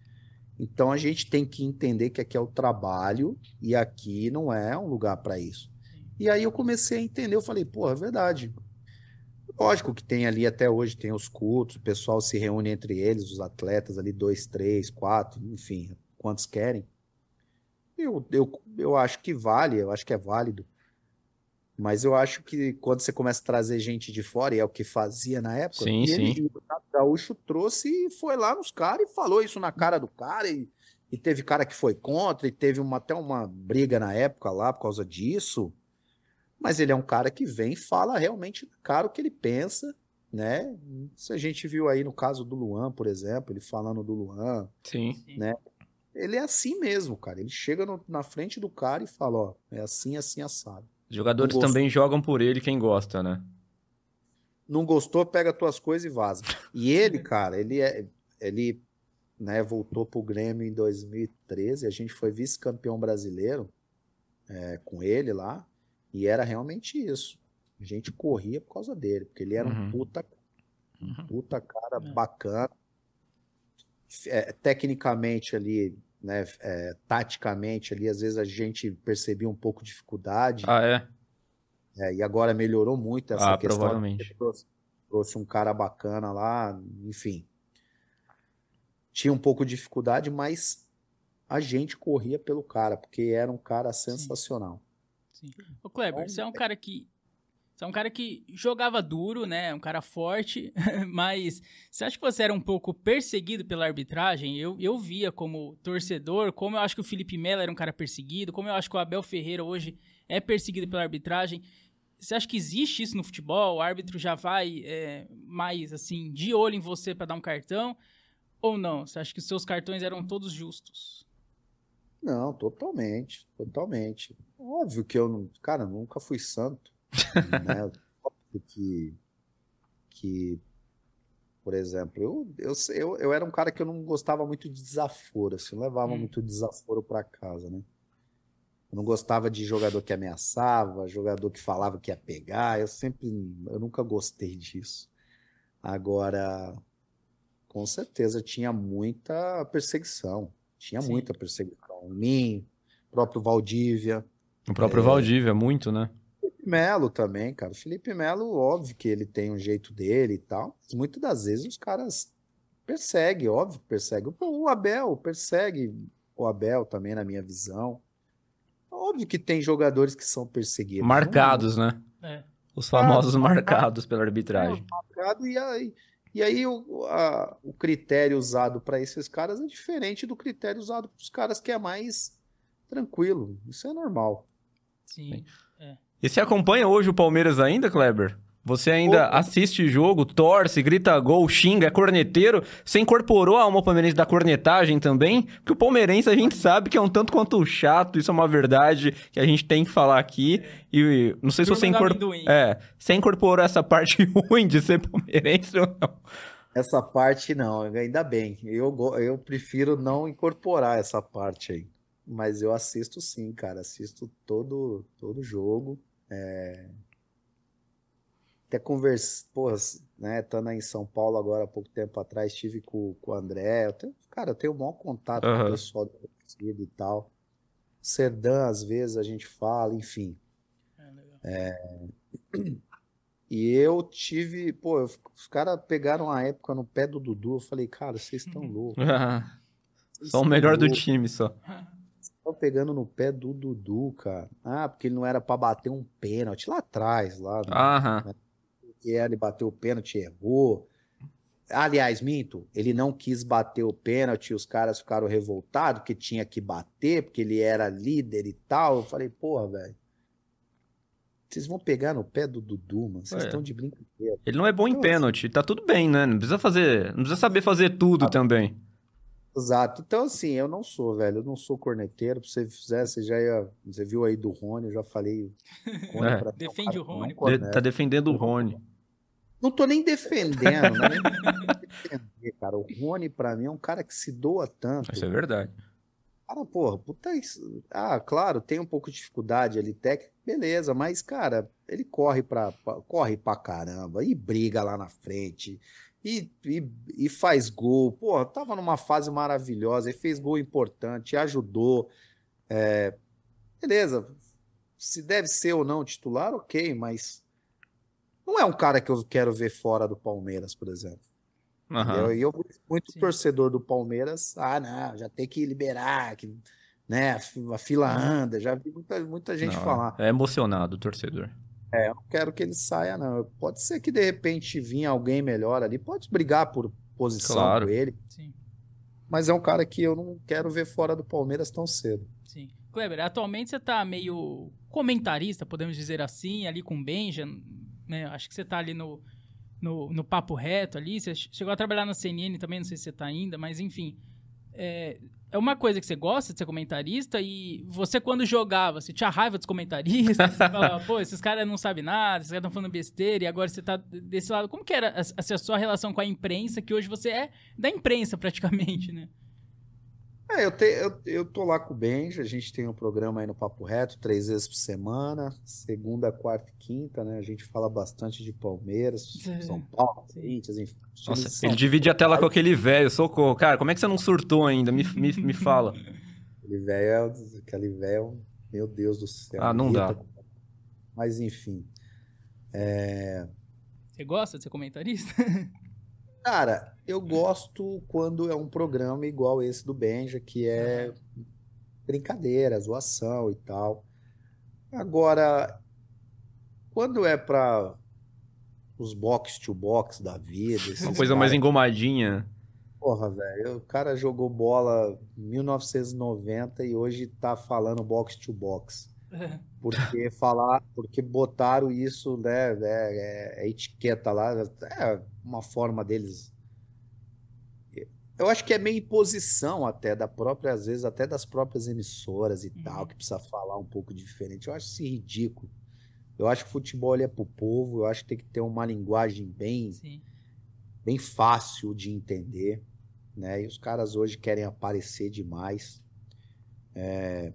Então a gente tem que entender que aqui é o trabalho e aqui não é um lugar para isso. E aí eu comecei a entender, eu falei, pô, é verdade. Lógico que tem ali até hoje, tem os cultos, o pessoal se reúne entre eles, os atletas ali, dois, três, quatro, enfim, quantos querem. Eu, eu, eu acho que vale, eu acho que é válido. Mas eu acho que quando você começa a trazer gente de fora, e é o que fazia na época, sim, sim. ele, o Gaúcho trouxe e foi lá nos caras e falou isso na cara do cara, e, e teve cara que foi contra, e teve uma, até uma briga na época lá por causa disso. Mas ele é um cara que vem e fala realmente cara o que ele pensa, né? Isso a gente viu aí no caso do Luan, por exemplo, ele falando do Luan, Sim. né? Ele é assim mesmo, cara. Ele chega no- na frente do cara e fala, ó, é assim, assim, assado. Os jogadores também jogam por ele, quem gosta, né? Não gostou, pega tuas coisas e vaza. E ele, cara, ele é, ele, né, voltou pro Grêmio em 2013, a gente foi vice-campeão brasileiro é, com ele lá, e era realmente isso. A gente corria por causa dele, porque ele era Uhum. um puta, Uhum. puta cara É. bacana. É, tecnicamente ali, né, é, taticamente ali, às vezes a gente percebia um pouco de dificuldade. Ah, é? É, e agora melhorou muito essa Ah, questão. provavelmente. Trouxe, trouxe um cara bacana lá, enfim. Tinha um pouco de dificuldade, mas a gente corria pelo cara, porque era um cara sensacional. Sim. Ô, Kleber, você é um cara que. Você é um cara que jogava duro, né? Um cara forte, [laughs] mas você acha que você era um pouco perseguido pela arbitragem? Eu, eu via como torcedor, como eu acho que o Felipe Melo era um cara perseguido, como eu acho que o Abel Ferreira hoje é perseguido pela arbitragem. Você acha que existe isso no futebol? O árbitro já vai é, mais assim, de olho em você para dar um cartão? Ou não? Você acha que os seus cartões eram todos justos? Não, totalmente, totalmente. Óbvio que eu não, cara, nunca fui santo, [laughs] né? Óbvio que, que, por exemplo, eu, eu, eu, eu era um cara que eu não gostava muito de desaforo, assim, levava Hum. muito desaforo para casa, né? Eu não gostava de jogador que ameaçava, jogador que falava que ia pegar, eu sempre, eu nunca gostei disso. Agora, com certeza tinha muita perseguição, tinha Sim. muita perseguição. Mim, próprio Valdívia, O próprio Valdívia, muito, né? Felipe Melo também, cara. O Felipe Melo, óbvio que ele tem um jeito dele e tal, muitas das vezes os caras perseguem, óbvio que perseguem. O Abel persegue o Abel também, na minha visão. Óbvio que tem jogadores que são perseguidos. Marcados, né? É. Os famosos Ah, marcados pela arbitragem. marcado, e aí, e aí o, a- o critério usado para esses caras é diferente do critério usado para os caras que é mais tranquilo. Isso é normal. Sim. E você acompanha hoje o Palmeiras ainda, Kleber? Você ainda Opa. assiste jogo, torce, grita gol, xinga, é corneteiro? Você incorporou a alma palmeirense da cornetagem também? Porque o palmeirense a gente sabe que é um tanto quanto chato, isso é uma verdade que a gente tem que falar aqui. E não sei se você amendoim. É, você incorporou essa parte [laughs] ruim de ser palmeirense ou não? Essa parte não, ainda bem. Eu, eu prefiro não incorporar essa parte aí. Mas eu assisto sim, cara. Assisto todo, todo jogo. É... Até conversa, porra, né? Estando aí em São Paulo agora há pouco tempo atrás, estive com, com o André. Eu tenho- cara, eu tenho um maior contato com Aham. o pessoal da torcida e tal. Serdã, às vezes a gente fala, enfim. É, legal. E eu tive, pô, eu- os caras pegaram a época no pé do Dudu. Eu falei, cara, vocês estão [laughs] loucos. vocês Só o melhor do loucos. time, só. Estão pegando no pé do Dudu, cara. Ah, porque ele não era pra bater um pênalti lá atrás, lá. Aham. que ele bateu o pênalti, errou. Aliás, minto, ele não quis bater o pênalti, os caras ficaram revoltados que tinha que bater, porque ele era líder e tal. Eu falei, porra, velho. Vocês vão pegar no pé do Dudu, mano. Vocês É. estão de brincadeira. Ele não é bom em Então, pênalti, tá tudo bem, né? Não precisa fazer, não precisa saber fazer tudo Ah. também. Exato. Então, assim, eu não sou, velho. Eu não sou corneteiro. Se você fizer, você já ia. Você viu aí do Rony, eu já falei. [laughs] Rony É. é um Defende cara o não Rony. De- corneta. tá defendendo o Rony. Não tô nem defendendo, né? Nem [laughs] defender, cara. O Rony, pra mim, é um cara que se doa tanto. Isso é verdade. Cara, porra, puta isso. Ah, claro, tem um pouco de dificuldade ali, técnica, beleza, mas, cara, ele corre pra, pra- corre pra caramba e briga lá na frente e, e, e faz gol. Porra, tava numa fase maravilhosa e fez gol importante, ajudou. É, beleza, se deve ser ou não titular, ok, mas não é um cara que eu quero ver fora do Palmeiras, por exemplo. Entendeu? E eu muito Sim. torcedor do Palmeiras, ah, não, já tem que liberar, que, né, a fi- a fila anda, já vi muita, muita gente Não, falar. É emocionado o torcedor. É, eu não quero que ele saia, não. Pode ser que de repente vinha alguém melhor ali, pode brigar por posição Claro. com ele, Sim, mas é um cara que eu não quero ver fora do Palmeiras tão cedo. sim. Kleber, atualmente você tá meio comentarista, podemos dizer assim, ali com o Benja, né? Acho que você tá ali no, no, no papo reto ali. Você chegou a trabalhar na CNN também, não sei se você tá ainda, mas enfim. É, é uma coisa que você gosta de ser comentarista e você, quando jogava, você tinha raiva dos comentaristas, você falava, [laughs] pô, esses caras não sabem nada, esses caras estão falando besteira, e agora você tá desse lado. Como que era a, a sua relação com a imprensa, que hoje você é da imprensa praticamente, né? É, eu, te, eu, eu tô lá com o Benja, a gente tem um programa aí no Papo Reto, três vezes por semana, segunda, quarta e quinta, né? A gente fala bastante de Palmeiras, São Paulo, Sim. Corinthians, enfim. Nossa, São ele divide a tela com aquele velho, socorro. Cara, como é que você não surtou ainda? Me, me, me [laughs] fala. Aquele velho, é- aquele velho, meu Deus do céu. Ah, não dá. com- Mas enfim. Você gosta de ser comentarista? [laughs] Cara, eu gosto quando é um programa igual esse do Benja, que é brincadeira, zoação e tal. Agora, quando é para os box to box da vida, Uma coisa mais cara- engomadinha. Porra, velho, o cara jogou bola em 1990 e hoje tá falando box to box. [laughs] Porque [laughs] falar, porque botaram isso, né? É, é- é etiqueta lá, é uma forma deles. Eu acho que é meio imposição até da própria, às vezes até das próprias emissoras e tal, Uhum. que precisa falar um pouco diferente. Eu acho isso ridículo. Eu acho que futebol ele é pro povo, eu acho que tem que ter uma linguagem bem, Sim. bem fácil de entender, né? E os caras hoje querem aparecer demais. É,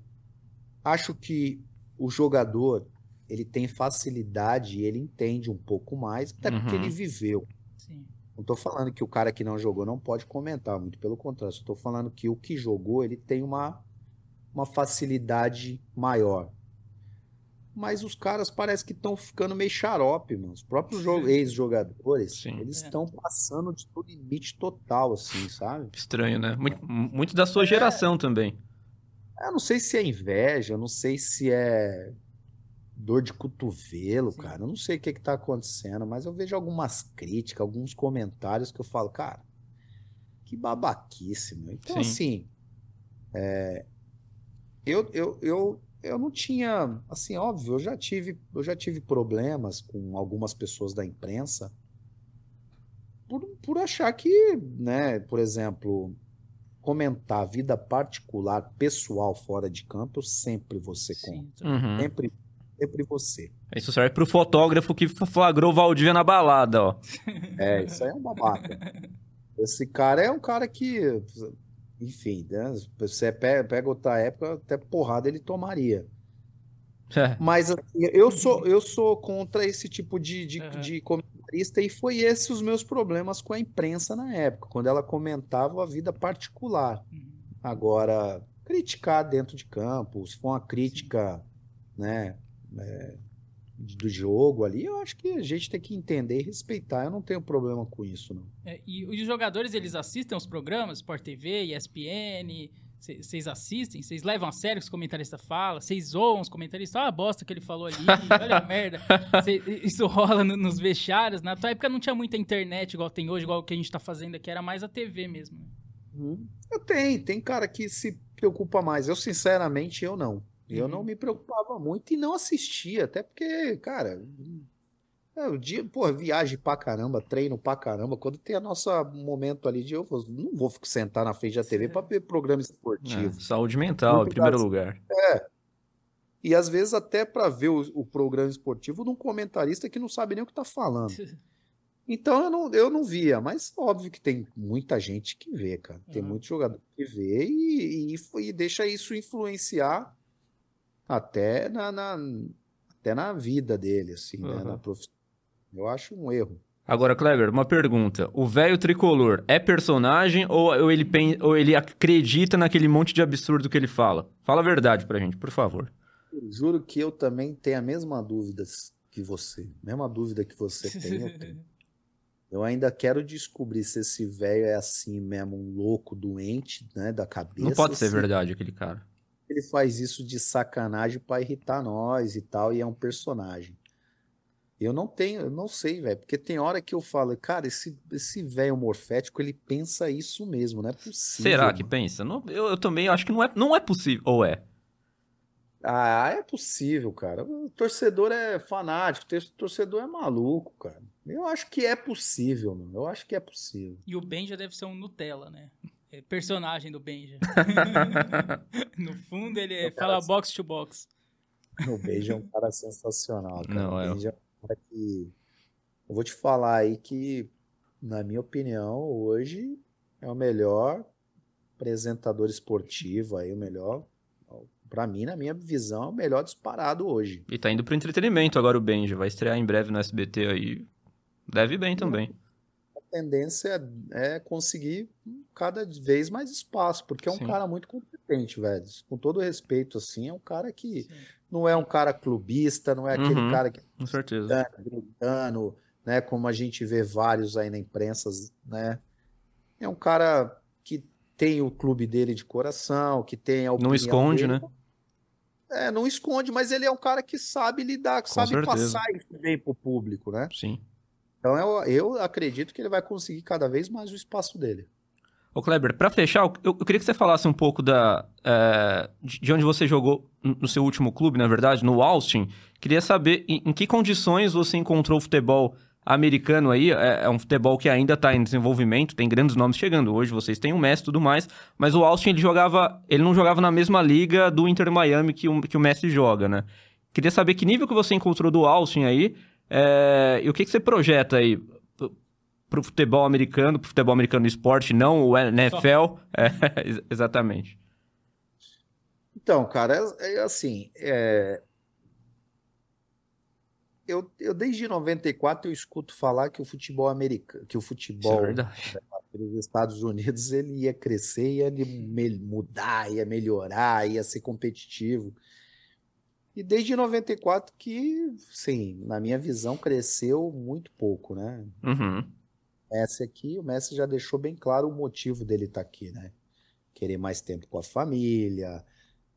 Acho que o jogador ele tem facilidade e ele entende um pouco mais, até porque Uhum. ele viveu. Sim. Não estou falando que o cara que não jogou não pode comentar, muito pelo contrário. Estou falando que o que jogou ele tem uma, uma facilidade maior. Mas os caras parece que estão ficando meio xarope, mano. Os próprios jo- ex-jogadores, eles É. estão passando de- do limite total, assim, sabe? Estranho, né? Muito, muito da sua geração também. Eu não sei se é inveja, eu não sei se é dor de cotovelo, Sim. cara. Eu não sei o que que tá acontecendo, mas eu vejo algumas críticas, alguns comentários que eu falo, cara, que babaquice, meu. Então, Sim. assim, é, eu, eu, eu, eu não tinha, assim, óbvio, eu já tive, eu já tive problemas com algumas pessoas da imprensa por, por achar que, né, por exemplo, comentar vida particular, pessoal fora de campo, eu sempre vou ser contra. Sim. Uhum. Sempre, sempre você. Isso serve pro fotógrafo que flagrou o Valdívia na balada, ó. [laughs] É, isso aí é um babaca. Esse cara é um cara que, enfim, né, você pega, outra época, até porrada ele tomaria. É. Mas assim, eu sou, eu sou contra esse tipo de, de, Aham. de comentarista e foi esses os meus problemas com a imprensa na época, quando ela comentava a vida particular. Uhum. Agora, criticar dentro de campo, se for uma crítica, né, é, do jogo ali, eu acho que a gente tem que entender e respeitar. Eu não tenho problema com isso, não. É, e os jogadores, eles assistem os programas, Sport TV, ESPN, vocês assistem? Vocês levam a sério o que os comentaristas falam? Vocês zoam os comentaristas? Olha a bosta que ele falou ali, olha a merda. [laughs] Cê- isso rola no- nos vestiários. Na tua época não tinha muita internet igual tem hoje, igual o que a gente tá fazendo aqui, era mais a TV mesmo. Eu tenho, tem cara que se preocupa mais. Eu, sinceramente, eu não. Eu Uhum. não me preocupava muito e não assistia, até porque, cara, É, o dia, pô, viagem pra caramba, treino pra caramba. Quando tem a nossa momento ali de eu não vou sentar na frente da TV pra ver programa É, esportivo. saúde mental, em primeiro lugar. E às vezes até pra ver o, o programa esportivo de um comentarista que não sabe nem o que tá falando. [laughs] Então eu não, eu não via, mas óbvio que tem muita gente que vê, cara. Tem Uhum. muito jogador que vê e, e, e deixa isso influenciar até na, na- até na vida dele, assim, né? Uhum. Na profissão. Eu acho um erro. Agora, Kleber, uma pergunta. O velho tricolor é personagem ou, ele, pen- ou ele acredita naquele monte de absurdo que ele fala? Fala a verdade pra gente, por favor. Eu juro que eu também tenho a mesma dúvida que você. Mesma dúvida que você [laughs] tem, eu tenho. Eu ainda quero descobrir se esse velho é assim mesmo, um louco, doente, né, da cabeça. Não pode ser se verdade aquele cara. Ele faz isso de sacanagem pra irritar nós e tal, e é um personagem. Eu não tenho, eu não sei, velho, porque tem hora que eu falo, cara, esse esse velho morfético, ele pensa isso mesmo, não é possível. Será que mano. pensa? Não, eu, eu também acho que não é, não é possível. Ou é? Ah, é possível, cara. O torcedor é fanático, o torcedor é maluco, cara. Eu acho que é possível, mano. Eu acho que é possível. E o Benja deve ser um Nutella, né? É personagem do Benja. [laughs] no fundo, ele é- fala box to box. O Benja é um cara sensacional, cara. Não, é. O Benja é um cara que. Eu vou te falar aí que, na minha opinião, hoje é o melhor apresentador esportivo aí, o melhor. Pra mim, na minha visão, é o melhor disparado hoje. E tá indo pro entretenimento agora o Benji. Vai estrear em breve no SBT aí. Deve bem também. A tendência é conseguir cada vez mais espaço, porque é um Sim. cara muito competente, velho. Com todo respeito, assim, é um cara que Sim. não é um cara clubista, não é aquele Uhum. cara que Com certeza. gritando, gritando, né? Como a gente vê vários aí na imprensa, né? É um cara que tem o clube dele de coração, que tem a Não esconde, dele. né? É, não esconde, mas ele é um cara que sabe lidar, que Com sabe certeza. passar isso bem pro público, né? Sim. Então eu, eu acredito que ele vai conseguir cada vez mais o espaço dele. Ô, Kleber, pra fechar, eu, eu queria que você falasse um pouco da, é, de de onde você jogou no no seu último clube, na verdade, no Austin. Queria saber em, em que condições você encontrou o futebol americano aí. É, é um futebol que ainda está em desenvolvimento, tem grandes nomes chegando. Hoje vocês têm o Messi e tudo mais, mas o Austin ele jogava, ele não jogava na mesma liga do Inter Miami que o, que o Messi joga, né? Queria saber que nível que você encontrou do Austin aí é, e o que, que você projeta aí pro- futebol americano, pro futebol americano esporte, não o NFL. É, [laughs] ex- exatamente. Então, cara, é, é assim, é, eu, eu desde 94 eu escuto falar que o futebol americano, que o é futebol verdade. dos Estados Unidos ele ia crescer, ia mudar, ia melhorar, ia ser competitivo. E desde 94 que, sim, na minha visão cresceu muito pouco, né? Uhum. Messi aqui, o Messi já deixou bem claro o motivo dele estar aqui, né? Querer mais tempo com a família,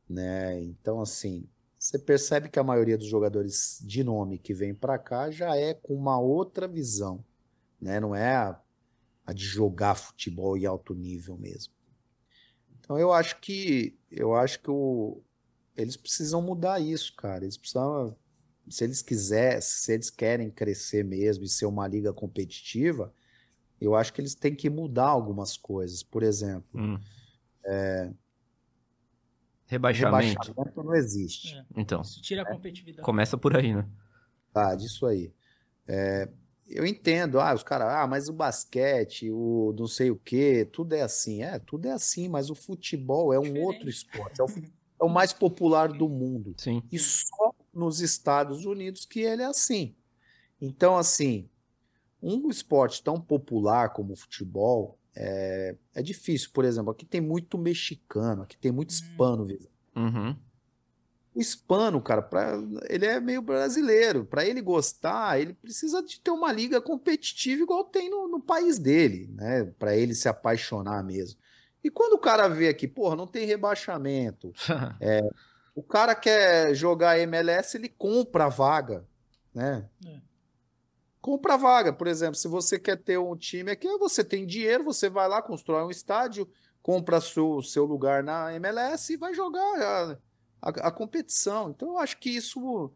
né? Então, assim, você percebe que a maioria dos jogadores de nome que vem para cá já é com uma outra visão, né? Não é a, a de jogar futebol em alto nível mesmo. Então, eu acho que eu acho que o, eles precisam mudar isso, cara. Eles precisam, se eles quiserem, se eles querem crescer mesmo e ser uma liga competitiva, eu acho que eles têm que mudar algumas coisas. Por exemplo, Hum. Rebaixamento. rebaixamento não existe. É, Então, Isso tira a competitividade. começa por aí, né? Tá, disso aí. É, eu entendo, ah, os caras, ah, mas o basquete, o não sei o quê, tudo é assim. É, tudo é assim, mas o futebol é um Diferente. outro esporte, é o, é o mais popular do mundo. Sim. E só nos Estados Unidos que ele é assim. Então, assim, um esporte tão popular como o futebol é, é difícil. Por exemplo, aqui tem muito mexicano, aqui tem muito Hum. hispano. Uhum. O hispano, cara, pra, ele é meio brasileiro. Para ele gostar, ele precisa de ter uma liga competitiva igual tem no, no país dele, né? Para ele se apaixonar mesmo. E quando o cara vê aqui, porra, não tem rebaixamento, [laughs] o cara quer jogar MLS, ele compra a vaga, né? É. Compra a vaga, por exemplo, se você quer ter um time aqui, você tem dinheiro, você vai lá, constrói um estádio, compra seu, seu lugar na MLS e vai jogar a, a- a competição. Então, eu acho que isso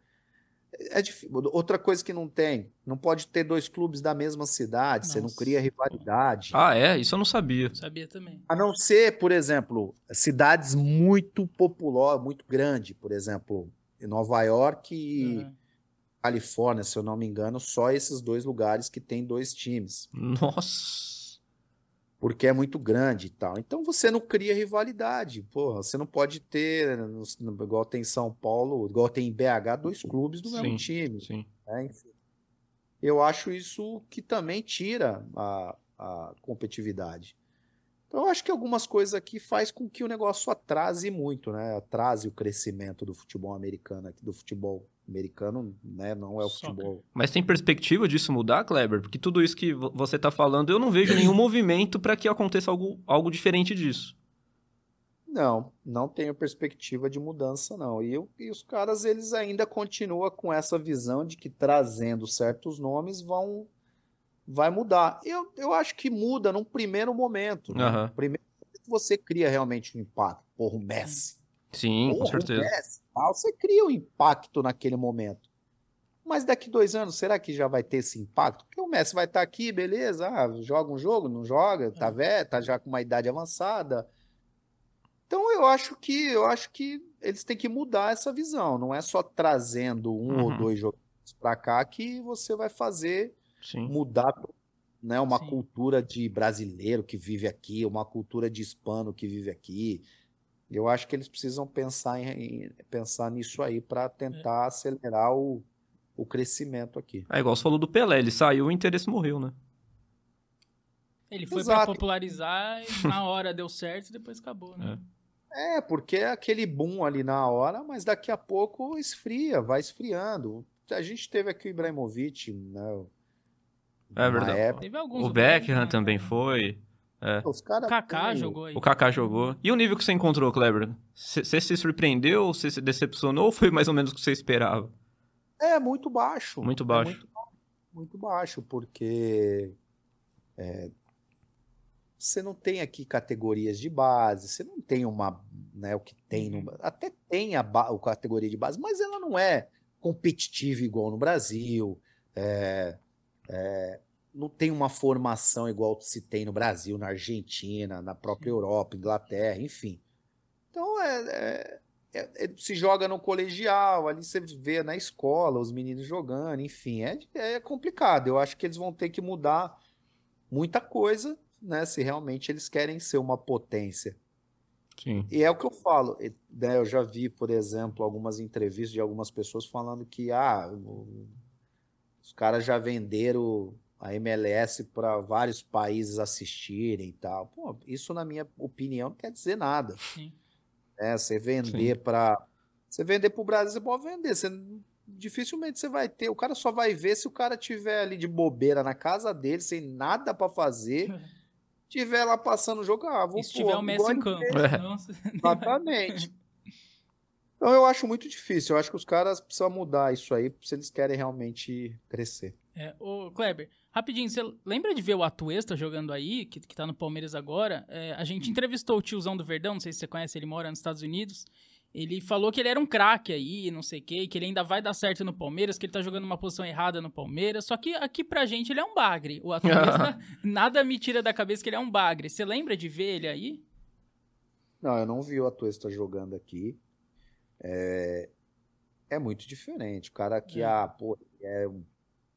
É difí- Outra coisa que não tem, não pode ter dois clubes da mesma cidade, você não Nossa. cria rivalidade. Ah, é? Isso eu não sabia. Sabia também. A não ser, por exemplo, cidades muito populosas, muito grandes, por exemplo, em Nova York e Aham. Califórnia, se eu não me engano, só esses dois lugares que tem dois times, Nossa. porque é muito grande e tal. Então você não cria rivalidade, porra, você não pode ter, igual tem em São Paulo, igual tem em BH, dois clubes do mesmo Sim, time. Sim. né? Eu acho isso que também tira a, a competitividade. Então, eu acho que algumas coisas aqui faz com que o negócio atrase muito, né? Atrase o crescimento do futebol americano aqui, do futebol americano, né? Não é o Soccer. futebol. Mas tem perspectiva disso mudar, Kleber? Porque tudo isso que vo- você tá falando, eu não vejo nenhum [clears throat] movimento para que aconteça algo, algo diferente disso. Não, não tenho perspectiva de mudança, não. E, eu- e os caras, eles ainda continuam com essa visão de que trazendo certos nomes vão vai mudar. Eu, eu acho que muda num primeiro momento. né? Primeiro que você cria realmente um impacto. Porra, o Messi. Sim, com Porra, certeza. Tal, você cria um impacto naquele momento. Mas daqui dois anos, será que já vai ter esse impacto? Porque o Messi vai estar aqui, beleza, ah, joga um jogo, não joga, tá velho, tá já com uma idade avançada. Então eu acho que eu acho que eles têm que mudar essa visão. Não é só trazendo um ou Uhum. dois jogadores para cá que você vai fazer Sim. mudar né, uma Sim. cultura de brasileiro que vive aqui, uma cultura de hispano que vive aqui. Eu acho que eles precisam pensar, em, em- pensar nisso aí para tentar acelerar o, o crescimento aqui. É igual você falou do Pelé, ele saiu e o interesse morreu, né? Ele foi pra popularizar e na hora deu certo e depois acabou, né? É, porque é aquele boom ali na hora, mas daqui a pouco esfria, vai esfriando. A gente teve aqui o Ibrahimovic, né? É verdade. época. Teve alguns. O Beckham Beckham, também né? foi. É. Os caras O Kaká têm- jogou aí. O Kaká jogou. E o nível que você encontrou, Kleber? Você se surpreendeu? Você se decepcionou ou foi mais ou menos o que você esperava? É muito baixo. Muito É baixo. muito, ba- muito baixo, porque é, você não tem aqui categorias de base, você não tem uma, né, o que tem no, até tem a, a categoria de base, mas ela não é competitiva igual no Brasil, é, é, não tem uma formação igual se tem no Brasil, na Argentina, na própria Europa, Inglaterra, enfim. Então é, é- é- é- se joga no colegial, ali você vê na escola os meninos jogando, enfim, é, é complicado. Eu acho que eles vão ter que mudar muita coisa, né? Se realmente eles querem ser uma potência. Sim. E é o que eu falo, né, eu já vi, por exemplo, algumas entrevistas de algumas pessoas falando que ah, os caras já venderam a MLS para vários países assistirem e tal. Pô, isso, na minha opinião, não quer dizer nada. Sim. né? Você vender para você vender para o Brasil, você pode vender. Você, dificilmente você vai ter. O cara só vai ver se o cara tiver ali de bobeira na casa dele, sem nada para fazer, [laughs] tiver lá passando o jogo. Ah, vou se tiver o Messi em campo. É. [laughs] Exatamente. Então eu acho muito difícil. Eu acho que os caras precisam mudar isso aí se eles querem realmente crescer. É, ô, Kleber, rapidinho, você lembra de ver o Atuesta jogando aí, que, que tá no Palmeiras agora? É, a gente entrevistou o tiozão do Verdão, não sei se você conhece, ele mora nos Estados Unidos. Ele falou que ele era um craque aí, não sei o quê, que ele ainda vai dar certo no Palmeiras, que ele tá jogando uma posição errada no Palmeiras. Só que aqui pra gente ele é um bagre. O Atuesta, [laughs] nada me tira da cabeça que ele é um bagre. Você lembra de ver ele aí? Não, eu não vi o Atuesta jogando aqui. É, é muito diferente. O cara aqui, É. ah, pô, é, um-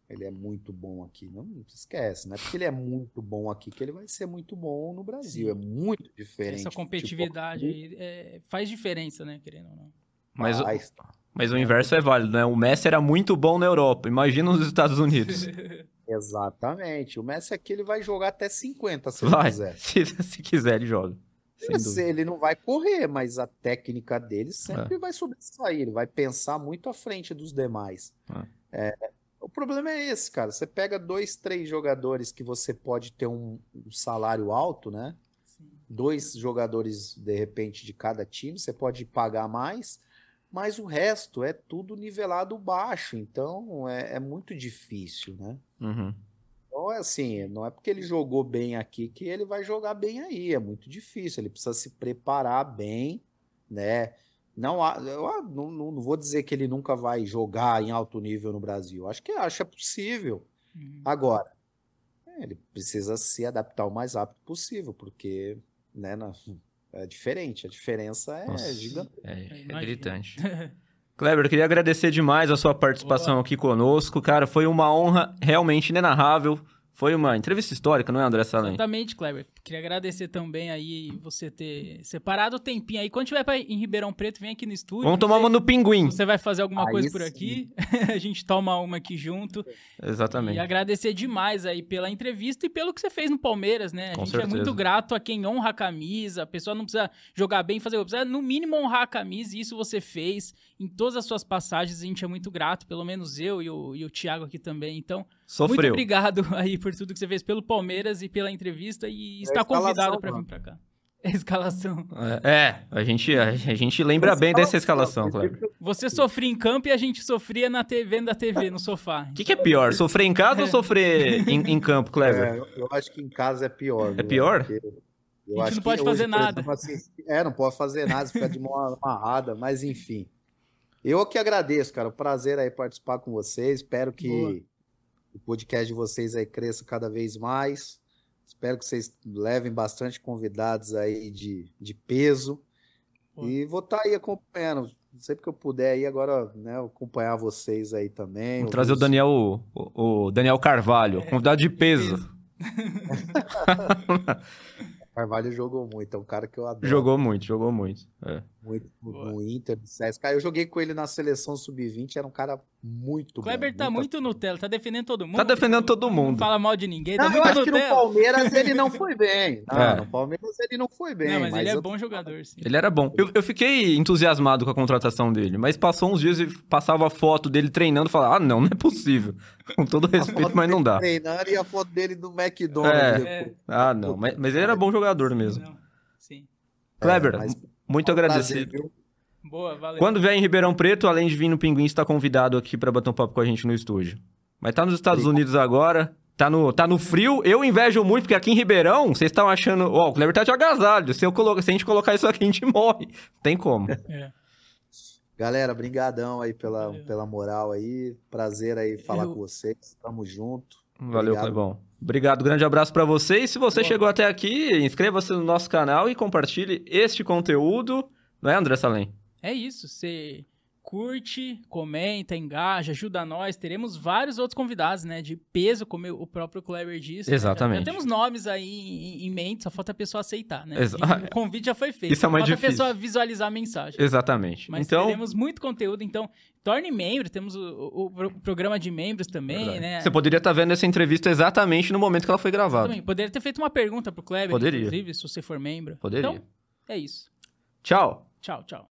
ele é muito bom aqui. Não, não se esquece, não é porque ele é muito bom aqui que ele vai ser muito bom no Brasil. Sim. É muito diferente. Essa o futebol competitividade é, faz diferença, né, querendo ou não. Mas, o- Faz. mas o inverso é válido, né? O Messi era muito bom na Europa. Imagina nos Estados Unidos. [laughs] Exatamente. O Messi aqui ele vai jogar até 50 se ele Vai. quiser. [laughs] Se, se quiser, ele joga. Dúvida. ele não vai correr, mas a técnica dele É. sempre vai sobressair. Ele vai pensar muito à frente dos demais. É, o problema é esse, cara. Você pega dois, três jogadores que você pode ter um, um salário alto, né? Sim. Dois jogadores, de repente, de cada time, você pode pagar mais, mas o resto é tudo nivelado baixo. Então é, é muito difícil, né? Uhum. Então, é assim, não é porque ele jogou bem aqui que ele vai jogar bem aí. É muito difícil. Ele precisa se preparar bem, né? Não, há- eu ah, não, não, não vou dizer que ele nunca vai jogar em alto nível no Brasil. Acho que acho é possível. Uhum. Agora, ele precisa se adaptar o mais rápido possível, porque, né, na- é diferente. A diferença é Nossa, gigante. É, é gritante. [laughs] Kleber, eu queria agradecer demais a sua participação Boa. aqui conosco. Cara, foi uma honra realmente inenarrável. Foi uma entrevista histórica, não é, André Salem? Exatamente, Kleber. Queria agradecer também aí você ter separado o tempinho aí. Quando tiver pra, em Ribeirão Preto, vem aqui no estúdio. Vamos tomar uma no Pinguim. Você vai fazer alguma Aí coisa por sim. aqui. [laughs] a gente toma uma aqui junto. Exatamente. E agradecer demais aí pela entrevista e pelo que você fez no Palmeiras, né? Com a gente certeza. é muito grato a quem honra a camisa. A pessoa não precisa jogar bem, fazer. Precisa, no mínimo, honrar a camisa. E isso você fez em todas as suas passagens. A gente é muito grato, pelo menos eu e o, e o Thiago aqui também. Então, muito Sofreu. obrigado [laughs] aí por tudo que você fez pelo Palmeiras e pela entrevista. E está escalação, convidado para vir para cá. [laughs] É a escalação. É, é, a gente, a, a gente lembra bem dessa escalação, Kleber. Você sofria em campo e a gente sofria na TV, vendo a TV, no sofá. O que, que é pior, sofrer em casa ou sofrer [laughs] em, em campo, Kleber? É, eu, acho que em casa é pior. viu? pior? A gente acho não pode hoje, fazer por nada. exemplo, assim, é, não pode fazer nada, ficar de mão amarrada, mas enfim. Eu que agradeço, cara. O prazer aí participar com vocês. Espero que Boa. O podcast de vocês aí cresça cada vez mais. Espero que vocês levem bastante convidados aí de, de peso. Boa. E vou estar aí acompanhando. Sempre que eu puder aí, agora, né, acompanhar vocês aí também. Ouvir trazer o os- Daniel, o, o Daniel Carvalho, convidado de peso. [laughs] [laughs] Carvalho jogou muito, é um cara que eu adoro. Jogou muito, jogou muito. É. muito no, Boa. no Inter, no CSKA. Eu joguei com ele na seleção sub-20, era um cara muito O Kleber bom. tá muito Nutella, tá defendendo todo mundo. Tá defendendo todo Não mundo. fala mal de ninguém, tá Não, eu muito acho que no Nutella. Palmeiras ele não [laughs] foi bem. Não, É. No Palmeiras ele não foi bem. Não, mas, ele é eu- bom jogador, sim. Ele era bom. Eu, eu fiquei entusiasmado com a contratação dele, mas passou uns dias e passava a foto dele treinando e falava: ah, não, não é possível. Com todo respeito, mas não dá. Treinando e a foto dele do McDonald's. É. É. Ah, não. Mas, mas ele era bom jogador mesmo. Não, sim. Kleber, mas- muito Prazer, agradecido. Boa, valeu. Quando vier em Ribeirão Preto, além de vir no Pinguim, está convidado aqui para bater um papo com a gente no estúdio. Mas tá nos Estados Obrigado. Unidos agora, tá no, tá no frio. Eu invejo muito, porque aqui em Ribeirão, vocês estão achando. Ó, o Kleber tá de agasalho. Se, eu colo... Se a gente colocar isso aqui, a gente [laughs] morre. Tem como. É. Galera, brigadão aí pela, Valeu. pela moral aí. Prazer aí falar Eu- com vocês. Tamo junto. Valeu, Obrigado. Clebão. Obrigado, grande abraço pra você. E se você Boa. chegou até aqui, inscreva-se no nosso canal e compartilhe este conteúdo. Não é, André Salem? É isso, você curte, comenta, engaja, ajuda nós. Teremos vários outros convidados, né? De peso, como o próprio Kleber disse. né? Exatamente. Já, já temos nomes aí em, mente, só falta a pessoa aceitar, né? Exa- E o convite já foi feito. Isso é mais falta difícil. a pessoa visualizar a mensagem. Exatamente. Mas então, teremos muito conteúdo, então torne membro. Temos o, o- o pro- programa de membros também, verdade. né? você poderia estar vendo essa entrevista exatamente no momento que ela foi gravada. Também. Poderia ter feito uma pergunta pro Kleber, Poderia. inclusive, se você for membro. Poderia. Então, é isso. Tchau. Tchau, tchau.